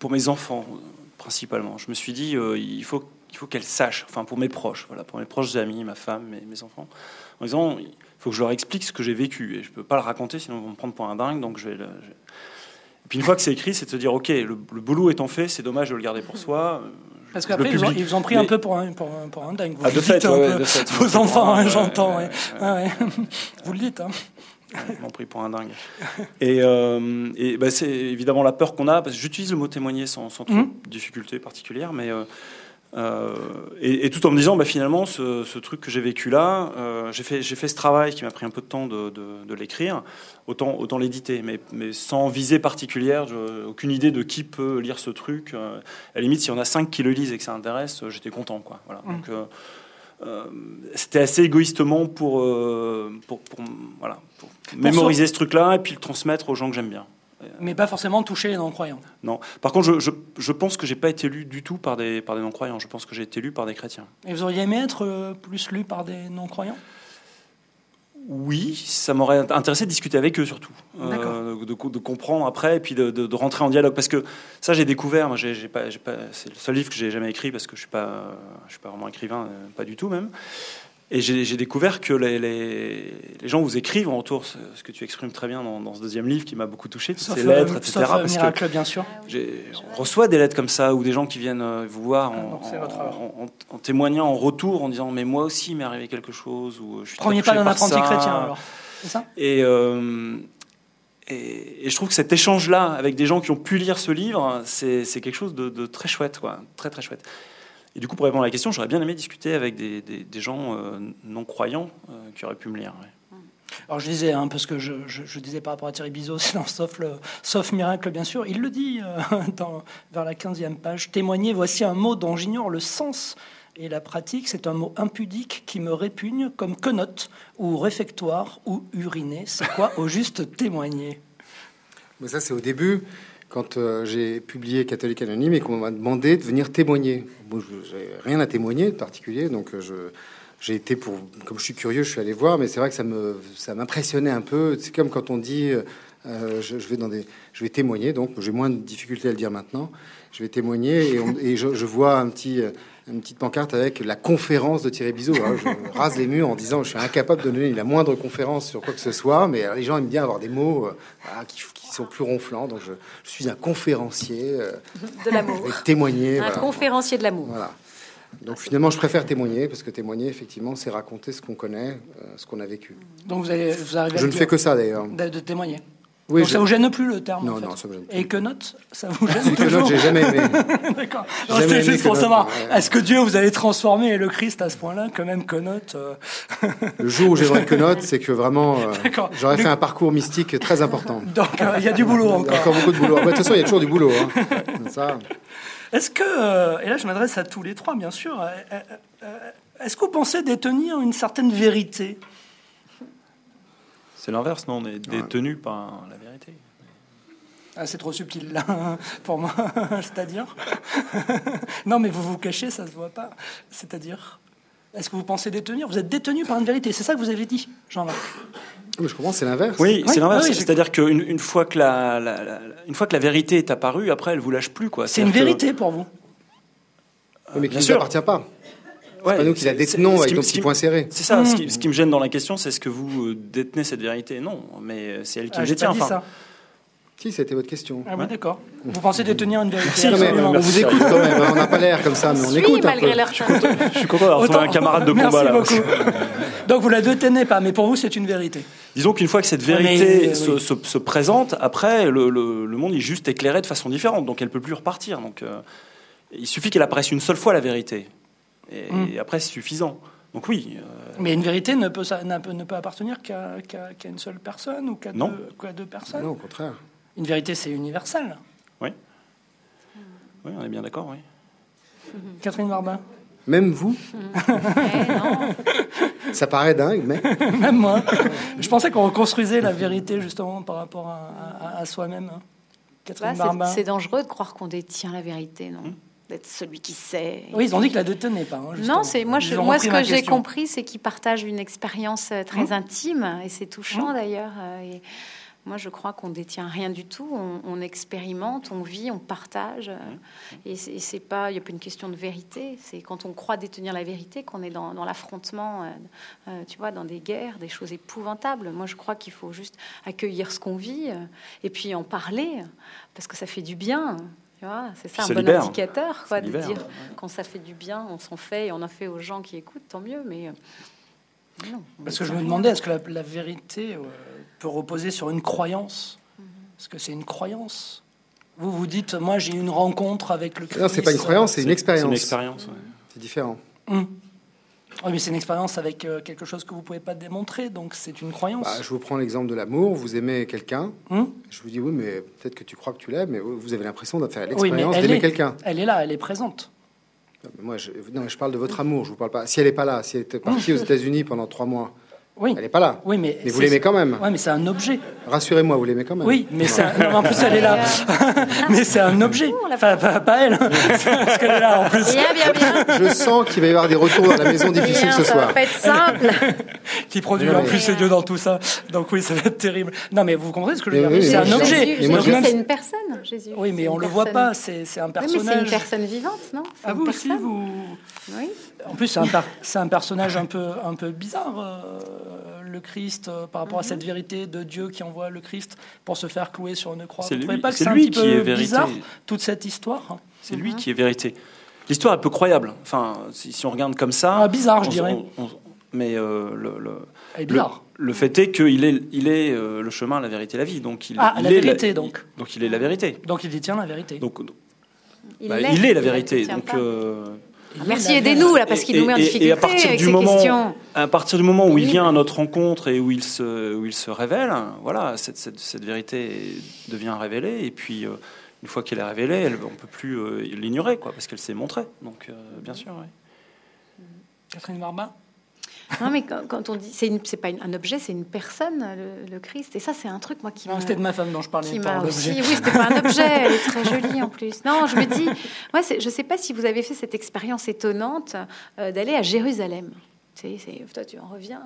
pour mes enfants, principalement. Je me suis dit, il faut il faut qu'elle sache, enfin pour mes proches, voilà, pour mes proches amis, ma femme, mes, mes enfants, en disant il faut que je leur explique ce que j'ai vécu et je peux pas le raconter sinon ils vont me prendre pour un dingue. Donc je vais. Et puis une fois que c'est écrit, c'est de se dire ok, le, boulot étant fait, c'est dommage de le garder pour soi. Parce qu'après, ils, ils, ont pris un peu pour un, pour un, pour un dingue. Vous ah, de, fait, de fait, Vos enfants, hein, j'entends. Vous le dites. Hein. Ils m'ont pris pour un dingue. Et, euh, et bah, c'est évidemment la peur qu'on a, parce que j'utilise le mot témoigner sans, sans trop de mmh. difficulté particulière, mais euh, euh, et, tout en me disant, bah, finalement, ce, truc que j'ai vécu là, euh, j'ai fait, fait ce travail qui m'a pris un peu de temps de, de, l'écrire, autant, autant l'éditer, mais, mais, sans visée particulière, aucune idée de qui peut lire ce truc. Euh, à la limite, s'il y en a cinq qui le lisent et que ça intéresse, j'étais content. Quoi. Voilà. Mmh. Donc, c'était assez égoïstement pour, pour, pour, voilà, pour mémoriser ce truc-là et puis le transmettre aux gens que j'aime bien. Mais pas forcément toucher les non-croyants. Non. Par contre, je, je, pense que j'ai pas été lu du tout par des, par des non-croyants. Je pense que j'ai été lu par des chrétiens. Et vous auriez aimé être euh, plus lu par des non-croyants? Oui, ça m'aurait intéressé de discuter avec eux surtout, euh, de, de, comprendre après et puis de, de, rentrer en dialogue parce que ça j'ai découvert. Moi, j'ai, pas, pas, c'est le seul livre que j'ai jamais écrit parce que je suis pas, je suis pas vraiment écrivain, euh, pas du tout même. Et j'ai découvert que les, les, les, gens vous écrivent en retour, ce que tu exprimes très bien dans, dans ce deuxième livre qui m'a beaucoup touché, toutes ces lettres, etc. Sauf parce miracle, que bien sûr. On reçoit des lettres comme ça, ou des gens qui viennent euh, vous voir en, en, en, témoignant en retour, en disant mais moi aussi il m'est arrivé quelque chose, ou je suis Premier pas d'un apprenti chrétien alors, c'est ça? Et, euh, et, et je trouve que cet échange-là avec des gens qui ont pu lire ce livre, c'est c'est quelque chose de, de très chouette, quoi, très très chouette. Et du coup, pour répondre à la question, j'aurais bien aimé discuter avec des, des- des gens euh, non croyants euh, qui auraient pu me lire. ouais. Alors je disais, hein, parce que je, je- je disais par rapport à Thierry Bizot, c'est dans sauf, le, sauf miracle bien sûr, il le dit euh, dans, vers la 15e page, témoigner, voici un mot dont j'ignore le sens et la pratique, c'est un mot impudique qui me répugne comme quenotte ou réfectoire ou uriner. C'est quoi au juste témoigner? Mais ça, c'est au début, quand euh, j'ai publié Catholique Anonyme et qu'on m'a demandé de venir témoigner. Bon, je n'ai rien à témoigner de particulier, donc euh, j'ai été pour, comme je suis curieux, je suis allé voir, mais c'est vrai que ça m'impressionnait un peu. C'est comme quand on dit, euh, je, vais dans des, je vais témoigner, donc j'ai moins de difficulté à le dire maintenant. Je vais témoigner et, je, vois un petit, une petite pancarte avec la conférence de Thierry Bizot. Alors, je rase les murs en disant, je suis incapable de donner la moindre conférence sur quoi que ce soit, mais alors, les gens aiment bien avoir des mots euh, voilà, qui, qui sont plus ronflants. Donc je, je suis un conférencier. euh, De je l'amour. témoigner. Un voilà. conférencier de l'amour. Voilà. Donc finalement, je préfère témoigner parce que témoigner, effectivement, c'est raconter ce qu'on connaît, euh, ce qu'on a vécu. Donc vous, avez, vous arrivez à Je ne fais que ça d'ailleurs. de témoigner. Oui, Donc je- ça vous gêne plus le terme Non, en fait. non, ça me gêne plus. Et quenotte, ça vous gêne Si que toujours l'autre, j'ai jamais aimé. D'accord. C'était juste pour savoir, est-ce que Dieu vous allez transformer le Christ à ce point-là, que même connote euh, Le jour où j'aimerais que note, c'est que vraiment, euh, j'aurais Le- fait un parcours mystique très important. Donc euh, il y a du boulot Il y a encore. encore beaucoup de boulot. De toute façon, il y a toujours du boulot. hein. Ça, Est-ce que, et là je m'adresse à tous les trois bien sûr, est-ce que vous pensez détenir une certaine vérité? C'est l'inverse, non On est détenu par la vérité. ah, C'est trop subtil là pour moi, c'est-à-dire Non mais vous vous cachez, ça se voit pas. C'est-à-dire Est-ce que vous pensez détenir? Vous êtes détenu par une vérité, c'est ça que vous avez dit, Jean-Marc mais je comprends, c'est l'inverse. Oui, Oui, c'est l'inverse. oui, C'est-à-dire qu'une une fois que la, la- la- une fois que la vérité est apparue, après, elle vous lâche plus, quoi. C'est une que- vérité pour vous Oui, mais qui ne sûr. appartient pas. Ouais, Pas nous qui la c'est- détenons avec nos petits poings serrés. C'est ça. Ce, Hmm. qui, ce qui me gêne dans la question, c'est est-ce que vous euh, détenez cette vérité Non, mais euh, c'est elle qui Ah, me détient. pas dit Enfin, ça. Si, c'était votre question. Ah oui, d'accord. Vous pensez détenir une vérité Non, mais absolument. on vous écoute quand même. hein. On n'a pas l'air comme ça, mais on Oui, écoute un malgré peu. leur temps. je suis content d'avoir trouvé un camarade de Merci combat là. beaucoup. Donc vous la détenez pas, mais pour vous c'est une vérité. Disons qu'une fois que cette Ah, mais, vérité euh, se, oui. se- se présente, après, le, le- le monde est juste éclairé de façon différente, donc elle peut plus repartir. Donc, euh, il suffit qu'elle apparaisse une seule fois, la vérité. Et, Mm. et après, c'est suffisant. Donc oui, euh, Mais une vérité ne peut, ça- n'a- ne peut appartenir qu'à qu'à- qu'à une seule personne ou qu'à deux, personnes. Non, au contraire. Une vérité c'est universel. oui, on est bien d'accord, oui. Catherine Barbin, Même vous, Eh, non. ça paraît dingue, mais même moi. Je pensais qu'on reconstruisait la vérité justement par rapport à, à- à soi-même. hein. Bah, Catherine c'est- Barbin. c'est dangereux de croire qu'on détient la vérité, non? D'être celui qui sait. Oui, ils ont dit que la détenait pas. hein. Non, c'est moi, je- moi ce que j'ai compris, c'est qu'ils partagent une expérience euh, très intime et c'est touchant d'ailleurs. euh, et moi, je crois qu'on détient rien du tout. On, on expérimente, on vit, on partage. euh, Et c'est et c'est pas, il n'y a pas une question de vérité. C'est quand on croit détenir la vérité qu'on est dans, dans l'affrontement. euh, tu vois, dans des guerres, des choses épouvantables. Moi, je crois qu'il faut juste accueillir ce qu'on vit et puis en parler parce que ça fait du bien. C'est ça un bon libère. indicateur, quoi, de libère, dire quand ça fait du bien, on s'en fait et on en fait aux gens qui écoutent, tant mieux. Mais euh, non, Parce que je me demandais, est-ce que la, la vérité euh, peut reposer sur une croyance? Mhm. Est-ce que c'est une croyance? Vous vous dites, moi j'ai eu une rencontre avec le Christ. non, c'est pas une croyance, c'est une C'est une expérience. expérience. ouais. C'est différent. Hum. Oui, mais c'est une expérience avec euh, quelque chose que vous pouvez pas démontrer, donc c'est une croyance. Bah, je vous prends l'exemple de l'amour. Vous aimez quelqu'un. Hum Je vous dis oui, mais peut-être que tu crois que tu l'aimes, mais vous avez l'impression de faire Oui, l'expérience elle d'aimer est, quelqu'un. elle est là, elle est présente. Non, mais Moi, je, non, je parle de votre amour. Je vous parle pas. Si elle est pas là, si elle était partie aux États-Unis pendant trois mois, Oui, elle est pas là. oui, mais Mais vous l'aimez quand même. Ouais, mais c'est un objet. Rassurez-moi, vous l'aimez quand même. Oui, mais c'est un- non, en plus elle est là. mais c'est un objet. Enfin, pas, pas elle, parce qu'elle est là en plus. Bien, bien, bien. Je sens qu'il va y avoir des retours dans la maison difficiles Bien, ce ça soir. va pas être simple. qui produit en plus ses dieux dans tout ça. Donc oui, ça va être terrible. Non, mais vous comprenez ce que je veux dire oui, C'est un objet. Jésus, c'est une personne, Jésus. Oui, mais on une le voit pas. C'est un Oui, mais personnage. c'est une personne vivante, non? Ah vous aussi, vous. Oui. En plus, c'est un, per- c'est un personnage un peu, un peu bizarre, euh, le Christ, euh, par Mhm. rapport à cette vérité de Dieu qui envoie le Christ pour se faire clouer sur une croix. C'est Vous lui- trouvez pas que un lui petit qui est vérité. bizarre, toute cette histoire C'est lui qui est vérité. L'histoire est peu croyable. Enfin, si, si on regarde comme ça. Ah, bizarre, je on- dirais. on- on- mais euh, le, le, fait est qu'il est, il est euh, le chemin, la vérité, la vie. Donc il, Ah, il la est vérité, donc. donc il est la vérité. Donc il détient la vérité. Donc Il bah, il est la il vérité. Donc Ah, Merci, aidez-nous là, parce qu'il nous met en et- et difficulté à partir avec du ces moment- questions. à partir du moment où il vient à notre rencontre et où il se, où il se révèle, voilà, cette, cette, cette vérité devient révélée. Et puis, euh, une fois qu'elle est révélée, elle, on ne peut plus euh, l'ignorer, quoi, parce qu'elle s'est montrée. Donc, euh, bien sûr. Catherine Barba Non, mais quand, quand on dit, c'est une- c'est pas une- un objet, c'est une personne, le, le Christ. Et ça, c'est un truc moi qui Non, c'était de ma femme dont je parlais, qui pas m'a aussi. Oui, c'était pas un objet. Elle est très jolie en plus. Non, je me dis, moi, c'est- je sais pas si vous avez fait cette expérience étonnante euh, d'aller à Jérusalem. C'est- toi, tu en reviens.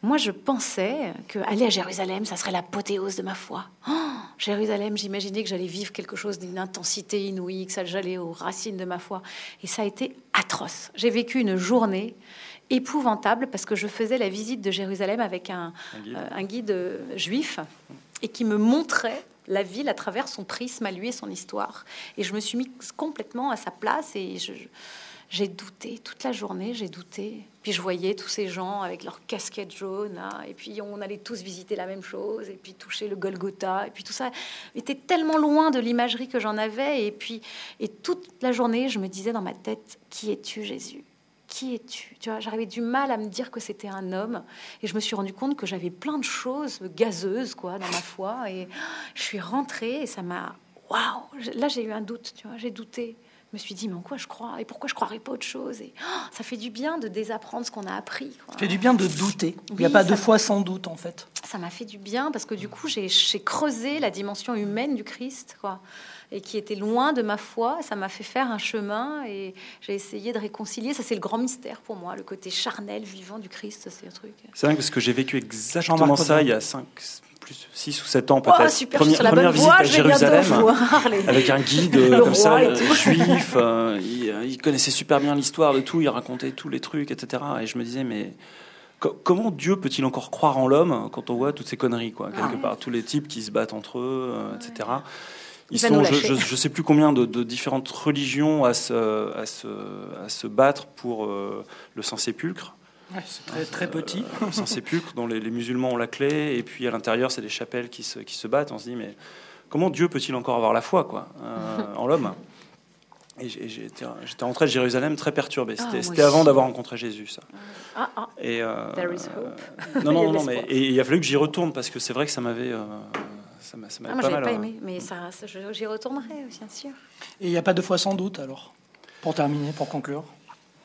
Moi, je pensais que aller à Jérusalem, ça serait l'apothéose de ma foi. Oh, Jérusalem, j'imaginais que j'allais vivre quelque chose d'une intensité inouïe, que ça j'allais aux racines de ma foi. Et ça a été atroce. J'ai vécu une journée épouvantable parce que je faisais la visite de Jérusalem avec un, Un guide. euh, un guide euh, juif et qui me montrait la ville à travers son prisme à lui et son histoire. Et je me suis mis complètement à sa place et j'ai douté toute la journée, j'ai douté. Puis je voyais tous ces gens avec leurs casquettes jaunes, hein, et puis on allait tous visiter la même chose, et puis toucher le Golgotha, et puis tout ça était tellement loin de l'imagerie que j'en avais. Et puis, et toute la journée, je me disais dans ma tête, qui es-tu, Jésus? Qui es-tu? Tu vois, j'avais du mal à me dire que c'était un homme, et je me suis rendu compte que j'avais plein de choses gazeuses, quoi, dans ma foi. Et je suis rentrée, et ça m'a, waouh Là, j'ai eu un doute, tu vois, j'ai douté. Je me suis dit, mais en quoi je crois? Et pourquoi je croirais pas autre chose? Et oh, ça fait du bien de désapprendre ce qu'on a appris. quoi. Ça fait du bien de douter. Il n'y a pas de foi sans doute, en fait. Ça m'a fait du bien parce que du coup, j'ai creusé la dimension humaine du Christ, quoi, et qui était loin de ma foi. Ça m'a fait faire un chemin et j'ai essayé de réconcilier. Ça, c'est le grand mystère pour moi, le côté charnel, vivant du Christ. C'est un truc. C'est dingue parce que j'ai vécu exactement ça il y a 5, plus 6 ou 7 ans Oh, peut-être. super, première sur la première bonne visite voie, à Jérusalem. les- Avec un guide euh, Le comme ça, euh, juif, euh, il, euh, il connaissait super bien l'histoire de tout, il racontait tous les trucs, etc. Et je me disais, mais comment Dieu peut-il encore croire en l'homme quand on voit toutes ces conneries, quoi, quelque part, tous les types qui se battent entre eux, euh, etc. Ils sont, je, je sais plus combien de, de différentes religions à se, à se, à se battre pour euh, le Saint-Sépulcre. Ouais, c'est très, très petit. Euh, le Saint-Sépulcre, dont les, les musulmans ont la clé, et puis à l'intérieur, c'est des chapelles qui se, qui se battent. On se dit, mais comment Dieu peut-il encore avoir la foi quoi, euh, en l'homme? Et j'étais rentré de Jérusalem très perturbé. Ah, C'était aussi. avant d'avoir rencontré Jésus, ça. Ah, ah. Et, euh, There is hope. euh, non, Il y a non, de non, mais et il a fallu que j'y retourne parce que c'est vrai que ça m'avait. euh, ça m'a- ça Ah, pas mal. pas euh, aimé, mais ça, ça- je- j'y retournerai, bien sûr. Et il n'y a pas de foi sans doute, alors Pour terminer, pour conclure?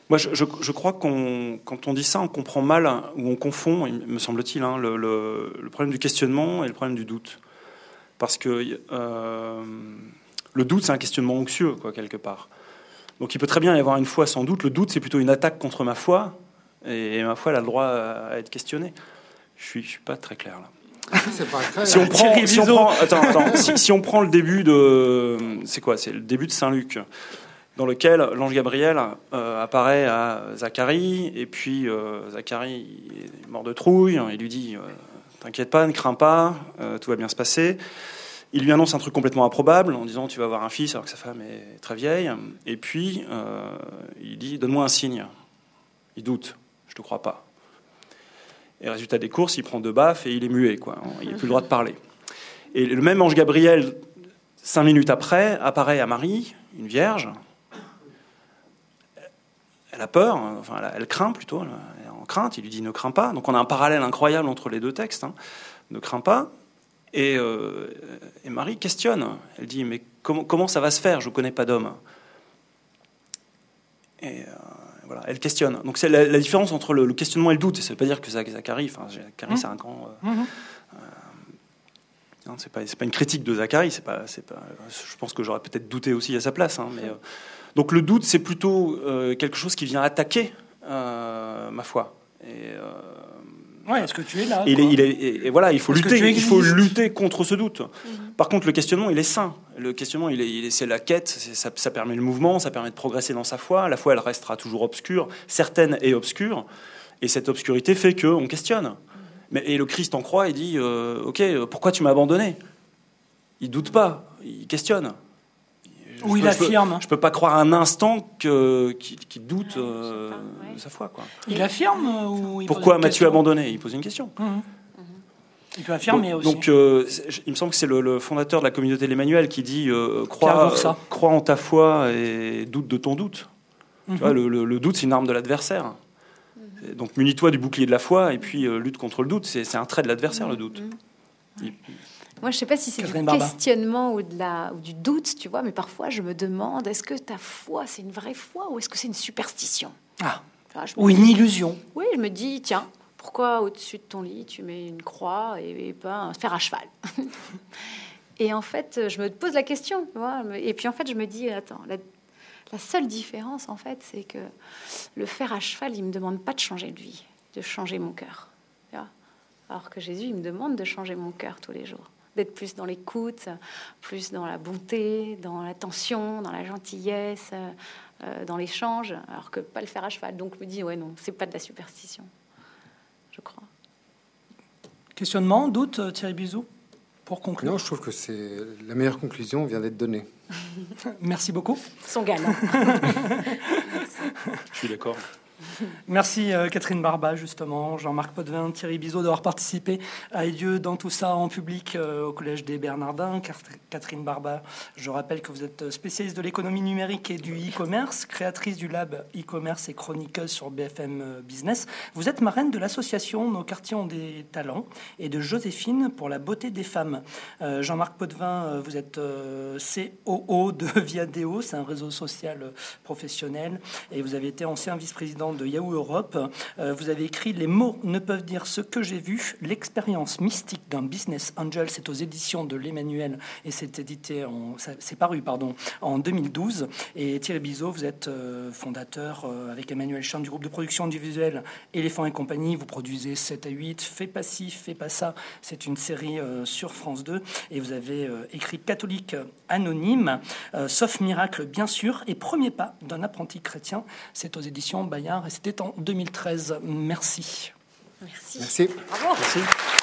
Moi, je, je- je crois qu'on, quand on dit ça, on comprend mal ou on confond, il me semble-t-il, hein, le, le- le problème du questionnement et le problème du doute. Parce que euh, le doute, c'est un questionnement anxieux, quoi, quelque part. Donc, il peut très bien y avoir une foi sans doute. Le doute, c'est plutôt une attaque contre ma foi, et, ma foi, elle a le droit à, être questionnée. Je suis, je suis pas très clair là. Pas. Si on prend, Thierry si on Wiseau. prend- attends, attends, si, si on prend le début de, c'est quoi? C'est le début de Saint Luc, dans lequel l'ange Gabriel euh, apparaît à Zacharie, et puis euh, Zacharie il est mort de trouille, il lui dit, euh, t'inquiète pas, ne crains pas, tout va bien se passer. Il lui annonce un truc complètement improbable en disant tu vas avoir un fils alors que sa femme est très vieille. Et puis euh, il dit donne-moi un signe. Il doute, je te crois pas. Et résultat des courses, il prend deux baffes et il est muet, quoi. Il n'a plus le droit de parler. Et le même ange Gabriel, cinq minutes après, apparaît à Marie, une vierge. Elle a peur, enfin elle, a- elle craint plutôt, elle est en crainte. Il lui dit ne crains pas. Donc on a un parallèle incroyable entre les deux textes. hein. Ne crains pas. Et, euh, et Marie questionne. Elle dit mais comment, comment ça va se faire? Je ne connais pas d'homme. Et euh, voilà, elle questionne. Donc c'est la, la différence entre le, le questionnement et le doute. Et ça ne veut pas dire que Zac- Zacharie, enfin Zacharie, c'est un grand. euh, Mhm. non, c'est pas, pas une critique de Zacharie. C'est pas, pas. Je pense que j'aurais peut-être douté aussi à sa place. hein, mais euh, donc le doute, c'est plutôt euh, quelque chose qui vient attaquer euh, ma foi. Et, euh, Ouais, est-ce que tu es là il est- il est- et- et voilà, il faut lutter. Il faut lutter contre ce doute. Par contre, le questionnement, il est sain. Le questionnement, il est, il est- c'est la quête. c'est- Ça, ça permet le mouvement, ça permet de progresser dans sa foi. La foi, elle restera toujours obscure, certaine et obscure. Et cette obscurité fait que on questionne. Mais et le Christ en croix, il dit euh, Ok, pourquoi tu m'as abandonné? Il doute pas, il questionne. Où il je peux- affirme. Je peux pas croire un instant qu'il doute sais euh, pas, ouais. de sa foi. Quoi. Il affirme ou il Pourquoi une Mathieu a question abandonné? Il pose une question. Mhm. Il peut affirmer donc, aussi. donc, euh, il me semble que c'est le, le fondateur de la communauté de l'Emmanuel qui dit euh, crois, euh, crois en ta foi et doute de ton doute. Mhm. Tu vois, le, le- le doute, c'est une arme de l'adversaire. Et Donc munis-toi du bouclier de la foi et puis euh, lutte contre le doute. C'est c'est un trait de l'adversaire, le doute. Il- Moi, je sais pas si c'est du Barba. questionnement ou, de la, ou du doute, tu vois, mais parfois je me demande est-ce que ta foi, c'est une vraie foi ou est-ce que c'est une superstition? Ah, Enfin, ou une illusion. Oui, je me dis, tiens, pourquoi au-dessus de ton lit tu mets une croix et, et pas un fer à cheval? Et en fait, je me pose la question, tu vois, et puis en fait, je me dis, attends, la, la seule différence, en fait, c'est que le fer à cheval, il me demande pas de changer de vie, de changer mon cœur. tu vois. Alors que Jésus, il me demande de changer mon cœur tous les jours, d'être plus dans l'écoute, plus dans la bonté, dans l'attention, dans la gentillesse, euh, dans l'échange, alors que pas le fer à cheval. Donc je me dis, ouais, non, c'est pas de la superstition, je crois. Questionnement, doute, euh, Thierry Bizou Pour conclure. Non, je trouve que c'est la meilleure conclusion vient d'être donnée. Merci beaucoup. Son galant. Je suis d'accord. Merci euh, Catherine Barba, justement, Jean-Marc Potvin, Thierry Bizot d'avoir participé à Dieu dans tout ça en public euh, au Collège des Bernardins. Catherine Barba, je rappelle que vous êtes spécialiste de l'économie numérique et du e-commerce, créatrice du lab e-commerce et chroniqueuse sur BFM euh, Business. Vous êtes marraine de l'association Nos quartiers ont des talents et de Joséphine pour la beauté des femmes. Jean-Marc Potvin, vous êtes COO de Viadeo, c'est un réseau social professionnel, et vous avez été ancien vice-président de Yahoo Europe. Euh, vous avez écrit Les mots ne peuvent dire ce que j'ai vu, l'expérience mystique d'un business angel, c'est aux éditions de l'Emmanuel, et c'est édité, c'est paru pardon, en 2012. Et Thierry Bizot, vous êtes euh, fondateur euh, avec Emmanuel Chan du groupe de production audiovisuelle Éléphant et compagnie. Vous produisez 7 à 8, Fais pas ci, fais pas ça. C'est une série sur France 2. Et vous avez écrit Catholique anonyme, sauf miracle bien sûr, et Premier pas d'un apprenti chrétien. C'est aux éditions Bayard et c'était en 2013. Merci. Merci. Merci. Bravo. Merci.